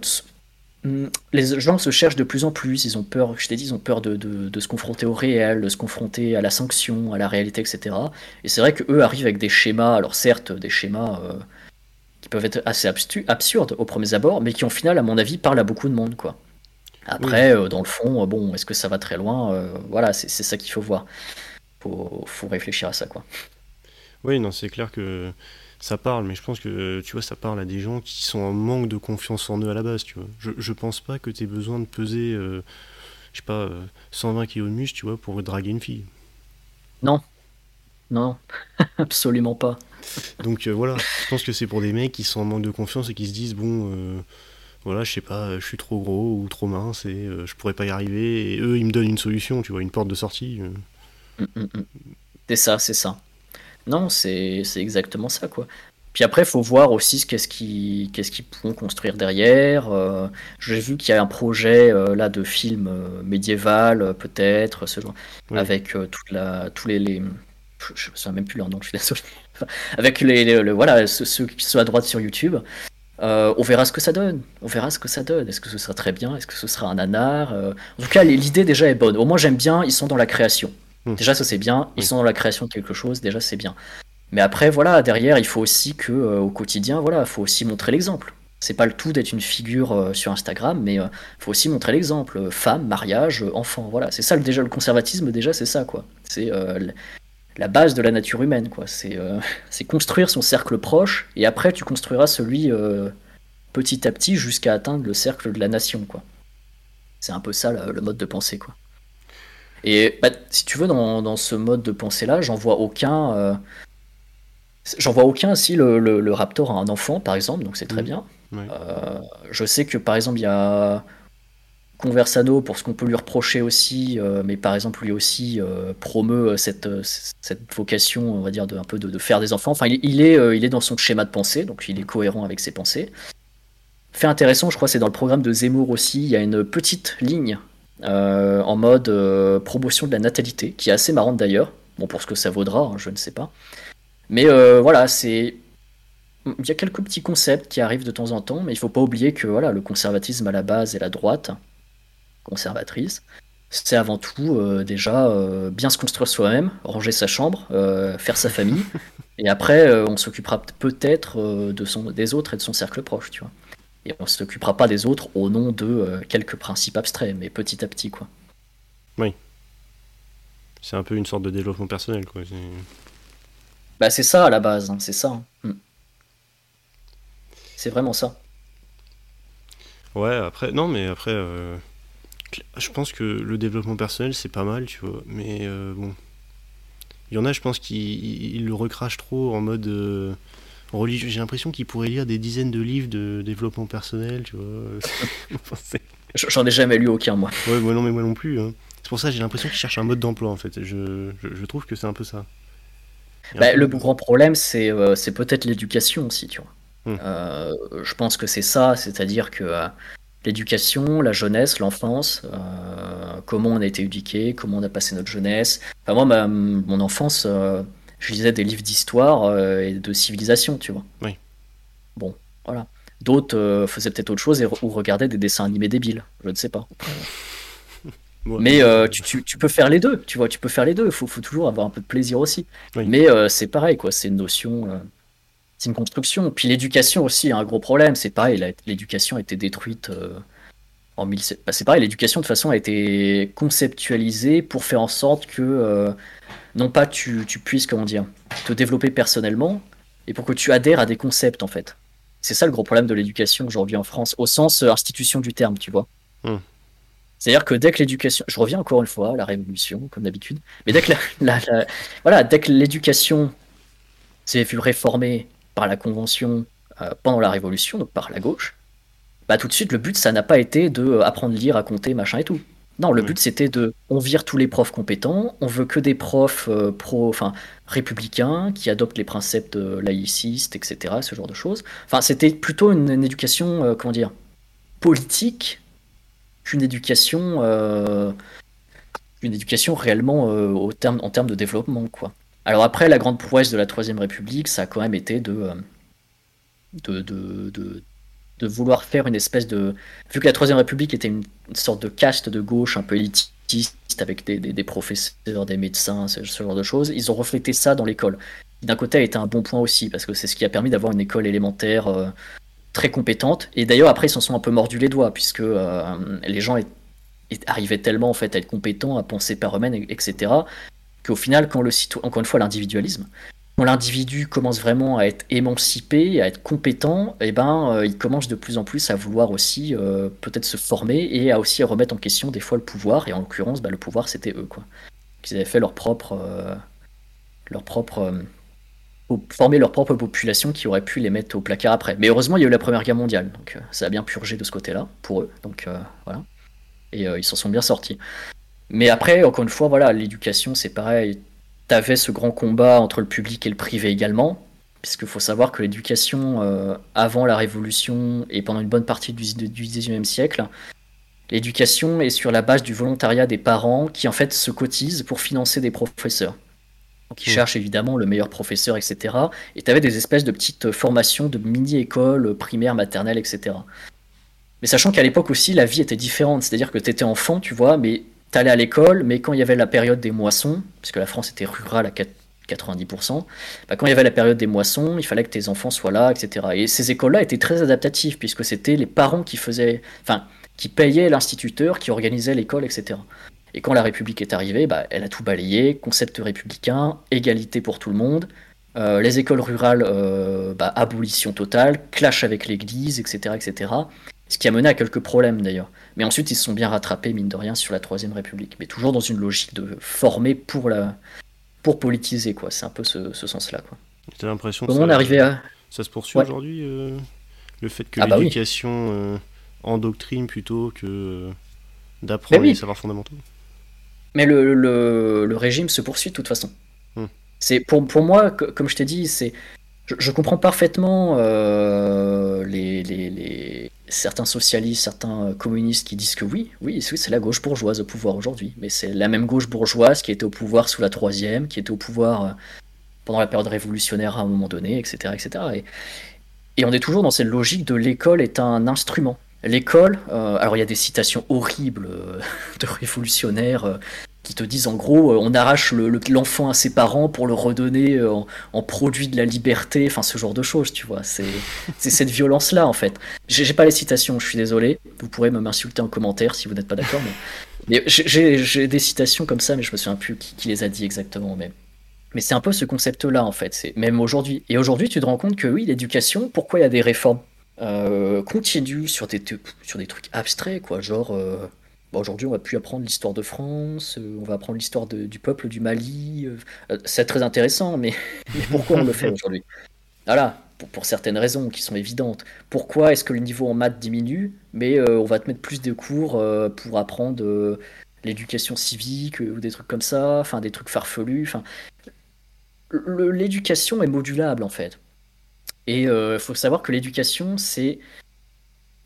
hmm, les gens se cherchent de plus en plus, ils ont peur, je t'ai dit, ils ont peur de, se confronter au réel, de se confronter à la sanction, à la réalité, etc. Et c'est vrai qu'eux arrivent avec des schémas, alors certes, des schémas euh, qui peuvent être assez absurdes au premier abord, mais qui, au final, à mon avis, parlent à beaucoup de monde, quoi. Après, euh, dans le fond, bon, est-ce que ça va très loin Voilà, c'est ça qu'il faut voir. Faut, faut réfléchir à ça, quoi. Oui, non, c'est clair que ça parle, mais je pense que tu vois, ça parle à des gens qui sont en manque de confiance en eux à la base, tu vois. Je, je pense pas que tu aies besoin de peser, euh, je sais pas, 120 kg de muscle, tu vois, pour draguer une fille. Non, non, absolument pas. Donc euh, voilà, je pense que c'est pour des mecs qui sont en manque de confiance et qui se disent, bon, euh, voilà, je sais pas, je suis trop gros ou trop mince et je pourrais pas y arriver, et eux, ils me donnent une solution, tu vois, une porte de sortie. Mm, mm, mm. C'est ça, c'est ça. Non, c'est exactement ça, quoi. Puis après, il faut voir aussi qu'est-ce qu'ils qu'est-ce qu'ils pourront construire derrière. Euh, j'ai vu qu'il y a un projet euh, là de film euh, médiéval, peut-être, ce genre, avec toute la, tous les, les, je ne sais même plus leur nom, je suis désolé. avec les, voilà ceux, qui sont à droite sur YouTube. On verra ce que ça donne. On verra ce que ça donne. Est-ce que ce sera très bien? Est-ce que ce sera un nanar? En tout cas, l'idée déjà est bonne. Au moins, j'aime bien. Ils sont dans la création. Hmm. Déjà, ça c'est bien. Ils sont dans la création de quelque chose. Déjà, c'est bien. Mais après, voilà, derrière, il faut aussi que euh, au quotidien, voilà, il faut aussi montrer l'exemple. C'est pas le tout d'être une figure euh, sur Instagram, mais il euh, faut aussi montrer l'exemple. femme, mariage, enfant, voilà. C'est ça déjà le conservatisme. Déjà, c'est ça quoi. C'est la base de la nature humaine quoi. C'est c'est construire son cercle proche et après tu construiras celui petit à petit jusqu'à atteindre le cercle de la nation quoi. C'est un peu ça le mode de pensée quoi. Et bah, si tu veux, dans, dans, ce mode de pensée-là, j'en vois aucun. Euh, j'en vois aucun si le, le, Raptor a un enfant, par exemple, donc c'est très mmh. bien. Euh, je sais que par exemple, il y a Conversano pour ce qu'on peut lui reprocher aussi, euh, mais par exemple, lui aussi promeut cette, cette vocation, on va dire, de, un peu de, faire des enfants. Enfin, il, est, il est dans son schéma de pensée, donc il est cohérent avec ses pensées. Fait intéressant, je crois, c'est dans le programme de Zemmour aussi, il y a une petite ligne euh, en mode euh, promotion de la natalité, qui est assez marrante d'ailleurs. Bon, pour ce que ça vaudra, hein, je ne sais pas. Mais euh, voilà, c'est. Il y a quelques petits concepts qui arrivent de temps en temps, mais il faut pas oublier que voilà, le conservatisme à la base et la droite conservatrice, c'est avant tout déjà bien se construire soi-même, ranger sa chambre, faire sa famille, et après on s'occupera peut-être de son, des autres et de son cercle proche, tu vois. Et on ne s'occupera pas des autres au nom de euh, quelques principes abstraits, mais petit à petit, quoi. Oui. C'est un peu une sorte de développement personnel, quoi. Bah, c'est ça à la base, hein, c'est ça. Hein. Hmm. C'est vraiment ça. Ouais, après, non, mais après, euh, je pense que le développement personnel, c'est pas mal, tu vois, mais euh, bon. Il y en a, je pense, qui le recrachent trop en mode j'ai l'impression qu'il pourrait lire des dizaines de livres de développement personnel, tu vois. J'en ai jamais lu aucun, moi. Ouais, moi non, mais moi non plus. Hein. C'est pour ça que j'ai l'impression qu'il cherche un mode d'emploi, en fait. Je, je, trouve que c'est un peu ça. Bah, le grand problème, c'est euh, c'est peut-être l'éducation aussi, tu vois. Hum. Euh, je pense que c'est ça, c'est-à-dire que euh, l'éducation, la jeunesse, l'enfance, comment on a été éduqué, comment on a passé notre jeunesse. Enfin, moi, ma, mon enfance je lisais des livres d'histoire euh, et de civilisation, tu vois. Oui. Bon, voilà. D'autres euh, faisaient peut-être autre chose et, ou regardaient des dessins animés débiles, je ne sais pas. Mais euh, tu, tu, peux faire les deux, tu vois, tu peux faire les deux. Il faut, faut, toujours avoir un peu de plaisir aussi. Mais c'est pareil, quoi. C'est une notion, une construction. Puis l'éducation aussi, a un gros problème. C'est pareil, l'éducation a été détruite en 1700. Bah, c'est pareil, l'éducation de toute façon a été conceptualisée pour faire en sorte que non pas tu, tu puisses, comment dire, te développer personnellement, et pour que tu adhères à des concepts, en fait. C'est ça le gros problème de l'éducation aujourd'hui en France, au sens euh, institution du terme, tu vois. Hmm. C'est-à-dire que dès que l'éducation, je reviens encore une fois à la révolution, comme d'habitude, mais dès que la, voilà, dès que l'éducation s'est vue réformée par la convention euh, pendant la révolution, donc par la gauche, bah tout de suite le but ça n'a pas été de euh, apprendre à lire, à compter, machin et tout. Non, le but c'était de, on vire tous les profs compétents, on veut que des profs euh, pro, enfin républicains qui adoptent les principes de laïcistes, etc. Ce genre de choses. Enfin, c'était plutôt une, éducation, euh, comment dire, politique qu'une éducation, euh, une éducation réellement au terme, en termes de développement, quoi. Alors après, la grande prouesse de la Troisième République, ça a quand même été de, de vouloir faire une espèce de. Vu que la Troisième République était une, sorte de caste de gauche un peu élitiste avec des, des, professeurs, des médecins, ce, genre de choses, ils ont reflété ça dans l'école. D'un côté, a été un bon point aussi, parce que c'est ce qui a permis d'avoir une école élémentaire euh, très compétente. Et d'ailleurs, après, ils s'en sont un peu mordus les doigts, puisque euh, les gens arrivaient tellement en fait à être compétents, à penser par eux-mêmes, etc., qu'au final, quand le site, encore une fois, l'individualisme, quand l'individu commence vraiment à être émancipé, à être compétent, et eh ben, euh, il commence de plus en plus à vouloir aussi euh, peut-être se former et à aussi remettre en question des fois le pouvoir. Et en l'occurrence, bah, le pouvoir, c'était eux. Quoi. Ils avaient fait leur propre, euh, leur propre, former leur propre population qui aurait pu les mettre au placard après. Mais heureusement, il y a eu la Première Guerre mondiale, donc ça a bien purgé de ce côté-là pour eux. Donc voilà. Et ils s'en sont bien sortis. Mais après, encore une fois, voilà, l'éducation, c'est pareil tu ce grand combat entre le public et le privé également, puisqu'il faut savoir que l'éducation, euh, avant la Révolution et pendant une bonne partie du, XIXe siècle, l'éducation est sur la base du volontariat des parents qui en fait se cotisent pour financer des professeurs. qui mmh. cherchent évidemment le meilleur professeur, etc. Et tu avais des espèces de petites formations de mini-écoles primaires, maternelles, etc. Mais sachant qu'à l'époque aussi, la vie était différente. C'est-à-dire que tu étais enfant, tu vois, mais t'allais à l'école, mais quand il y avait la période des moissons, puisque la France était rurale à 90%, bah, quand il y avait la période des moissons, il fallait que tes enfants soient là, etc. Et ces écoles-là étaient très adaptatives, puisque c'était les parents qui faisaient, enfin, qui payaient l'instituteur, qui organisait l'école, etc. Et quand la République est arrivée, bah, elle a tout balayé, concept républicain, égalité pour tout le monde, euh, les écoles rurales, euh, bah, abolition totale, clash avec l'Église, etc., etc. Ce qui a mené à quelques problèmes d'ailleurs. Mais ensuite, ils se sont bien rattrapés, mine de rien, sur la Troisième République. Mais toujours dans une logique de former pour, la... pour politiser, quoi. C'est un peu ce, sens-là, quoi. T'as l'impression que ça, on à... ça se poursuit aujourd'hui euh, Le fait que ah bah l'éducation euh, endoctrine plutôt que euh, d'apprendre les savoirs fondamentaux Mais le, le, le, régime se poursuit de toute façon. Hmm. C'est pour, pour moi, comme je t'ai dit, c'est je, comprends parfaitement les, les, les, certains socialistes, certains euh, communistes qui disent que oui, oui, c'est la gauche bourgeoise au pouvoir aujourd'hui. Mais c'est la même gauche bourgeoise qui était au pouvoir sous la troisième, qui était au pouvoir euh, pendant la période révolutionnaire à un moment donné, etc. etc. Et, et on est toujours dans cette logique de l'école est un instrument. L'école, euh, alors il y a des citations horribles de révolutionnaires qui te disent en gros, euh, on arrache l'enfant à ses parents pour le redonner euh, en, produit de la liberté, enfin ce genre de choses, tu vois. C'est cette violence-là, en fait. J'ai pas les citations, je suis désolé. Vous pourrez m'insulter en commentaire si vous n'êtes pas d'accord, mais, j'ai des citations comme ça, mais je me souviens plus qui, les a dit exactement. Mais, mais c'est un peu ce concept-là, en fait. Même aujourd'hui. Et aujourd'hui, tu te rends compte que oui, l'éducation, pourquoi il y a des réformes? Euh, continues sur des, trucs abstraits, quoi, genre. Bah, aujourd'hui, on va plus apprendre l'histoire de France, euh, on va apprendre l'histoire du peuple du Mali. Euh, euh, c'est très intéressant, mais, pourquoi on le fait aujourd'hui? Voilà, pour, certaines raisons qui sont évidentes. Pourquoi est-ce que le niveau en maths diminue, mais on va te mettre plus de cours pour apprendre l'éducation civique ou des trucs comme ça, enfin des trucs farfelus. L'éducation est modulable en fait. Et il faut savoir que l'éducation, c'est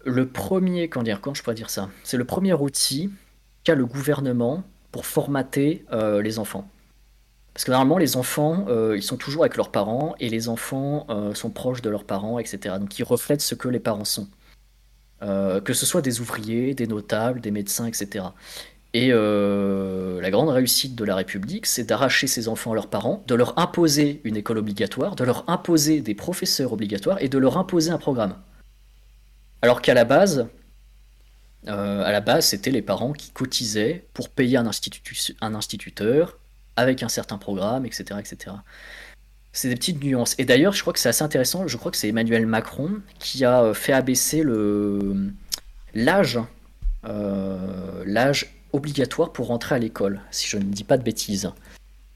le premier, comment dire, quand je pourrais dire ça? C'est le premier outil qu'a le gouvernement pour formater euh, les enfants. Parce que normalement, les enfants, euh, ils sont toujours avec leurs parents et les enfants euh, sont proches de leurs parents, etc. Donc ils reflètent ce que les parents sont. que ce soit des ouvriers, des notables, des médecins, etc. Et la grande réussite de la République, c'est d'arracher ces enfants à leurs parents, de leur imposer une école obligatoire, de leur imposer des professeurs obligatoires et de leur imposer un programme. Alors qu'à la base, euh, à la base, c'était les parents qui cotisaient pour payer un, instituteur avec un certain programme, etc. etc. C'est des petites nuances. Et d'ailleurs, je crois que c'est assez intéressant. Je crois que c'est Emmanuel Macron qui a euh, fait abaisser le l'âge euh, l'âge obligatoire pour rentrer à l'école, si je ne dis pas de bêtises.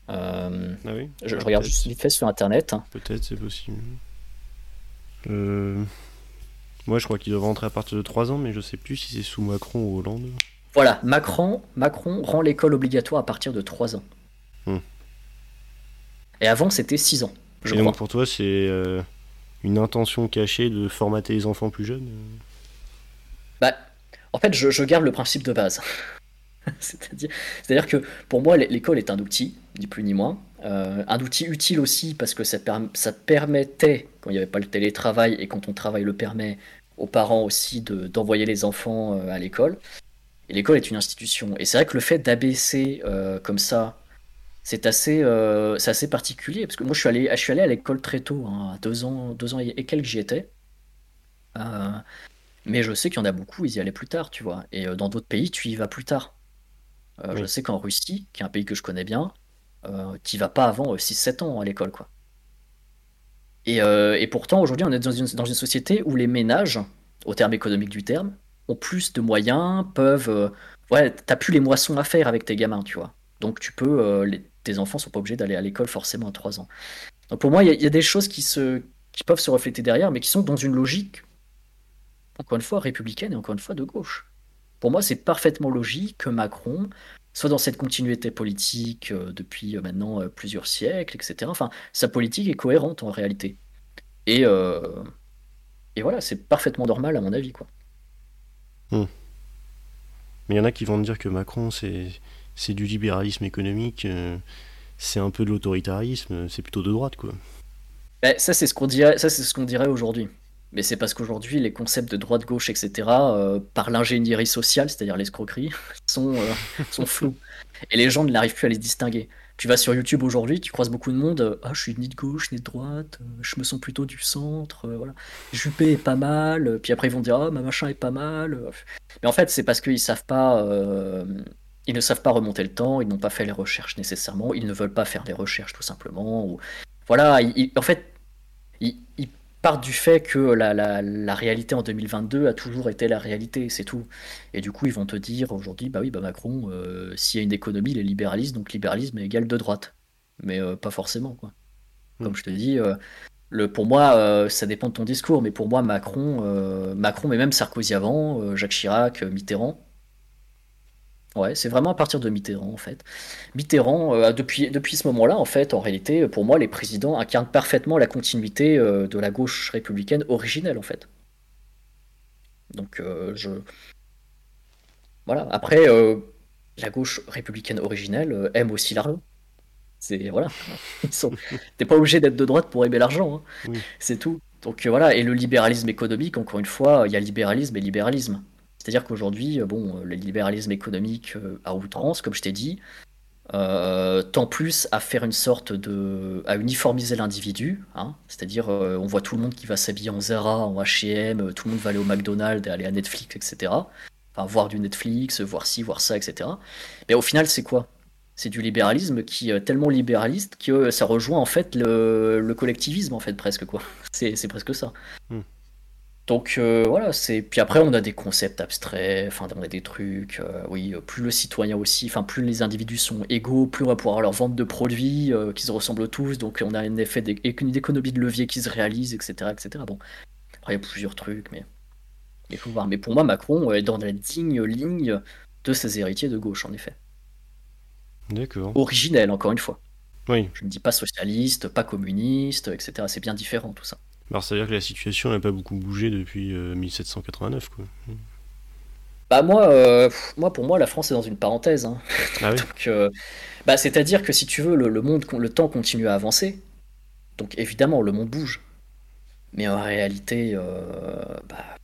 ah oui, je, regarde juste vite fait sur Internet. Peut-être, c'est possible. Euh... Moi, je crois qu'il doit rentrer à partir de 3 ans, mais je sais plus si c'est sous Macron ou Hollande. Voilà, Macron, Macron rend l'école obligatoire à partir de 3 ans. Hmm. Et avant, c'était 6 ans. Je Et donc pour toi, c'est euh, une intention cachée de formater les enfants plus jeunes euh Bah, en fait, je, garde le principe de base. C'est-à-dire que pour moi, l'école est un outil, ni plus ni moins. Euh, un outil utile aussi parce que ça, ça permettait, quand il n'y avait pas le télétravail et quand ton travail le permet, aux parents aussi d'envoyer les enfants à l'école. Et l'école est une institution. Et c'est vrai que le fait d'abaisser comme ça, c'est assez, assez particulier. Parce que moi, je suis allé, je suis allé à l'école très tôt, hein, à deux ans, deux ans et quelques j'y étais. mais je sais qu'il y en a beaucoup, ils y allaient plus tard, tu vois. Et dans d'autres pays, tu y vas plus tard. Je sais qu'en Russie, qui est un pays que je connais bien, euh, tu vas pas avant 6-7 ans à l'école, quoi. Euh, et, pourtant, aujourd'hui, on est dans une, dans une, société où les ménages, au terme économique du terme, ont plus de moyens, peuvent. Euh, ouais, t'as plus les moissons à faire avec tes gamins, tu vois. Donc, tu peux. Euh, tes enfants sont pas obligés d'aller à l'école forcément à 3 ans. Donc, pour moi, il y, a des choses qui, se, qui peuvent se refléter derrière, mais qui sont dans une logique, encore une fois, républicaine et encore une fois de gauche. Pour moi, c'est parfaitement logique que Macron soit dans cette continuité politique euh, depuis euh, maintenant euh, plusieurs siècles, etc. Enfin, sa politique est cohérente en réalité. Et, et voilà, c'est parfaitement normal à mon avis, quoi. Hmm. Mais il y en a qui vont dire que Macron, c'est, du libéralisme économique, c'est un peu de l'autoritarisme, c'est plutôt de droite, quoi. Ben, ça, c'est ce qu'on dirait, ça, c'est ce qu'on dirait aujourd'hui. Mais c'est parce qu'aujourd'hui, les concepts de droite-gauche, etc., euh, par l'ingénierie sociale, c'est-à-dire l'escroquerie, sont, euh, sont flous. Et les gens ne n'arrivent plus à les distinguer. Tu vas sur YouTube aujourd'hui, tu croises beaucoup de monde. Euh, ah, je suis ni de gauche ni de droite. je me sens plutôt du centre. voilà. Juppé est pas mal. Puis après, ils vont dire ah, ma machin est pas mal. Mais en fait, c'est parce qu'ils savent pas. ils ne savent pas remonter le temps. Ils n'ont pas fait les recherches nécessairement. Ils ne veulent pas faire des recherches tout simplement. Ou... Voilà. en fait, ils part du fait que la, la, réalité en 2022 a toujours été la réalité, c'est tout. Et du coup, ils vont te dire aujourd'hui, bah oui, bah Macron, euh, s'il y a une économie, il est libéraliste, donc libéralisme est égal de droite. Mais euh, pas forcément, quoi. Hmm. Comme je te dis, euh, le, pour moi, ça dépend de ton discours, mais pour moi, Macron, Macron, mais même Sarkozy avant, Jacques Chirac, Mitterrand, Ouais, c'est vraiment à partir de Mitterrand en fait. Mitterrand, euh, depuis, depuis ce moment-là, en fait, en réalité, pour moi, les présidents incarnent parfaitement la continuité euh, de la gauche républicaine originelle en fait. Donc euh, je. Voilà. Après, la gauche républicaine originelle aime aussi l'argent. C'est voilà. T'es pas obligé d'être de droite pour aimer l'argent. Hein. C'est tout. Donc voilà. Et le libéralisme économique, encore une fois, il y a libéralisme et libéralisme. C'est-à-dire qu'aujourd'hui, euh, bon, euh, le libéralisme économique euh, à outrance, comme je t'ai dit, tend plus à faire une sorte de. à uniformiser l'individu. Hein. C'est-à-dire, on voit tout le monde qui va s'habiller en Zara, en HM, tout le monde va aller au McDonald's, aller à Netflix, etc. Enfin, voir du Netflix, voir ci, voir ça, etc. Mais au final, c'est quoi? C'est du libéralisme qui est tellement libéraliste que ça rejoint en fait le, collectivisme, en fait, presque, quoi. C'est presque ça. Hmm. Donc euh, voilà, c'est puis après on a des concepts abstraits, enfin on a des trucs, euh, oui, plus le citoyen aussi, enfin plus les individus sont égaux, plus on va pouvoir leur vendre de produits euh, qui se ressemblent tous, donc on a un effet d'économie de levier qui se réalise, etc., etc. Bon, après il y a plusieurs trucs, mais il faut voir. Mais pour moi, Macron est dans la digne ligne de ses héritiers de gauche, en effet. D'accord. Originel, encore une fois. Oui. Je ne dis pas socialiste, pas communiste, etc. C'est bien différent tout ça. Alors ça veut dire que la situation n'a pas beaucoup bougé depuis 1789 euh, quoi. Bah moi, euh, moi pour moi la France est dans une parenthèse. Hein. Ah oui. Euh, bah, c'est-à-dire que si tu veux le, monde, le temps continue à avancer. Donc évidemment le monde bouge. Mais en réalité, bah,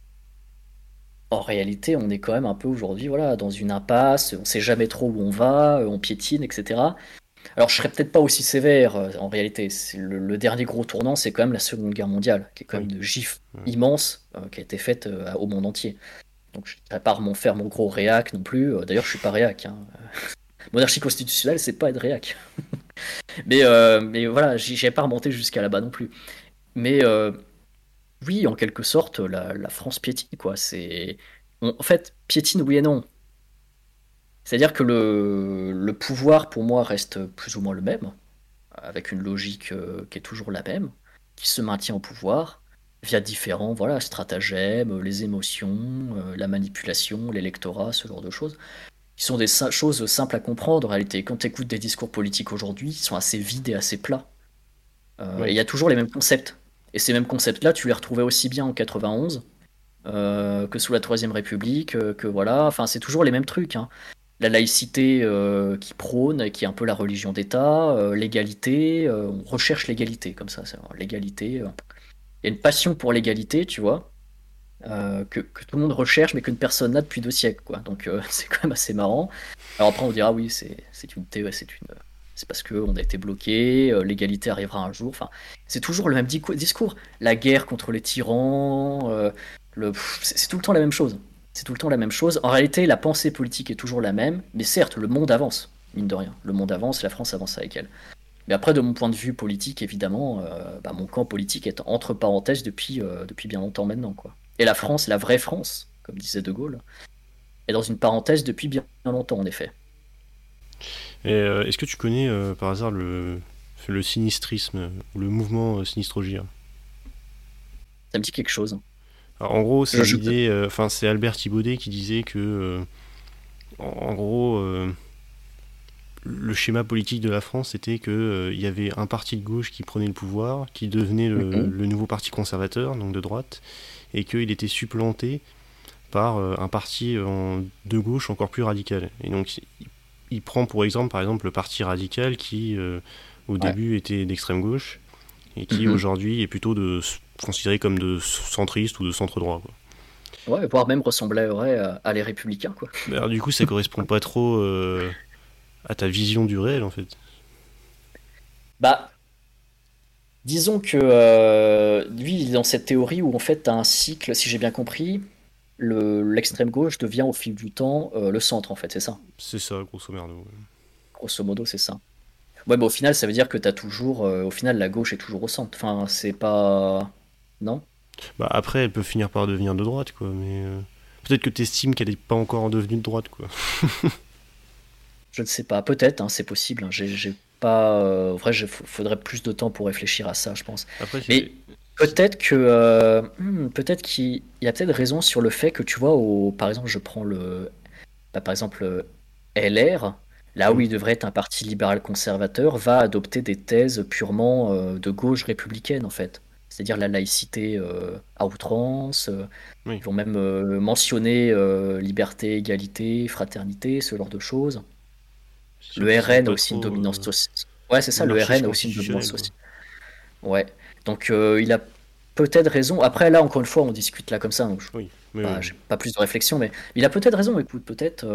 en réalité, on est quand même un peu aujourd'hui voilà, dans une impasse, on sait jamais trop où on va, on piétine, etc. Alors je serais peut-être pas aussi sévère euh, en réalité. Le, dernier gros tournant, c'est quand même la Seconde Guerre mondiale, qui est quand même une gifle immense euh, qui a été faite euh, au monde entier. Donc je ne vais pas faire mon gros réac non plus. D'ailleurs, je suis pas réac. Hein. Monarchie constitutionnelle, c'est pas être réac. mais, mais voilà, j'ai pas remonté jusqu'à là-bas non plus. Mais oui, en quelque sorte, la, la France piétine, quoi. C'est en fait piétine oui et non c'est-à-dire que le, pouvoir, pour moi, reste plus ou moins le même, avec une logique euh, qui est toujours la même, qui se maintient au pouvoir via différents voilà, stratagèmes, les émotions, euh, la manipulation, l'électorat, ce genre de choses, qui sont des choses simples à comprendre en réalité. Quand tu écoutes des discours politiques aujourd'hui, ils sont assez vides et assez plats. Euh, et il y a toujours les mêmes concepts. Et ces mêmes concepts-là, tu les retrouvais aussi bien en 91 que sous la Troisième République, que voilà, enfin c'est toujours les mêmes trucs. Hein la laïcité euh, qui prône, qui est un peu la religion d'État, euh, l'égalité, euh, on recherche l'égalité comme ça, l'égalité. Il y a une passion pour l'égalité, tu vois. que, tout le monde recherche, mais qu'une personne n'a depuis deux siècles, quoi. Donc c'est quand même assez marrant. Alors après, on dira oui, c'est une c'est une c'est parce qu'on a été bloqué, l'égalité arrivera un jour. Enfin, c'est toujours le même discours. La guerre contre les tyrans, le... c'est tout le temps la même chose. C'est tout le temps la même chose. En réalité, la pensée politique est toujours la même, mais certes, le monde avance, mine de rien. Le monde avance, la France avance avec elle. Mais après, de mon point de vue politique, évidemment, euh, bah, mon camp politique est entre parenthèses depuis, euh, depuis bien longtemps maintenant. Quoi. Et la France, la vraie France, comme disait De Gaulle, est dans une parenthèse depuis bien longtemps, en effet. Euh, est-ce que tu connais par hasard le, le sinistrisme, ou le mouvement sinistrogir Ça me dit quelque chose en gros, c'est l'idée, euh, enfin c'est Albert Thibaudet qui disait que, euh, en, gros, euh, le schéma politique de la France c'était que il y avait un parti de gauche qui prenait le pouvoir, qui devenait le, mhm. nouveau parti conservateur, donc de droite, et qu'il était supplanté par un parti de gauche encore plus radical. Et donc il, prend pour exemple, par exemple, le parti radical qui au début était d'extrême gauche et qui mhm. aujourd'hui est plutôt de considéré comme de centriste ou de centre droit. Quoi. Ouais, voire même ressemblerait à, les républicains. Quoi. alors, du coup, ça correspond pas trop euh, à ta vision du réel, en fait. Bah, disons que euh, lui, il est dans cette théorie où en fait, as un cycle, si j'ai bien compris, l'extrême gauche devient au fil du temps euh, le centre, en fait, c'est ça? C'est ça, grosso modo. Grosso modo, c'est ça. Ouais, bah, au final, ça veut dire que tu as toujours. au final, la gauche est toujours au centre. Enfin, c'est pas. Non? Bah après, elle peut finir par devenir de droite, quoi. Mais euh, peut-être que tu estimes qu'elle n'est pas encore devenue de droite, quoi. je ne sais pas. Peut-être, hein, c'est possible. Hein. J'ai pas. Euh, en vrai, il faudrait plus de temps pour réfléchir à ça, je pense. Mais peut-être que euh, hmm, peut-être qu'il y a peut-être raison sur le fait que tu vois, au, par exemple, je prends le, bah, par exemple, LR. Là où mm. il devrait être un parti libéral conservateur, va adopter des thèses purement de gauche républicaine en fait c'est-à-dire la laïcité euh, à outrance. Euh, ils vont même euh, mentionner liberté, égalité, fraternité, ce genre de choses. Le RN a aussi une dominance sociale. Ouais, c'est ça, le RN a aussi une dominance sociale. Ouais, donc il a peut-être raison. Après, là, encore une fois, on discute là comme ça, donc je... oui, j'ai pas plus de réflexion, mais il a peut-être raison. Écoute, peut-être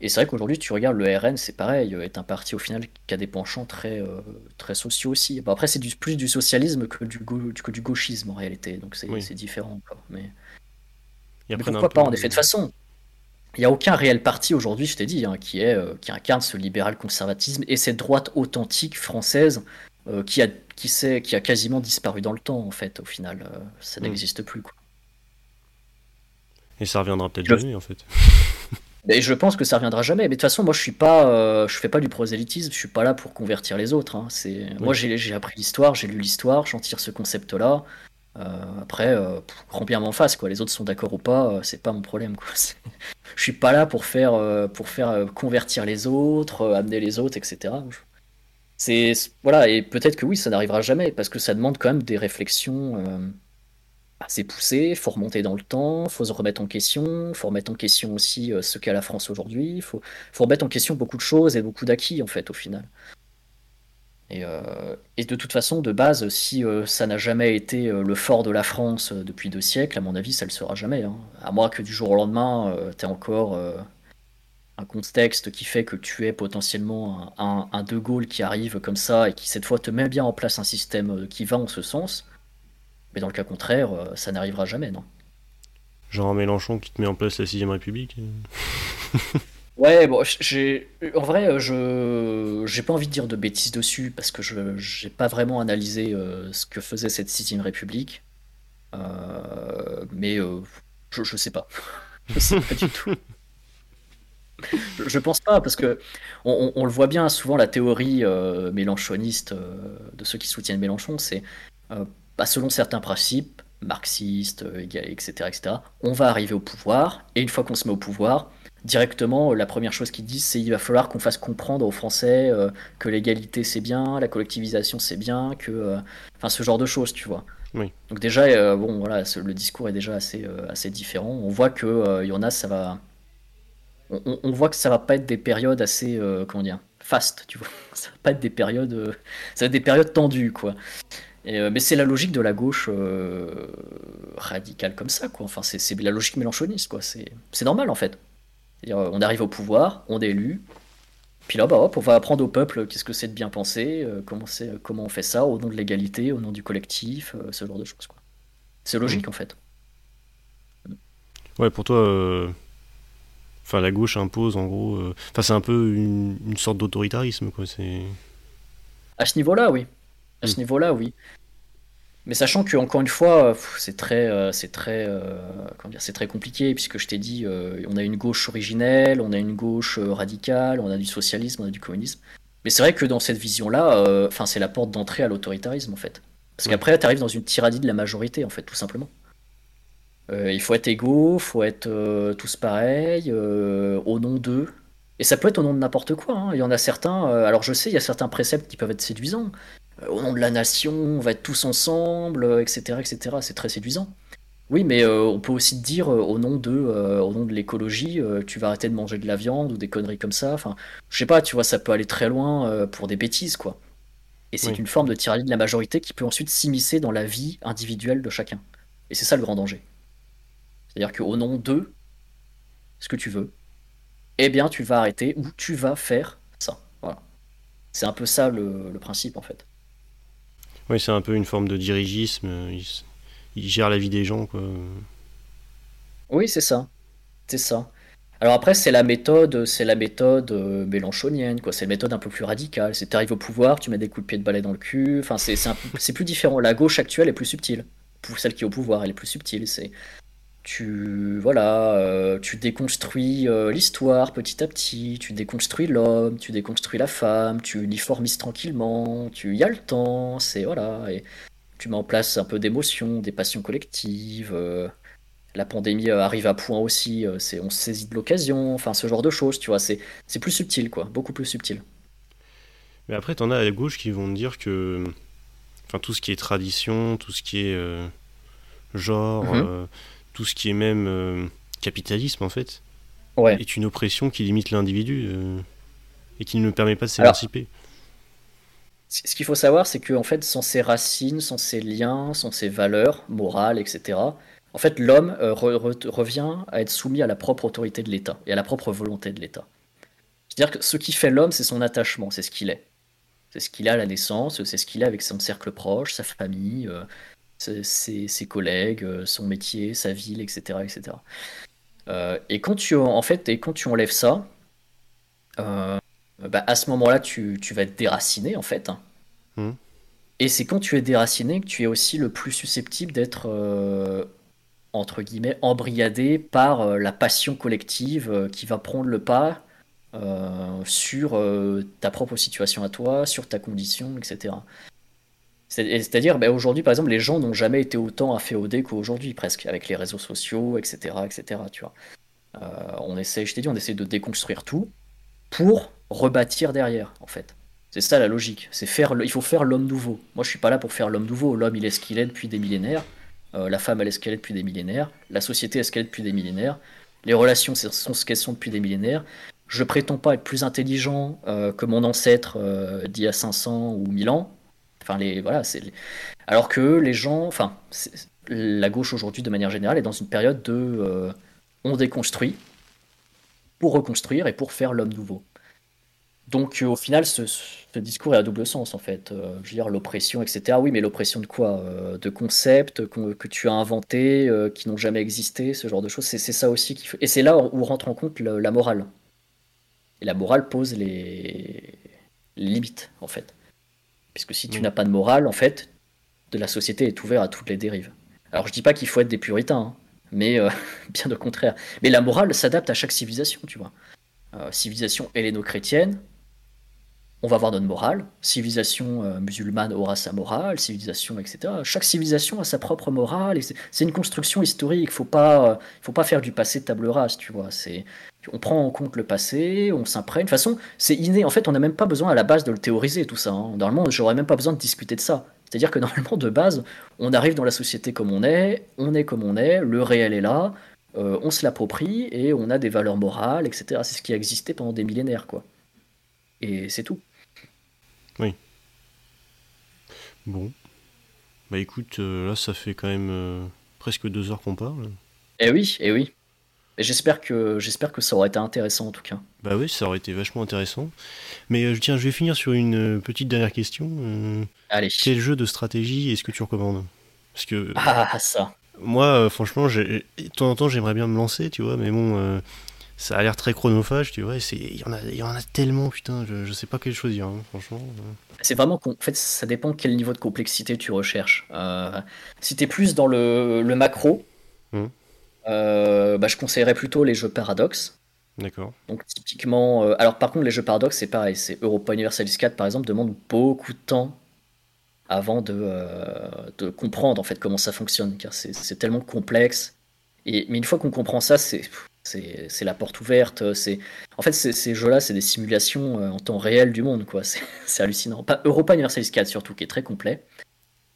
et c'est vrai qu'aujourd'hui, tu regardes le RN, c'est pareil, est un parti au final qui a des penchants très, euh, très sociaux aussi. Bon, après, c'est du, plus du socialisme que du, que du gauchisme en réalité, donc c'est différent encore. Mais, pourquoi pas En effet, de façon, il n'y a aucun réel parti aujourd'hui, je t'ai dit, hein, qui, est, euh, qui incarne ce libéral conservatisme et cette droite authentique française euh, qui, a, qui, sait, qui a quasiment disparu dans le temps, en fait, au final. ça mm. n'existe plus. Quoi. Et ça reviendra peut-être jamais, en fait. Et je pense que ça reviendra jamais. Mais de toute façon, moi, je suis pas, euh, je fais pas du prosélytisme. Je suis pas là pour convertir les autres. Hein. C'est moi, j'ai appris l'histoire, j'ai lu l'histoire, j'en tire ce concept-là. Euh, après, euh, grand bien m'en face. Quoi. Les autres sont d'accord ou pas, euh, c'est pas mon problème. Quoi. Je suis pas là pour faire, pour faire convertir les autres, amener les autres, etc. C'est voilà. Et peut-être que oui, ça n'arrivera jamais parce que ça demande quand même des réflexions assez poussé, faut remonter dans le temps, faut se remettre en question, faut remettre en question aussi euh, ce qu'est la France aujourd'hui, faut, faut remettre en question beaucoup de choses et beaucoup d'acquis en fait au final. Et, euh, de toute façon, de base, si euh, ça n'a jamais été le fort de la France depuis deux siècles, à mon avis, ça le sera jamais. Hein. À moins que du jour au lendemain, tu aies encore un contexte qui fait que tu es potentiellement un, De Gaulle qui arrive comme ça et qui cette fois te met bien en place un système qui va en ce sens. Mais dans le cas contraire, euh, ça n'arrivera jamais, non Genre un Mélenchon qui te met en place la 6ème République Ouais, bon, j'ai, en vrai, euh, je j'ai pas envie de dire de bêtises dessus parce que je j'ai pas vraiment analysé euh, ce que faisait cette 6ème République. mais je, je sais pas. je sais pas du tout. Je, pense pas parce que on, on, le voit bien souvent la théorie mélenchoniste de ceux qui soutiennent Mélenchon, c'est bah, selon certains principes, marxistes, etc., euh, etc., on va arriver au pouvoir, et une fois qu'on se met au pouvoir, directement, la première chose qu'ils disent, c'est qu'il va falloir qu'on fasse comprendre aux Français euh, que l'égalité c'est bien, la collectivisation c'est bien, que, euh, enfin, ce genre de choses, tu vois. Oui. Donc déjà, bon, voilà, le discours est déjà assez, assez différent. On voit que il y en a, ça va, on, on, voit que ça va pas être des périodes assez, comment dire, fast, tu vois. Ça va pas être des périodes, ça va être des périodes tendues, quoi. Mais c'est la logique de la gauche radicale comme ça, quoi. Enfin, c'est la logique mélanchoniste, quoi. C'est normal, en fait. On arrive au pouvoir, on est élu, puis là, bah, hop, on va apprendre au peuple qu'est-ce que c'est de bien penser, comment, comment on fait ça, au nom de l'égalité, au nom du collectif, ce genre de choses, quoi. C'est logique, mmh. en fait. Ouais, pour toi, euh, enfin la gauche impose en gros. Euh, enfin, c'est un peu une, sorte d'autoritarisme, quoi. À ce niveau-là, oui. À ce hmm. niveau-là, oui. Mais sachant que encore une fois, c'est très, euh, c'est très, comment dire, c'est très compliqué puisque je t'ai dit, on a une gauche originelle, on a une gauche radicale, on a du socialisme, on a du communisme. Mais c'est vrai que dans cette vision-là, enfin, c'est la porte d'entrée à l'autoritarisme en fait. Parce qu'après, tu arrives dans une tyrannie de la majorité en fait, tout simplement. Euh, il faut être égaux, il faut être euh, tous pareils, euh, au nom d'eux. Et ça peut être au nom de n'importe quoi. Hein. Il y en a certains, alors je sais, il y a certains préceptes qui peuvent être séduisants. Au nom de la nation, on va être tous ensemble, etc. etc. C'est très séduisant. Oui, mais on peut aussi te dire au nom de, au nom de l'écologie, tu vas arrêter de manger de la viande ou des conneries comme ça. Enfin, je sais pas, tu vois, ça peut aller très loin pour des bêtises, quoi. Et c'est une forme de tyrannie de la majorité qui peut ensuite s'immiscer dans la vie individuelle de chacun. Et c'est ça le grand danger. C'est-à-dire qu'au nom de ce que tu veux, eh bien tu vas arrêter ou tu vas faire ça. Voilà. C'est un peu ça le, principe en fait. Oui, c'est un peu une forme de dirigisme. Il, gère la vie des gens, quoi. Oui, c'est ça. C'est ça. Alors après, c'est la méthode, c'est la méthode euh, mélanchonienne, quoi. C'est une méthode un peu plus radicale. C'est arrives au pouvoir, tu mets des coups de pied de balai dans le cul. Enfin, c'est plus différent. La gauche actuelle est plus subtile. Pour celle qui est au pouvoir, elle est plus subtile. C'est tu voilà, euh, tu déconstruis euh, l'histoire petit à petit, tu déconstruis l'homme, tu déconstruis la femme, tu uniformises tranquillement, tu y as le temps, c'est voilà, et tu mets en place un peu d'émotions, des passions collectives. Euh, la pandémie arrive à point aussi, c'est on se saisit de l'occasion, enfin ce genre de choses, tu vois, c'est c'est plus subtil quoi, beaucoup plus subtil. Mais après, t'en as à la gauche qui vont dire que, enfin tout ce qui est tradition, tout ce qui est genre. Mm-hmm tout ce qui est même euh, capitalisme en fait est une oppression qui limite l'individu euh, et qui ne lui permet pas de s'émanciper. Ce qu'il faut savoir, c'est que en fait, sans ses racines, sans ses liens, sans ses valeurs morales, etc., en fait, l'homme euh, revient à être soumis à la propre autorité de l'État et à la propre volonté de l'État. C'est-à-dire que ce qui fait l'homme, c'est son attachement, c'est ce qu'il est. C'est ce qu'il a à la naissance, c'est ce qu'il a avec son cercle proche, sa famille, ses, collègues, euh, son métier, sa ville, etc. etc. Euh, et, quand tu, en fait, et quand tu enlèves ça, euh, bah, à ce moment-là, tu, tu, vas être déraciné, en fait. Mmh. Et c'est quand tu es déraciné que tu es aussi le plus susceptible d'être, entre guillemets, embrigadé par la passion collective qui va prendre le pas sur ta propre situation à toi, sur ta condition, etc. C'est-à-dire, ben, aujourd'hui, par exemple, les gens n'ont jamais été autant afféodés qu'aujourd'hui, presque, avec les réseaux sociaux, etc., etc., tu vois. Euh, on essaie, je t'ai dit, on essaie de déconstruire tout pour rebâtir derrière, en fait. C'est ça la logique. C'est faire, il faut faire l'homme nouveau. Moi, je suis pas là pour faire l'homme nouveau. L'homme, il est ce qu'il est depuis des millénaires. Euh, la femme, elle est ce qu'elle est depuis des millénaires. La société est ce qu'elle est depuis des millénaires. Les relations sont ce qu'elles sont depuis des millénaires. Je prétends pas être plus intelligent euh, que mon ancêtre d'il y a 500 ou 1000 ans. Alors que les gens, enfin, la gauche aujourd'hui de manière générale est dans une période de euh, on déconstruit pour reconstruire et pour faire l'homme nouveau. Donc au final, ce, discours est à double sens en fait. Euh, je veux dire l'oppression, etc. Oui, mais l'oppression de quoi euh, De concepts que tu as inventés, qui n'ont jamais existé, ce genre de choses. C'est ça aussi qui Et c'est là où rentre en compte la morale. Et la morale pose les limites en fait. Puisque si tu mm. n'as pas de morale, en fait, de la société est ouverte à toutes les dérives. Alors je dis pas qu'il faut être des puritains, hein, mais euh, bien au contraire. Mais la morale s'adapte à chaque civilisation, tu vois. Euh, civilisation helléno-chrétienne, on va avoir notre morale. Civilisation euh, musulmane aura sa morale, civilisation, etc. Chaque civilisation a sa propre morale. c'est une construction historique. Faut pas, faut pas faire du passé de table rase, tu vois. C'est on prend en compte le passé, on s'imprègne. De toute façon, c'est inné. En fait, on n'a même pas besoin à la base de le théoriser, tout ça. Hein. Normalement, j'aurais même pas besoin de discuter de ça. C'est-à-dire que normalement, de base, on arrive dans la société comme on est, on est comme on est, le réel est là, euh, on se l'approprie et on a des valeurs morales, etc. C'est ce qui a existé pendant des millénaires, quoi. Et c'est tout. Oui. Bon. Bah écoute, euh, là ça fait quand même euh, presque deux heures qu'on parle. Eh oui, eh oui. J'espère que j'espère que ça aurait été intéressant en tout cas. Bah oui, ça aurait été vachement intéressant. Mais euh, tiens, je vais finir sur une euh, petite dernière question. Euh, Allez. quel jeu de stratégie est-ce que tu recommandes? Parce que Ah ça. moi, franchement, de temps en temps, j'aimerais bien me lancer, tu vois, mais bon, ça a l'air très chronophage, tu vois. Il y, en a- il y en a tellement, putain, je, je sais pas quel choisir, hein, franchement. C'est vraiment en fait ça dépend quel niveau de complexité tu recherches. Euh, si t'es plus dans le, le macro, Mhm. Euh, bah, je conseillerais plutôt les jeux Paradox. D'accord. Donc typiquement, euh, alors par contre les jeux Paradox c'est pareil, c'est Europa Universalis 4 par exemple demande beaucoup de temps avant de, euh, de comprendre en fait comment ça fonctionne, car c'est tellement complexe. Et, mais une fois qu'on comprend ça, c'est c'est la porte ouverte. C'est en fait ces, jeux-là, c'est des simulations en temps réel du monde, quoi. C'est c'est hallucinant. Pas Europa Universalis 4 surtout, qui est très complet.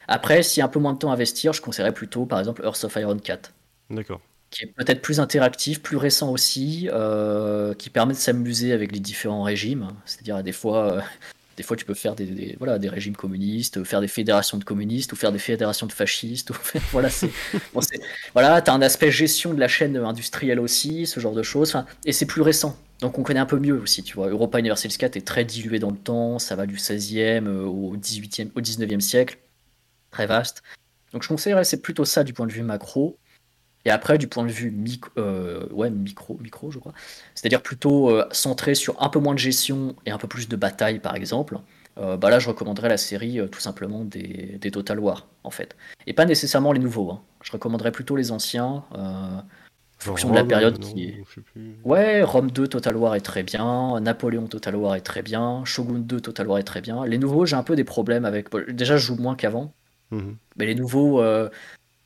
Après, s'il y a un peu moins de temps à investir, je conseillerais plutôt par exemple Earth of Iron 4 D'accord. Qui est peut-être plus interactif, plus récent aussi, euh, qui permet de s'amuser avec les différents régimes. C'est-à-dire des fois, euh, des fois tu peux faire des, voilà des régimes communistes, faire des fédérations de communistes ou faire des fédérations de fascistes. ou voilà, c'est bon, voilà, t'as un aspect gestion de la chaîne industrielle aussi, ce genre de choses. Et c'est plus récent. Donc on connaît un peu mieux aussi, tu vois. Europa Universalis 4 est très dilué dans le temps, ça va du 16e euh, au 18e, au 19e siècle, très vaste. Donc je conseillerais, c'est plutôt ça du point de vue macro. Et après, du point de vue euh, ouais, micro, micro, je crois, c'est-à-dire plutôt euh, centré sur un peu moins de gestion et un peu plus de bataille, par exemple, euh, bah là, je recommanderais la série tout simplement des, des Total War, en fait. Et pas nécessairement les nouveaux. hein. Je recommanderais plutôt les anciens, en fonction de la période non, qui est. Ouais, Rome 2 Total War est très bien, Napoléon Total War est très bien, Shogun 2 Total War est très bien. Les nouveaux, j'ai un peu des problèmes avec. Déjà, je joue moins qu'avant. Mhm. Mais les nouveaux euh,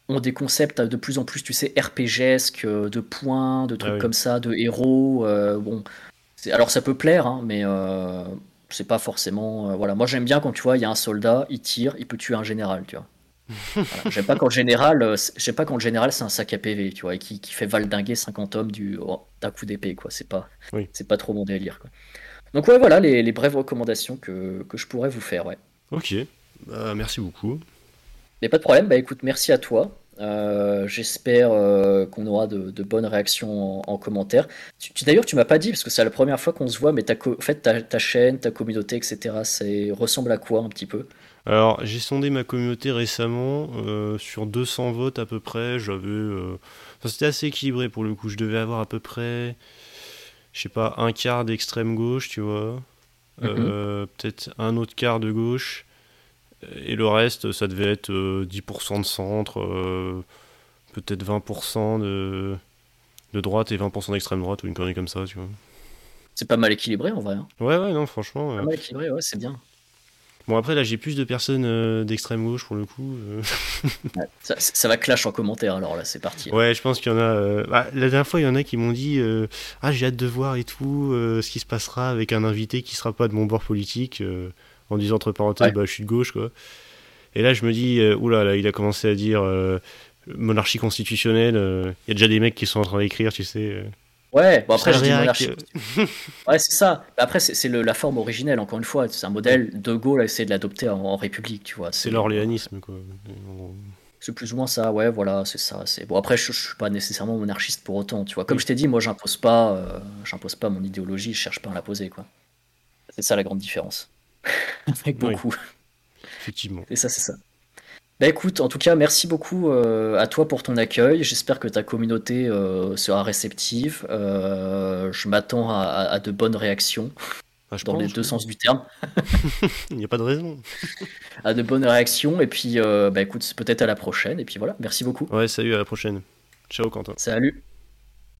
ont des concepts de plus en plus, tu sais, RPGesques, euh, de points, de trucs Ah oui. comme ça, de héros. euh, bon, alors ça peut plaire, hein, mais euh, c'est pas forcément. euh, voilà, moi j'aime bien quand tu vois, il y a un soldat, il tire, il peut tuer un général, tu vois. Voilà, J'aime pas quand le général, c'est- j'aime pas quand le général c'est un sac à PV, tu vois, et qui, qui fait valdinguer 50 hommes du oh, d'un coup d'épée, quoi. C'est pas, Oui. c'est pas trop mon délire, quoi. Donc ouais, voilà les, les brèves recommandations que, que je pourrais vous faire, ouais. Ok, bah, merci beaucoup. Mais pas de problème, bah écoute, merci à toi. Euh, J'espère euh, qu'on aura de, de bonnes réactions en, en commentaire. Tu, tu- D'ailleurs, tu m'as pas dit, parce que c'est la première fois qu'on se voit, mais ta, en fait, ta, ta chaîne, ta communauté, etc., c'est ressemble à quoi un petit peu? Alors, j'ai sondé ma communauté récemment. euh, sur 200 votes à peu près, j'avais. euh, enfin, c'était assez équilibré pour le coup. Je devais avoir à peu près. Je sais pas, un quart d'extrême gauche, tu vois. euh, Peut-être un autre quart de gauche. Et le reste, ça devait être euh, 10% de centre. euh, Peut-être 20% de, de droite et 20% d'extrême droite ou une connerie comme ça, tu vois. C'est pas mal équilibré en vrai. hein. Ouais, ouais, non, franchement. euh, Pas mal équilibré, ouais, c'est bien. Bon, après, là, j'ai plus de personnes euh, d'extrême gauche pour le coup. euh. Ça, ça va clash en commentaire, alors là, c'est parti. Ouais, je pense qu'il y en a. euh, bah, la dernière fois, il y en a qui m'ont dit euh, Ah, j'ai hâte de voir et tout euh, ce qui se passera avec un invité qui sera pas de mon bord politique, euh, en disant entre parenthèses Ouais. Bah, je suis de gauche, quoi. Et là, je me dis euh, Oula, là, il a commencé à dire euh, monarchie constitutionnelle. euh, Il y a déjà des mecs qui sont en train d'écrire, tu sais. euh. Ouais, bon après, je dis monarchie. Ouais, c'est ça. Bah, Après, c'est c'est le- la forme originelle, encore une fois. C'est un modèle, De Gaulle a essayé de l'adopter en, en République, tu vois. C'est l'orléanisme, quoi. C'est plus ou moins ça, ouais, voilà, c'est ça. C'est bon. Après, je, je suis pas nécessairement monarchiste pour autant, tu vois. Comme je t'ai dit, moi, j'impose pas, euh, j'impose pas mon idéologie, je cherche pas à la poser, quoi. C'est ça la grande différence. Avec Oui. beaucoup. Effectivement. Et ça, c'est ça. Bah écoute, en tout cas, merci beaucoup euh, à toi pour ton accueil. J'espère que ta communauté euh, sera réceptive. Euh, je m'attends à, à- à de bonnes réactions Ah, je dans les deux sens du terme. Il n'y a pas de raison. À de bonnes réactions. Et puis, bah écoute, peut-être à la prochaine. Et puis voilà, merci beaucoup. Ouais, salut, à la prochaine. Ciao, Quentin. Salut.